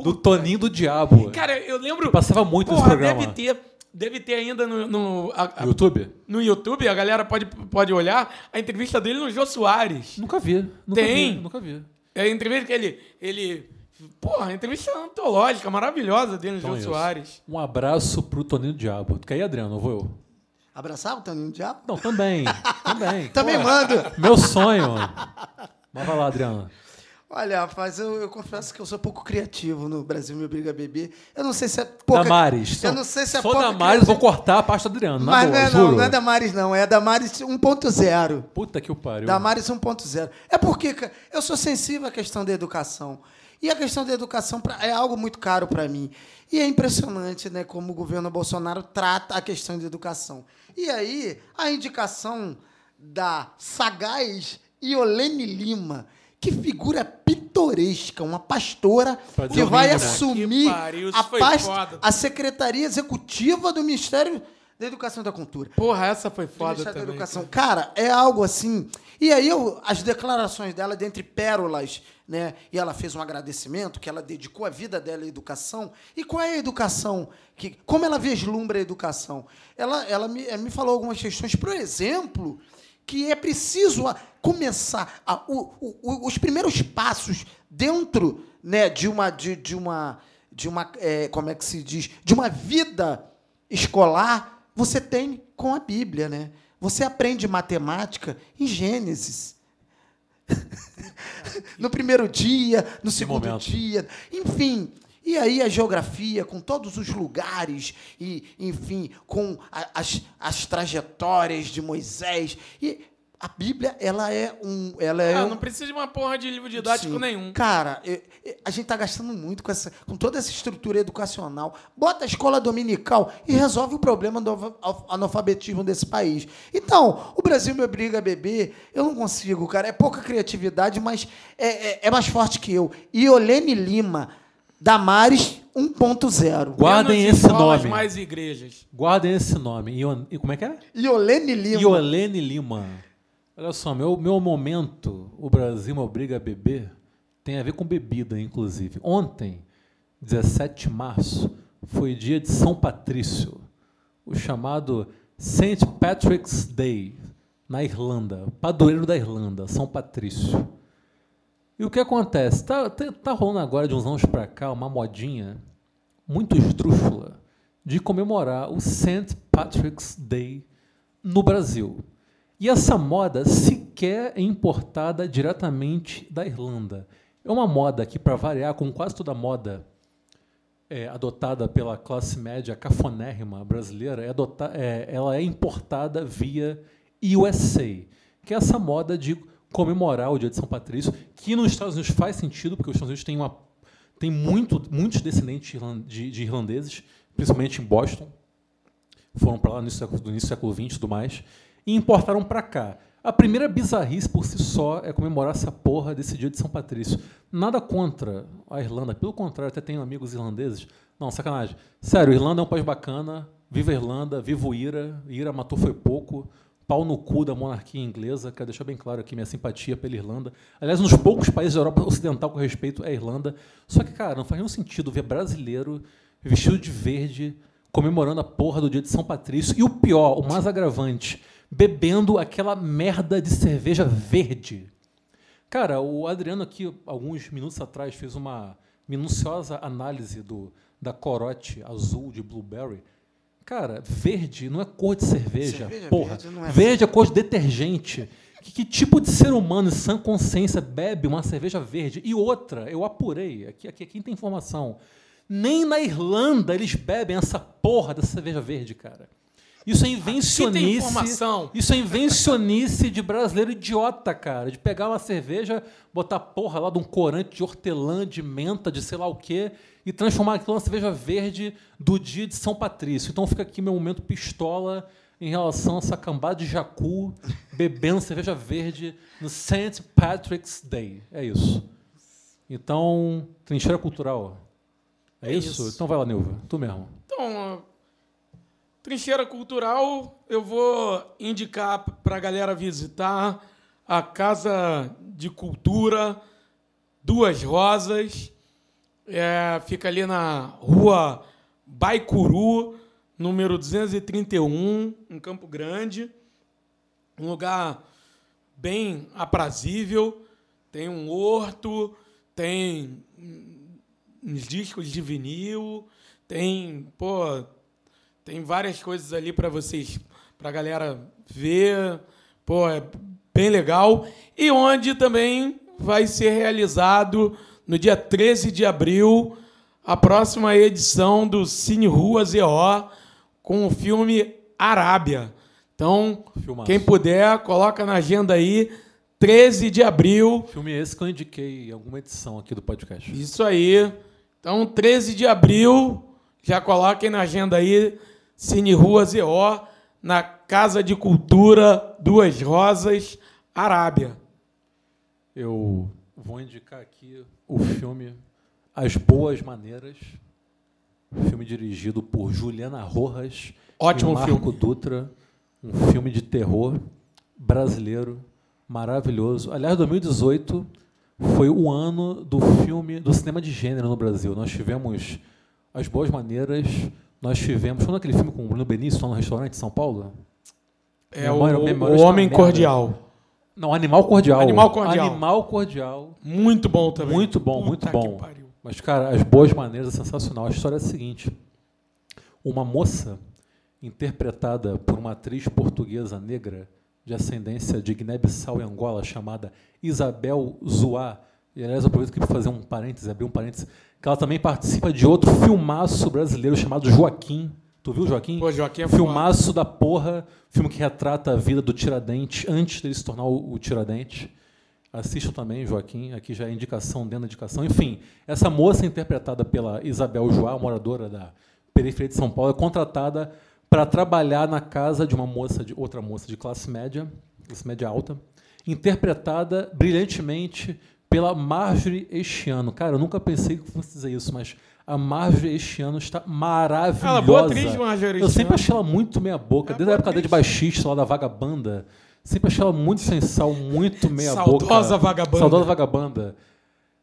do Toninho do Diabo. Cara, eu lembro. Passava muito nesse programa. deve ter. Deve ter ainda no, no, a- a- YouTube? no YouTube, a galera pode, pode olhar a entrevista dele no Jô Soares. Nunca vi. Nunca Tem. Vi, nunca vi. É a entrevista que ele. ele porra, entrevista antológica, maravilhosa dele Então isso. Soares. Um abraço pro Toninho do Diabo. Tu quer ir, Adriano? Não vou eu. Abraçar o Toninho do Diabo? Não, também. [LAUGHS] também. Também mando. Meu sonho. Mas vai lá, Adriano. Olha, rapaz, eu, eu confesso que eu sou pouco criativo no Brasil Me Obriga a Beber. Eu não sei se é pouca... Damares. Eu não sei se é for pouca Damares, vou cortar a pasta do Adriano. Na Mas boa, não é, juro. não, não é Damares não, é Damares 1.0. Puta que o pariu. Damares 1.0. É porque cara, eu sou sensível à questão da educação. E a questão da educação pra- é algo muito caro para mim. E é impressionante né, como o governo Bolsonaro trata a questão de educação. E aí, a indicação da sagaz Iolene Lima, que figura pitoresca, uma pastora que vai mínimo. assumir Que pariu, a, pasta- a Secretaria Executiva do Ministério da Educação e da Cultura. Porra, essa foi foda Ministério da também. Educação. Cara, é algo assim. E aí eu, as declarações dela, dentre pérolas, né? E ela fez um agradecimento que ela dedicou a vida dela à educação. E qual é a educação? Que, como ela vislumbra a educação? Ela, ela me, eh, me falou algumas questões, por exemplo, que é preciso a- começar a- o- o- os primeiros passos dentro né, de uma de, de uma de uma eh, como é que se diz de uma vida escolar você tem com a Bíblia, né? Você aprende matemática em Gênesis. [LAUGHS] [LAUGHS] no primeiro dia, no segundo momento. dia, enfim. E aí a geografia, com todos os lugares, e, enfim, com a- as, as trajetórias de Moisés. E a Bíblia, ela é um. Ela é Ah, um- não precisa de uma porra de livro didático Sim. nenhum. Cara, eu- eu- a gente tá gastando muito com, essa, com toda essa estrutura educacional. Bota a escola dominical e resolve o problema do alfa- alf- analfabetismo desse país. Então, o Brasil me obriga a beber. Eu não consigo, cara. É pouca criatividade, mas é, é- é mais forte que eu. Iolene Lima, Damares 1.0. Guardem Menos esse escolas, nome. mais igrejas. Guardem esse nome. Ion- e como é que é? Iolene Lima. Iolene Lima. Olha só, meu, meu momento, o Brasil me obriga a beber, tem a ver com bebida, inclusive. Ontem, 17 de março, foi dia de São Patrício, o chamado St. Patrick's Day, na Irlanda, padroeiro da Irlanda, São Patrício. E o que acontece? Tá, tá, tá rolando agora, de uns anos para cá, uma modinha muito esdrúxula de comemorar o St. Patrick's Day no Brasil. E essa moda sequer é importada diretamente da Irlanda. É uma moda que, para variar, como quase toda moda é, adotada pela classe média cafonérrima brasileira, é é, ela é importada via USA, que é essa moda de comemorar o Dia de São Patrício, que nos Estados Unidos faz sentido, porque os Estados Unidos têm, uma, muito, muitos descendentes de, de irlandeses, principalmente em Boston, foram para lá no início do século XX e tudo mais, e importaram para cá. A primeira bizarrice por si só é comemorar essa porra desse dia de São Patrício. Nada contra a Irlanda, pelo contrário, até tenho amigos irlandeses. Não, sacanagem. Sério, Irlanda é um país bacana, viva a Irlanda, viva o Ira, Ira matou foi pouco, pau no cu da monarquia inglesa, quero deixar bem claro aqui minha simpatia pela Irlanda. Aliás, um dos poucos países da Europa Ocidental com respeito é a Irlanda. Só que, cara, não faz nenhum sentido ver brasileiro vestido de verde comemorando a porra do dia de São Patrício. E o pior, o mais agravante, bebendo aquela merda de cerveja verde. Cara, o Adriano aqui, alguns minutos atrás, fez uma minuciosa análise do, da corote azul de blueberry. Cara, verde não é cor de cerveja, Cerveja porra. verde não é verde é cor de detergente. Que, que tipo de ser humano em sã consciência bebe uma cerveja verde? E outra, eu apurei, aqui, aqui, aqui tem informação. Nem na Irlanda eles bebem essa porra dessa cerveja verde, cara. Isso é invencionice. Isso é invencionice de brasileiro idiota, cara. De pegar uma cerveja, botar porra lá de um corante de hortelã, de menta, de sei lá o quê, e transformar aquilo numa cerveja verde do dia de São Patrício. Então fica aqui meu momento pistola em relação a essa cambada de jacu bebendo cerveja verde no St. Patrick's Day. É isso. Então, trincheira cultural. É, É isso? isso. Então vai lá, Nilva. Tu mesmo. Então, trincheira cultural, eu vou indicar para a galera visitar a Casa de Cultura Duas Rosas. É, fica ali na rua Baicuru, número 231, em Campo Grande. Um lugar bem aprazível. Tem um horto, tem uns discos de vinil, tem, pô, tem várias coisas ali para vocês, para a galera ver, pô, é bem legal. E onde também vai ser realizado no dia 13 de abril a próxima edição do Cine Rua ZO com o filme Arábia. Então, Filmaço. quem puder, coloca na agenda aí, 13 de abril, Filme esse que eu indiquei em alguma edição aqui do podcast. isso aí. Então, 13 de abril, já coloquem na agenda aí, Cine Rua ZO, na Casa de Cultura Duas Rosas, Arábia. Eu vou indicar aqui o filme As Boas Maneiras, filme dirigido por Juliana Rojas, Ótimo e Marco filme. Dutra, um filme de terror brasileiro maravilhoso. Aliás, 2018 foi o ano do filme do cinema de gênero no Brasil. Nós tivemos As Boas Maneiras, nós tivemos. Quando aquele filme com o Bruno Benício lá no restaurante em São Paulo? É o, o Homem merda. Cordial. Não, Animal Cordial. Animal Cordial. Animal Cordial. Muito bom também. Muito bom, Puta muito bom. Mas, cara, as boas maneiras é sensacional. A história é a seguinte: uma moça interpretada por uma atriz portuguesa negra de ascendência de Guiné-Bissau e Angola, chamada Isabel Zoá. E, aliás, eu aproveito aqui para fazer um parêntese, abrir um parêntese, que ela também participa de outro filmaço brasileiro chamado Joaquim. Tu viu, Joaquim? Pô, Joaquim é Filmaço da porra, filme que retrata a vida do Tiradentes antes dele se tornar o, o Tiradentes. Assistam também, Joaquim, aqui já é indicação dentro da indicação. Enfim, essa moça interpretada pela Isabel Joá, moradora da periferia de São Paulo, é contratada para trabalhar na casa de uma moça, de outra moça de classe média, classe média alta, interpretada brilhantemente pela Marjorie este ano. Cara, eu nunca pensei que fosse dizer isso, mas a Marjorie este ano está maravilhosa. Ela é boa atriz, Marjorie Eu sempre achei ela muito meia boca, É desde a época dele de baixista lá da Vagabanda. Sempre achei ela muito sem sal, muito meia Saudosa boca. Vagabanda. Saudosa Vagabanda.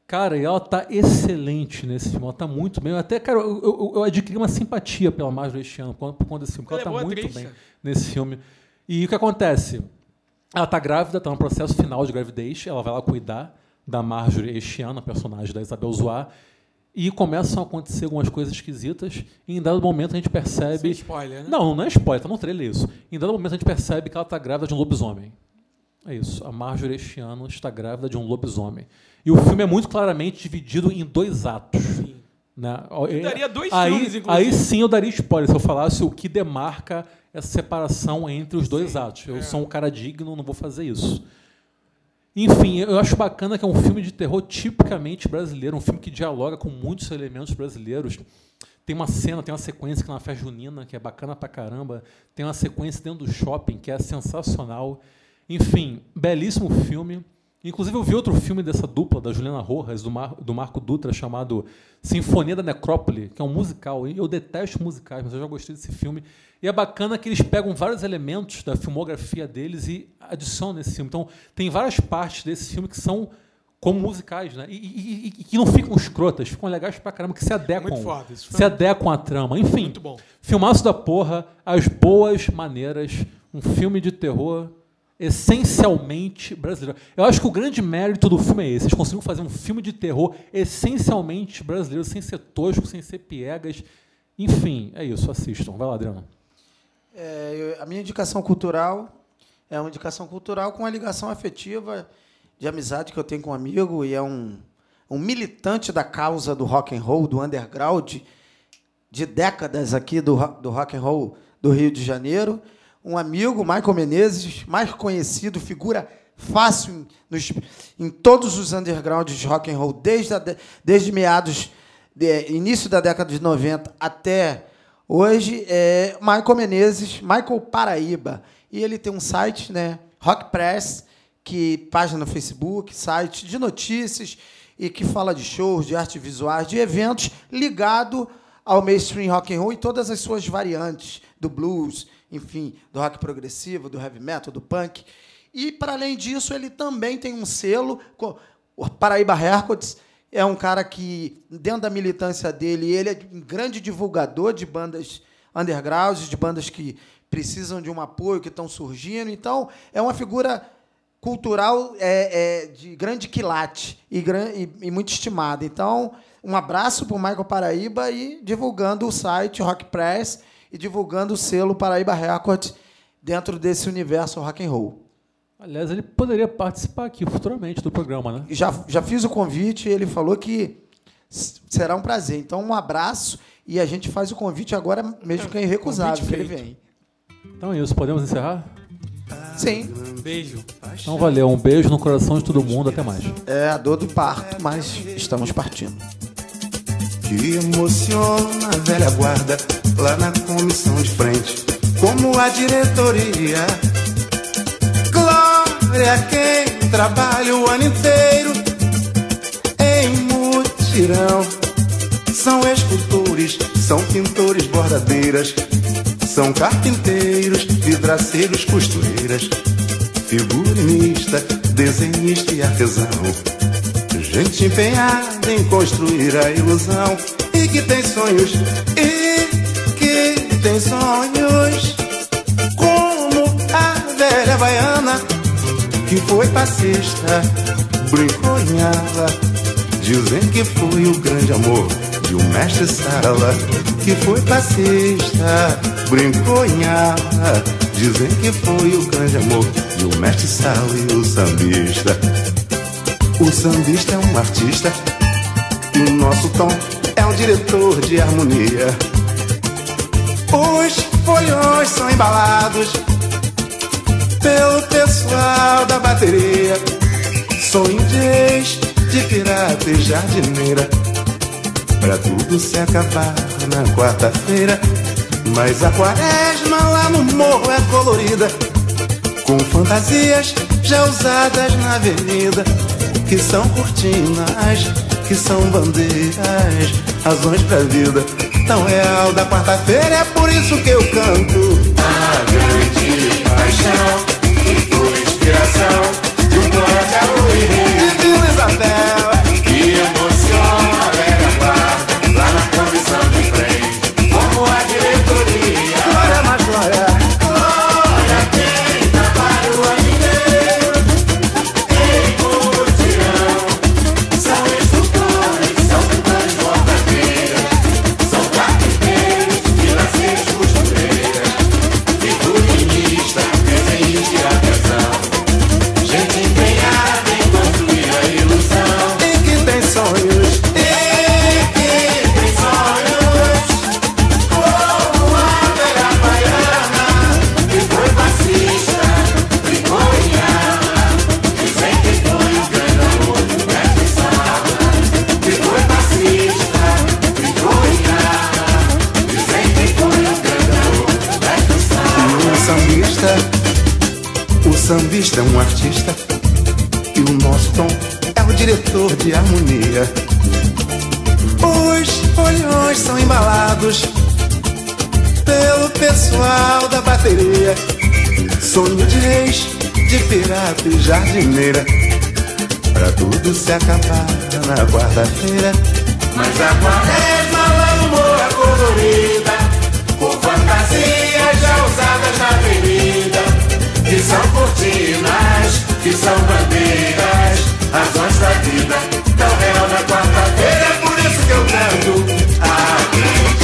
Cara, e ela tá excelente nesse filme. Ela tá muito bem. Eu Até, cara, eu, eu, eu adquiri uma simpatia pela Marjorie este ano por conta desse filme. porque Ela Ela, é tá boa muito atriz, bem nesse filme. E o que acontece? Ela tá grávida, tá no processo final de gravidez. Ela vai lá cuidar da Marjorie este ano, a personagem da Isabel Zoá. E começam a acontecer algumas coisas esquisitas. E em dado momento a gente percebe. Sem spoiler, né? Não, não é spoiler, tá no trailer isso. Em dado momento a gente percebe que ela está grávida de um lobisomem. É isso. A Marjorie este ano está grávida de um lobisomem. E o filme é muito claramente dividido em dois atos. Né? Eu daria dois aí, filmes, inclusive. Aí sim eu daria spoiler se eu falasse o que demarca essa separação entre os dois atos. é. Eu sou um cara digno, não vou fazer isso. Enfim, eu acho bacana que é um filme de terror tipicamente brasileiro, um filme que dialoga com muitos elementos brasileiros. Tem uma cena, tem uma sequência que é na festa junina, que é bacana pra caramba. Tem uma sequência dentro do shopping, que é sensacional. Enfim, belíssimo filme. Inclusive, eu vi outro filme dessa dupla, da Juliana Rojas, do, Mar- do Marco Dutra, chamado Sinfonia da Necrópole, que é um musical. E Eu detesto musicais, mas eu já gostei desse filme. E é bacana que eles pegam vários elementos da filmografia deles e adicionam nesse filme. Então, tem várias partes desse filme que são como musicais, né? E, e- e- e que não ficam escrotas, ficam legais pra caramba, que se adequam. Muito foda, isso foi se adequam à trama. Enfim, Muito bom. filmaço da porra, As Boas Maneiras, um filme de terror essencialmente brasileiro. Eu acho que o grande mérito do filme é esse. Eles conseguiram fazer um filme de terror essencialmente brasileiro, sem ser tosco, sem ser piegas. Enfim, é isso. Assistam. Vai lá, Adriano. É, a minha indicação cultural é uma indicação cultural com uma ligação afetiva de amizade que eu tenho com um amigo e é um, um militante da causa do rock and roll, do underground, de décadas aqui do, do rock and roll do Rio de Janeiro. Um amigo, Michael Menezes, mais conhecido, figura fácil em, nos- em todos os undergrounds de rock and roll, desde, a de- desde meados, de- início da década de 90 até hoje, é Michael Menezes, Michael Paraíba. E ele tem um site, né, Rock Press, que página no Facebook, site de notícias e que fala de shows, de artes visuais, de eventos ligado ao mainstream rock and roll e todas as suas variantes do blues, enfim, do rock progressivo, do heavy metal, do punk. E para além disso, ele também tem um selo, o Paraíba Records. É um cara que dentro da militância dele, ele é um grande divulgador de bandas undergrounds, de bandas que precisam de um apoio, que estão surgindo. Então, é uma figura cultural é, é, de grande quilate e, e- e muito estimada. Então, um abraço para o Michael Paraíba e divulgando o site Rock Press e divulgando o selo Paraíba Records dentro desse universo rock and roll. Aliás, ele poderia participar aqui futuramente do programa, né? Já, já fiz o convite e ele falou que será um prazer. Então, um abraço e a gente faz o convite agora, mesmo que é irrecusável que ele vem. Então é isso. Podemos encerrar? Sim, Beijo. Então valeu. Um beijo no coração de todo mundo. Até mais. é a dor do parto, mas estamos partindo. Que emociona a velha guarda lá na comissão de frente, como a diretoria. Glória a quem trabalha o ano inteiro em mutirão. São escultores, são pintores, bordadeiras, São carpinteiros, vidraceiros, costureiras, figurinista, desenhista e artesão. Gente empenhada em construir a ilusão e que tem sonhos, e que tem sonhos. Como a velha baiana que foi passista, brincou. Dizem que foi o grande amor de um mestre sala que foi passista, brincou. Dizem que foi o grande amor de um mestre sala e o sambista. O sambista é um artista nosso tom é um diretor de harmonia. Os folhões são embalados pelo pessoal da bateria. De ex, de pirata e jardineira. Pra tudo se acabar na quarta-feira. Mas a quaresma lá no morro é colorida. Com fantasias já usadas na avenida. Que são cortinas, que são bandeiras. Razões pra vida tão real da quarta-feira. É por isso que eu canto. A grande paixão que foi inspiração de um poeta É um artista e o nosso tom é o diretor de harmonia. Os olhões são embalados pelo pessoal da bateria. Sonho de reis, de pirata e jardineira. Pra tudo se acabar na quarta-feira. Mas a quaresma é humor colorida, com fantasias já usadas na avenida que são cortinas, que são bandeiras, razões da vida, tão real na quarta-feira, é por isso que eu canto aqui.